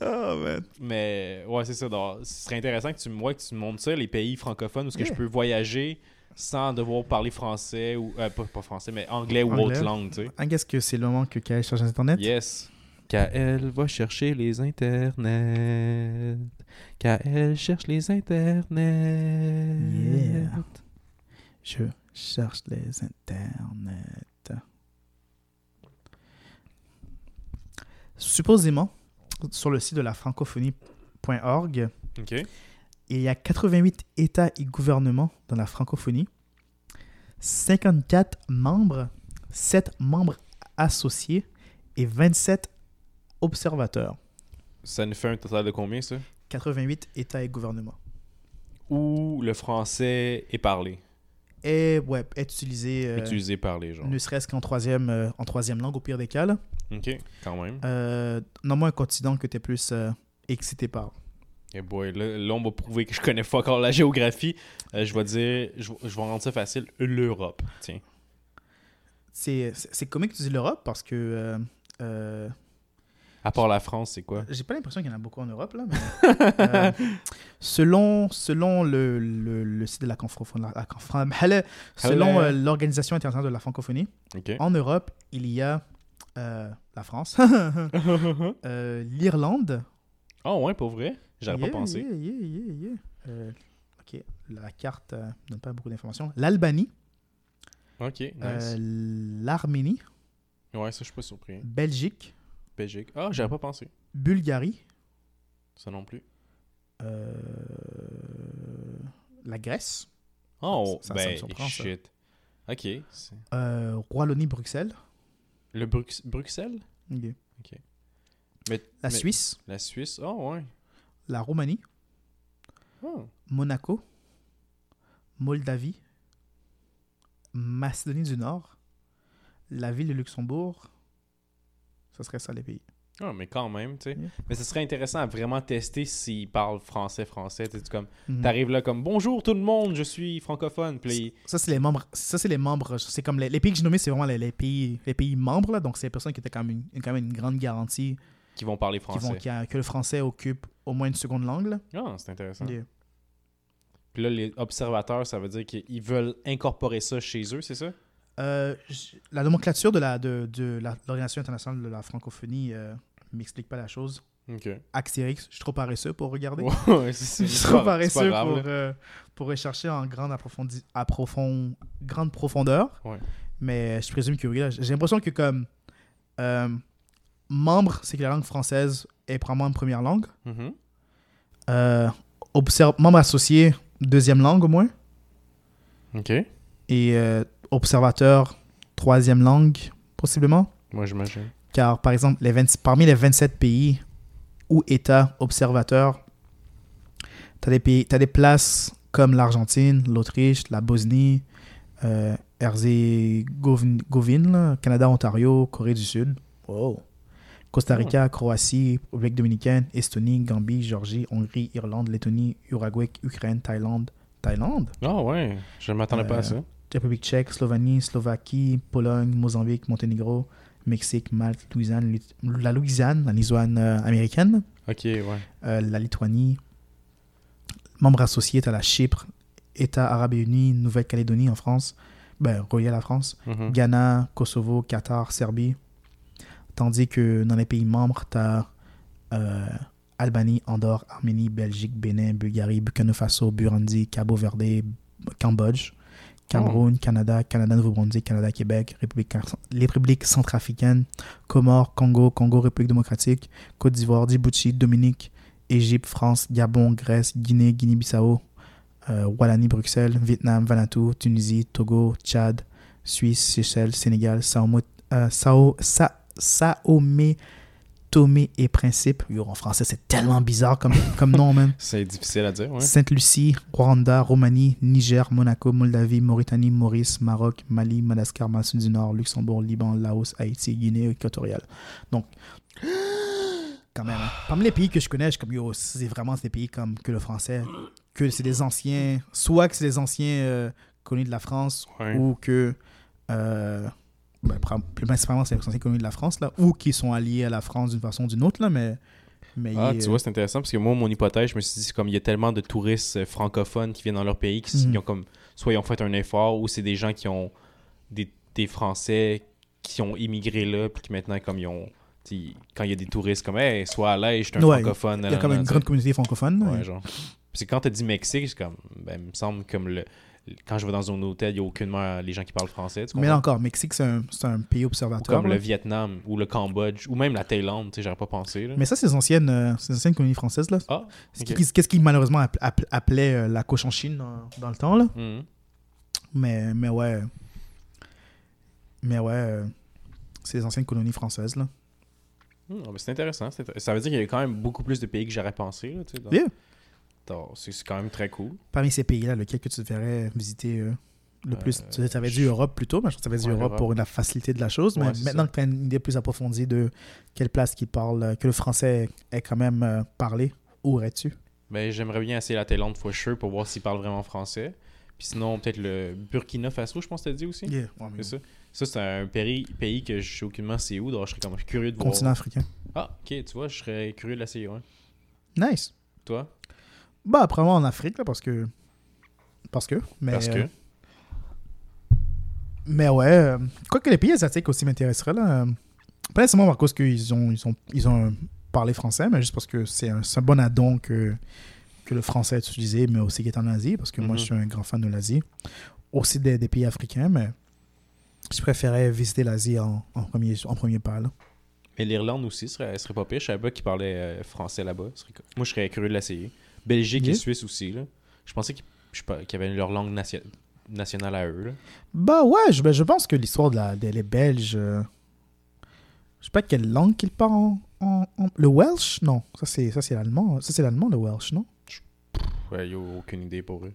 oh man. Mais ouais, c'est ça. donc, ce serait intéressant que tu me, ouais, que tu me montres ça, les pays francophones où ce que je peux voyager sans devoir parler français ou euh, pas, pas français, mais anglais ou autre langue, tu sais. Guess que c'est le moment que Kyle cherche sur internet. Yes. KL va chercher les internets. KL cherche les internets. Yeah. Je cherche les internets. Supposément, sur le site de la francophonie.org, il y a 88 États et gouvernements dans la francophonie, 54 membres, 7 membres associés et 27 observateurs. Ça nous fait un total de combien, ça? 88 États et gouvernements. Où le français est parlé? Et ouais, est utilisé euh, Utilisé parlé, genre. ne serait-ce qu'en troisième, euh, en troisième langue au pire des cas. Là. Ok, quand même. Euh, Nomme-moi un continent que tu es plus euh, excité par. Et boy, là, là, on va prouver que je connais pas encore la géographie. Je vais dire, je, je vais rendre ça facile, l'Europe. Tiens. C'est comique que tu dis l'Europe parce que À part la France, c'est quoi? j'ai pas l'impression qu'il y en a beaucoup en Europe. Là, mais, euh, selon selon le, le, le site de la confro- selon euh, l'Organisation internationale de la francophonie, en Europe, il y a euh, la France, l'Irlande. Oh ouais, pour vrai? J'aurais Yeah, pas pensé. yeah, yeah, ok, la carte ne donne pas beaucoup d'informations. L'Albanie, Ok, nice. l'Arménie, Ouais, ça, je suis pas surpris. Belgique, Belgique. Ah, j'aurais pas pensé. Bulgarie, Ça non plus. euh, la Grèce, Oh, Ça- ça ben, surprend, ça. shit. Ok. c'est- euh, Wallonie-Bruxelles, Le Brux- Bruxelles? Ok. Mais, la mais- Suisse, La Suisse? Oh, ouais. la Roumanie, Oh. Monaco, Moldavie, Macédonie du Nord, la ville de Luxembourg. Ce serait ça les pays. Ah, mais quand même, tu sais. Yeah. Mais ce serait intéressant à vraiment tester s'ils parlent français, français. Tu comme, Mhm. t'arrives là comme bonjour tout le monde, je suis francophone. Puis Ça, c'est les membres. Ça, c'est les membres. C'est comme les, les pays que j'ai nommés, c'est vraiment les, les pays, les pays membres. Là, donc, c'est les personnes qui étaient quand même une, quand même une grande garantie qui vont parler qui vont, français. qui a- que le français occupe au moins une seconde langue. là. Ah, c'est intéressant. Yeah. Puis là, les observateurs, ça veut dire qu'ils veulent incorporer ça chez eux, c'est ça? Euh, la nomenclature de la de, de l'Organisation internationale de la francophonie euh, m'explique pas la chose. Ok. Axérix, je suis trop paresseux pour regarder. Ouais, Je suis trop paresseux grave, pour, euh, pour rechercher en grande, approfondi, approfond, grande profondeur. Ouais. Mais je présume que oui. J'ai l'impression que comme euh, membre, c'est que la langue française est probablement une première langue. Mhm. Euh, observe, membre associé, deuxième langue au moins. Ok. Et observateur, troisième langue, possiblement? Moi, j'imagine. Car, par exemple, les 20 parmi les 27 pays ou États observateurs, tu as t'as des places comme l'Argentine, l'Autriche, la Bosnie, euh, Herzégovine, Canada, Ontario, Corée du Sud, wow. Costa Rica, Croatie, République dominicaine, Estonie, Gambie, Géorgie, Hongrie, Irlande, Lettonie, Uruguay, Ukraine, Thaïlande. Thaïlande? Ah ouais, je ne m'attendais pas à Euh, ça. République tchèque, Slovanie, Slovaquie, Pologne, Mozambique, Monténégro, Mexique, Malte, Louisiane, la Louisiane, la Louisiane euh, américaine, Ok, ouais. euh, la Lituanie, membre associé à la Chypre, États arabes unis, Nouvelle-Calédonie en France, ben, relié à la France, Mhm. Ghana, Kosovo, Qatar, Serbie. Tandis que dans les pays membres, tu as Albanie, Andorre, Arménie, Belgique, Bénin, Bulgarie, Burkina Faso, Burundi, Cabo Verde, Cambodge, Cameroun, Canada, Canada, Nouveau-Brunswick, Canada, Québec, République, République centrafricaine, Comores, Congo, Congo, République démocratique, Côte d'Ivoire, Djibouti, Dominique, Égypte, France, Gabon, Grèce, Guinée, Guinée-Bissau, euh, Wallonie, Bruxelles, Vietnam, Vanuatu, Tunisie, Togo, Tchad, Suisse, Seychelles, Sénégal, Sao, euh, Sao, Sa- Saomé, Tomé et Principe. Yo, en français, c'est tellement bizarre comme, comme nom, même. C'est difficile à dire, ouais. Sainte-Lucie, Rwanda, Roumanie, Niger, Monaco, Moldavie, Mauritanie, Maurice, Maroc, Mali, Madagascar, Macédoine du Nord, Luxembourg, Liban, Laos, Haïti, Guinée équatoriale. Donc, quand même. hein. Parmi les pays que je connais, je comme, yo, c'est vraiment des pays comme que le français, que c'est des anciens, soit que c'est des anciens euh, connus de la France, Ouais. ou que, euh, ben, principalement, c'est les anciens connus de la France, là, ou qui sont alliés à la France d'une façon ou d'une autre, là, mais. mais Ah, il- tu vois, c'est intéressant parce que moi, mon hypothèse, je me suis dit, c'est comme il y a tellement de touristes euh, francophones qui viennent dans leur pays, qui, Mhm. qui ont comme, soit ils ont fait un effort, ou c'est des gens qui ont des, des Français qui ont immigré là, puis qui maintenant, comme ils ont quand il y a des touristes comme Hey, sois à l'aise, je suis un Ouais, francophone. Il y a comme une grande communauté francophone. Ouais, ouais. genre. Puis c'est quand t'as dit Mexique, c'est comme. Ben, il me semble comme le. Quand je vais dans un hôtel, il n'y a aucunement les gens qui parlent français. Mais là encore, Mexique, c'est un, pays Ou observateur. comme là. le Vietnam, ou le Cambodge, ou même la Thaïlande, tu sais, j'aurais pas pensé. Là. Mais ça, c'est les anciennes, euh, anciennes colonies françaises. Là. Ah, Qu'est-ce qui malheureusement app- app- appelait euh, la Cochinchine dans, dans le temps. Là. Mhm. Mais, mais ouais. Mais ouais, euh, c'est les anciennes colonies françaises. Là. Hmm, ah, c'est intéressant. Ça veut dire qu'il y a quand même beaucoup plus de pays que j'aurais pensé. Là, tu sais, dans- Yeah. C'est quand même très cool. Parmi ces pays-là, lequel que tu devrais visiter euh, le Euh, plus? Tu avais dit Europe plutôt, mais je t'avais dit Ouais, Europe l'Europe. pour la facilité de la chose. Ouais, mais maintenant ça. que tu as une idée plus approfondie de quelle place qui parle, euh, que le français est quand même parlé, où irais-tu Ben, j'aimerais bien essayer la Thaïlande for sure pour voir s'ils parlent vraiment français. Puis sinon, peut-être le Burkina Faso, je pense que t'as dit aussi. Yeah, ouais, ça. Ça, c'est un pays, pays que je sais aucunement c'est où. Donc, je serais comme curieux de voir. Continent africain. Ah, ok, tu vois, je serais curieux de l'essayer, ouais. Nice. Toi? Bah, moi en Afrique, là, parce que. Parce que. Mais, Parce que. euh, mais ouais. euh, quoi que les pays asiatiques aussi m'intéresseraient, là. euh, Pas nécessairement cause qu'ils ont, ils ont, ils ont parlé français, mais juste parce que c'est un, bon addon que, que le français est utilisé, mais aussi qui est en Asie, parce que moi, Mhm. je suis un grand fan de l'Asie. Aussi des, des pays africains, mais je préférais visiter l'Asie en, en, premier, en premier pas, là. Mais l'Irlande aussi serait, serait pas pire. Je savais pas qu'ils parlaient euh, français là-bas. Moi, je serais curieux de l'essayer. Belgique Yeah. et Suisse aussi, là. Je pensais qu'ils qu'ils avaient leur langue nation- nationale à eux, là. Bah ouais, je, ben, je pense que l'histoire de des les Belges. euh, je sais pas quelle langue qu'ils parlent en, en- en- Le Welsh? Non, ça c'est l'allemand. Ça c'est l'allemand, le Welsh, non? Ouais, a aucune idée pour eux.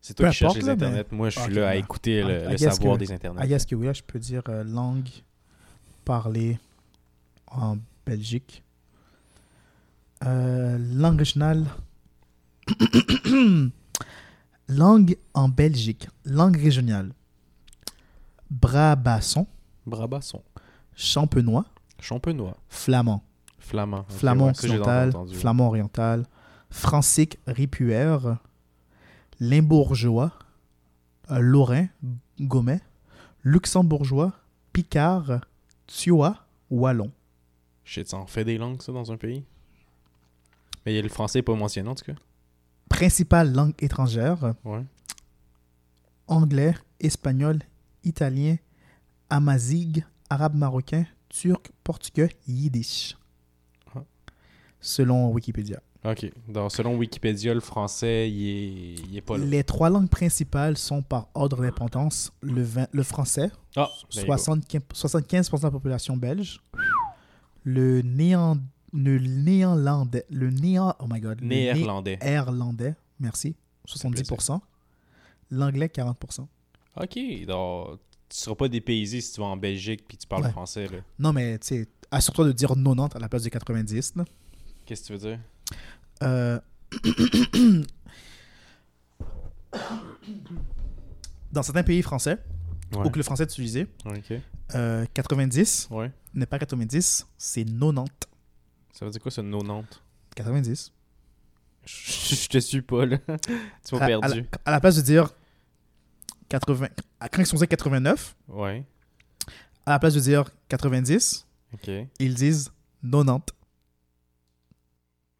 C'est Peu toi qui cherches importe, les là, mais- internets. Moi, je suis là à bah. écouter I- le, I le guess savoir que- des internets. Ah, yes, que oui, là, je peux dire euh, langue parlée en Belgique. Euh, langue régionale. langue en Belgique. Langue régionale. Brabasson, Brabasson. champenois, Champenois. flamand. Flamand. Flamand occidental, flamand oriental, francique ripuaire, limbourgeois, euh, lorrain, gomet, luxembourgeois, picard, thiois, wallon. Shit, ça en fait des langues, ça, dans un pays? Mais le français pas mentionné, en tout cas. Principale langue étrangère, Ouais. anglais, espagnol, italien, amazigh, arabe marocain, turc, portugais, yiddish. Ah. Selon Wikipédia. Ok. Donc, selon Wikipédia, le français, il est, il est pas là. Les trois langues principales sont par ordre d'importance le, le français, Ah, there you go. 75%, 75% de la population belge, le, néan, le néerlandais, le néan, oh my god, Néerlandais. néerlandais, merci, 70%, l'anglais 40%. Ok. Donc, tu seras pas dépaysé si tu vas en Belgique puis tu parles Ouais. français, là. Non mais tu sais, assure-toi de dire 90 à la place de 90. là. Qu'est-ce que tu veux dire? Euh, Dans certains pays français, Ouais. où que le français est utilisé, Ok. euh, 90 Ouais. n'est pas 90, c'est 90. Ça veut dire quoi, ce 90? 90. Je je te suis pas, là. tu m'as à, à la, perdu. à la place de dire 80, à- quand ils sont dire 89, Ouais. à la place de dire 90, Ok. ils disent 90.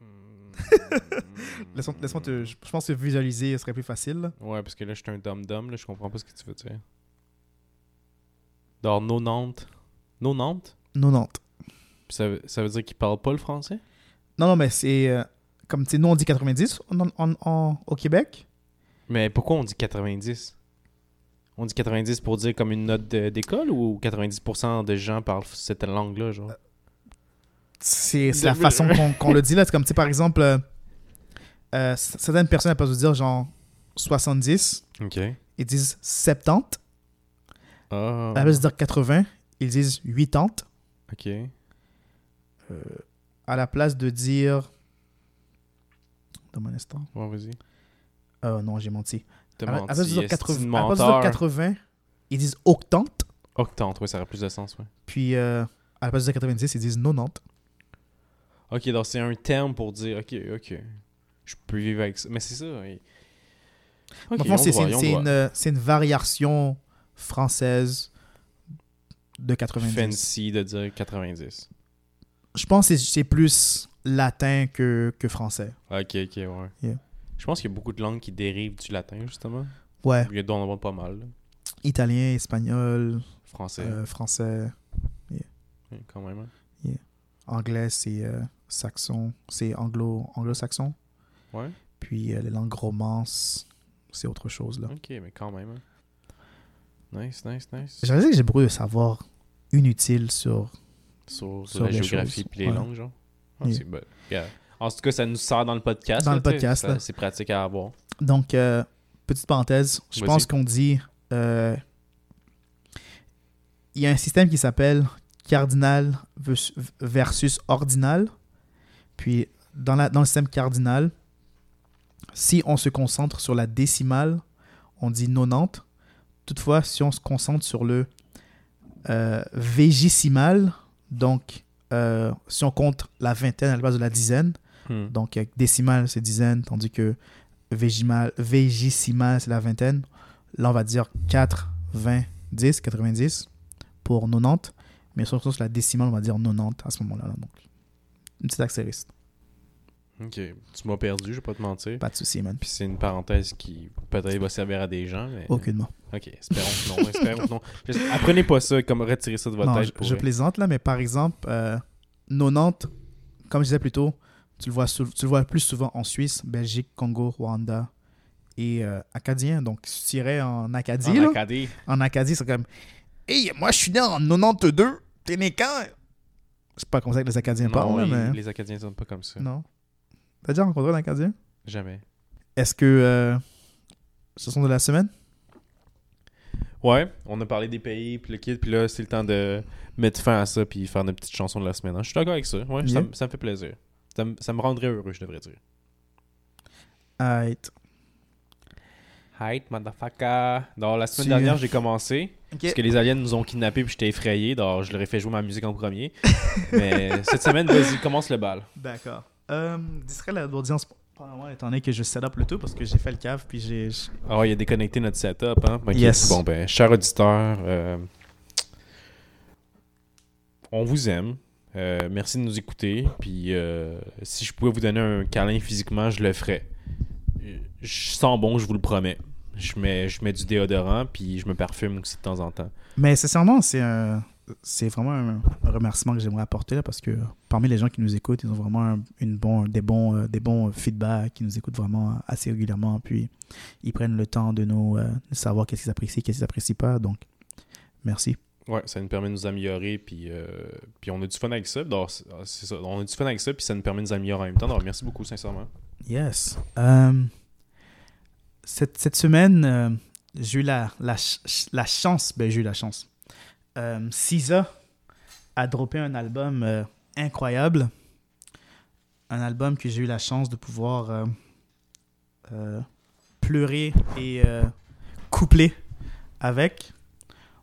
Laisse-moi laisse-moi te, je pense que visualiser serait plus facile. là. Ouais, parce que là, je suis un dum-dum, là, je comprends pas ce que tu veux dire. Alors, 90. 90? 90. Puis ça, veut- ça veut dire qu'il parle pas le français? Non, non, mais c'est euh, comme tu sais, nous on dit 90 en- en- en- au Québec. Mais pourquoi on dit 90? On dit 90 pour dire comme une note d'école ou 90% de gens parlent cette langue-là, genre? C'est c'est la façon qu'on le dit là. C'est comme, tu sais, par exemple, euh, euh, certaines personnes, elles peuvent dire genre 70, Ok. ils disent 70. Ah. La place de dire 80, ils disent 80. Ok. À la place de dire. Donne-moi un instant. Ouais, vas-y. Euh, non, j'ai menti. T'as À à de 80, de à la place de dire menteur. 80, ils disent octante. Octante, ouais, ça aurait plus de sens, ouais. Puis euh, à la place de dire 90, ils disent 90. Ok, donc c'est un terme pour dire, ok, ok. Je peux vivre avec ça. Mais c'est ça, Dans le fond, on c'est doit, c'est- on c'est doit. une, euh, c'est une variation française de 90. fancy de dire 90. Je pense que c'est- plus latin que, que français. Ok, ok, ouais. Yeah. Je pense qu'il y a beaucoup de langues qui dérivent du latin, justement. Ouais, Il y a d'en avoir pas mal. là. italien, espagnol, Français, euh, français, ouais, quand même. hein. anglais, c'est euh, saxon, c'est anglo, anglo-saxon. Ouais, Puis euh, les langues romances, c'est autre chose là. ok, mais quand même. hein. Nice, nice, nice. J'ai que j'ai beaucoup de savoir inutile sur. Sur, Sur la géographie puis les ouais. langues, genre. Ah, Yeah. c'est bon. Yeah. En tout cas, ça nous sert dans le podcast. Dans là, le podcast. C'est pratique à avoir. Donc, euh, petite parenthèse, je pense qu'on dit. euh, Il y a un système qui s'appelle cardinal vers- versus ordinal. Puis, dans, la, dans le système cardinal, si on se concentre sur la décimale, on dit 90. Toutefois, si on se concentre sur le euh, végésimal, donc euh, si on compte la vingtaine à la place de la dizaine, Hmm. donc décimale c'est dizaine, tandis que végimal, végésimal c'est la vingtaine. Là, on va dire 4, 20, 10, 90 pour 90. Mais surtout sur la décimale, on va dire 90 à ce moment-là. là. Donc, une petite accélériste. Ok, tu m'as perdu, je vais pas te mentir. Pas de souci, man. Puis c'est une parenthèse qui peut-être va servir à des gens, mais... Aucunement. Ok, espérons que non, espérons que non. Juste Apprenez pas ça, comme retirer ça de votre Non, tête. je, pour je vrai. plaisante là, mais par exemple, euh, 90, comme je disais plus tôt, tu le vois, tu le vois plus souvent en Suisse, Belgique, Congo, Rwanda et euh, Acadien. Donc, si tu irais en Acadie, En là, Acadie. en Acadie, c'est comme Hey, moi je suis né en 92, t'es né quand? C'est pas comme ça que les Acadiens Non, parlent, ils- mais. les Acadiens sont pas comme ça. Non? T'as déjà rencontré un Acadien? Jamais. Est-ce que euh, ce sont de la semaine? Ouais, on a parlé des pays, puis le kit, puis là, c'est le temps de mettre fin à ça, puis faire notre petite chanson de la semaine. hein. Je suis d'accord avec ça. Ouais, ça, Yeah. me- ça me fait plaisir. Ça, me- ça me rendrait heureux, je devrais dire. Alright. Hi, motherfucker. Donc, la semaine Tu- dernière, j'ai commencé. Parce que les aliens nous ont kidnappés, puis j'étais effrayé. Donc, je leur ai fait jouer ma musique en premier. Mais cette semaine, vas-y, commence le bal. D'accord. Euh, discret à l'audience, probablement, étant donné que je set up le tout parce que j'ai fait le cave puis j'ai. Ah, ouais, il a déconnecté notre setup. Hein? Yes. Bon, ben, cher auditeur, euh, on vous aime. Euh, merci de nous écouter. Puis, euh, si je pouvais vous donner un câlin physiquement, je le ferais. Je sens bon, je vous le promets. Je mets, je mets du déodorant, puis je me parfume aussi de temps en temps. Mais sincèrement, c'est un. C'est vraiment un, un remerciement que j'aimerais apporter là, parce que parmi les gens qui nous écoutent, ils ont vraiment un- une bon, des, bons, euh, des bons feedbacks, qui nous écoutent vraiment assez régulièrement, puis ils prennent le temps de nous euh, de savoir qu'est-ce qu'ils apprécient, qu'est-ce qu'ils apprécient pas. Donc, merci. Ouais, ça nous permet de nous améliorer, puis, euh, puis on a du fun avec ça. Donc, c'est ça. On a du fun avec ça, puis ça nous permet de nous améliorer en même temps. Donc, merci beaucoup, sincèrement. Yes. Euh, cette, cette semaine, euh, j'ai eu la, la, ch- la chance, ben j'ai eu la chance. Euh, a droppé un album euh, incroyable. Un album que j'ai eu la chance de pouvoir euh, euh, pleurer et coupler avec.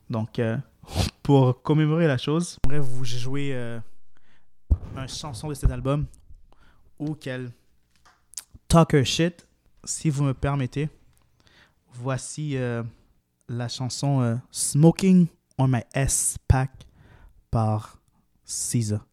Donc, pour commémorer la chose, j'aimerais vous jouer une chanson de cet album où qu'elle Talker Shit, si vous me permettez. Voici la chanson Smoking on My S-Pack par SZA.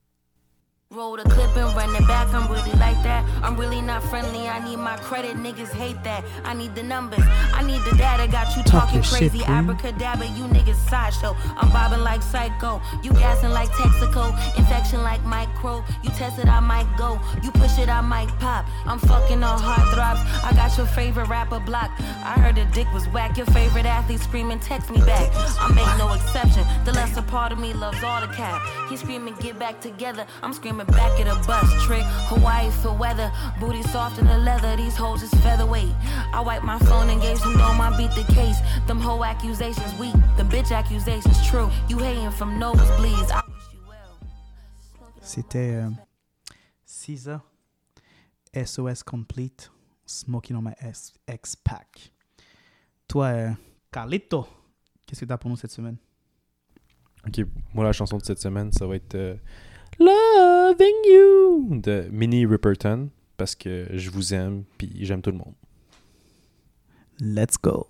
Roll the clip and run it back. I'm really like that. I'm really not friendly. I need my credit. Niggas hate that. I need the numbers. I need the data. Got you talking shit, crazy. queen. Abracadabra. You niggas sideshow. I'm bobbing like psycho. You gassing like Texaco. Infection like micro. You test it, I might go. You push it, I might pop. I'm fucking on heartthrobs. I got your favorite rapper blocked. I heard the dick was whack. Your favorite athlete screaming, text me back. I make no exception. The lesser part of me loves all the cap. He screaming, get back together. I'm screaming back at a bus trick. Hawaii for weather. Booty soft in the leather. These hoes is featherweight. I wiped my phone and gave some dome. I beat the case. Them whole accusations weak. The bitch accusations true. You hating from nosebleeds. I wish you well. C'était euh, SZA, SOS Complete, Smoking on My S- X-Pack. Toi, euh, Carlito, qu'est-ce que tu as pour nous cette semaine? Ok, moi la chanson de cette semaine, ça va être euh, Loving You de Minnie Riperton parce que je vous aime puis j'aime tout le monde. Let's go.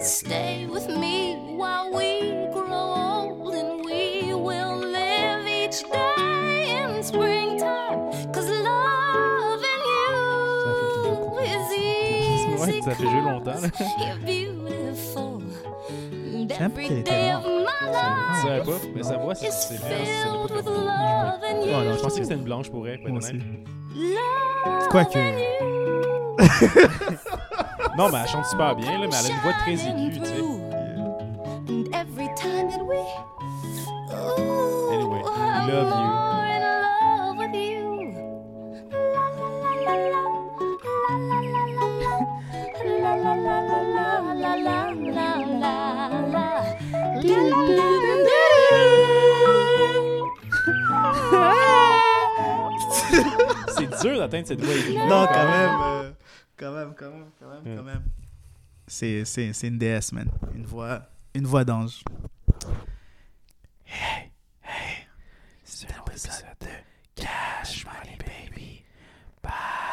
Stay with me while we grow old and we will live each day in springtime. Cause loving you is Ouais, easy. ça fait jouer longtemps. You're beautiful. Every day of my life pas, mais sa voix, c'est is c'est filled with love and you. Oh, non, Je pensais que c'était une blanche pour elle, pour être honnête. Quoique. Non, mais elle chante super bien, là, mais elle a une voix très aiguë, tu sais. Anyway, we love you. C'est dur d'atteindre cette voix. Non, quand même. Euh, quand même, quand même, quand même, quand mm. même. C'est, c'est, c'est une déesse, man. Une voix, une voix d'ange. Hey, hey, c'est un épisode de Cash Money Baby. Bye.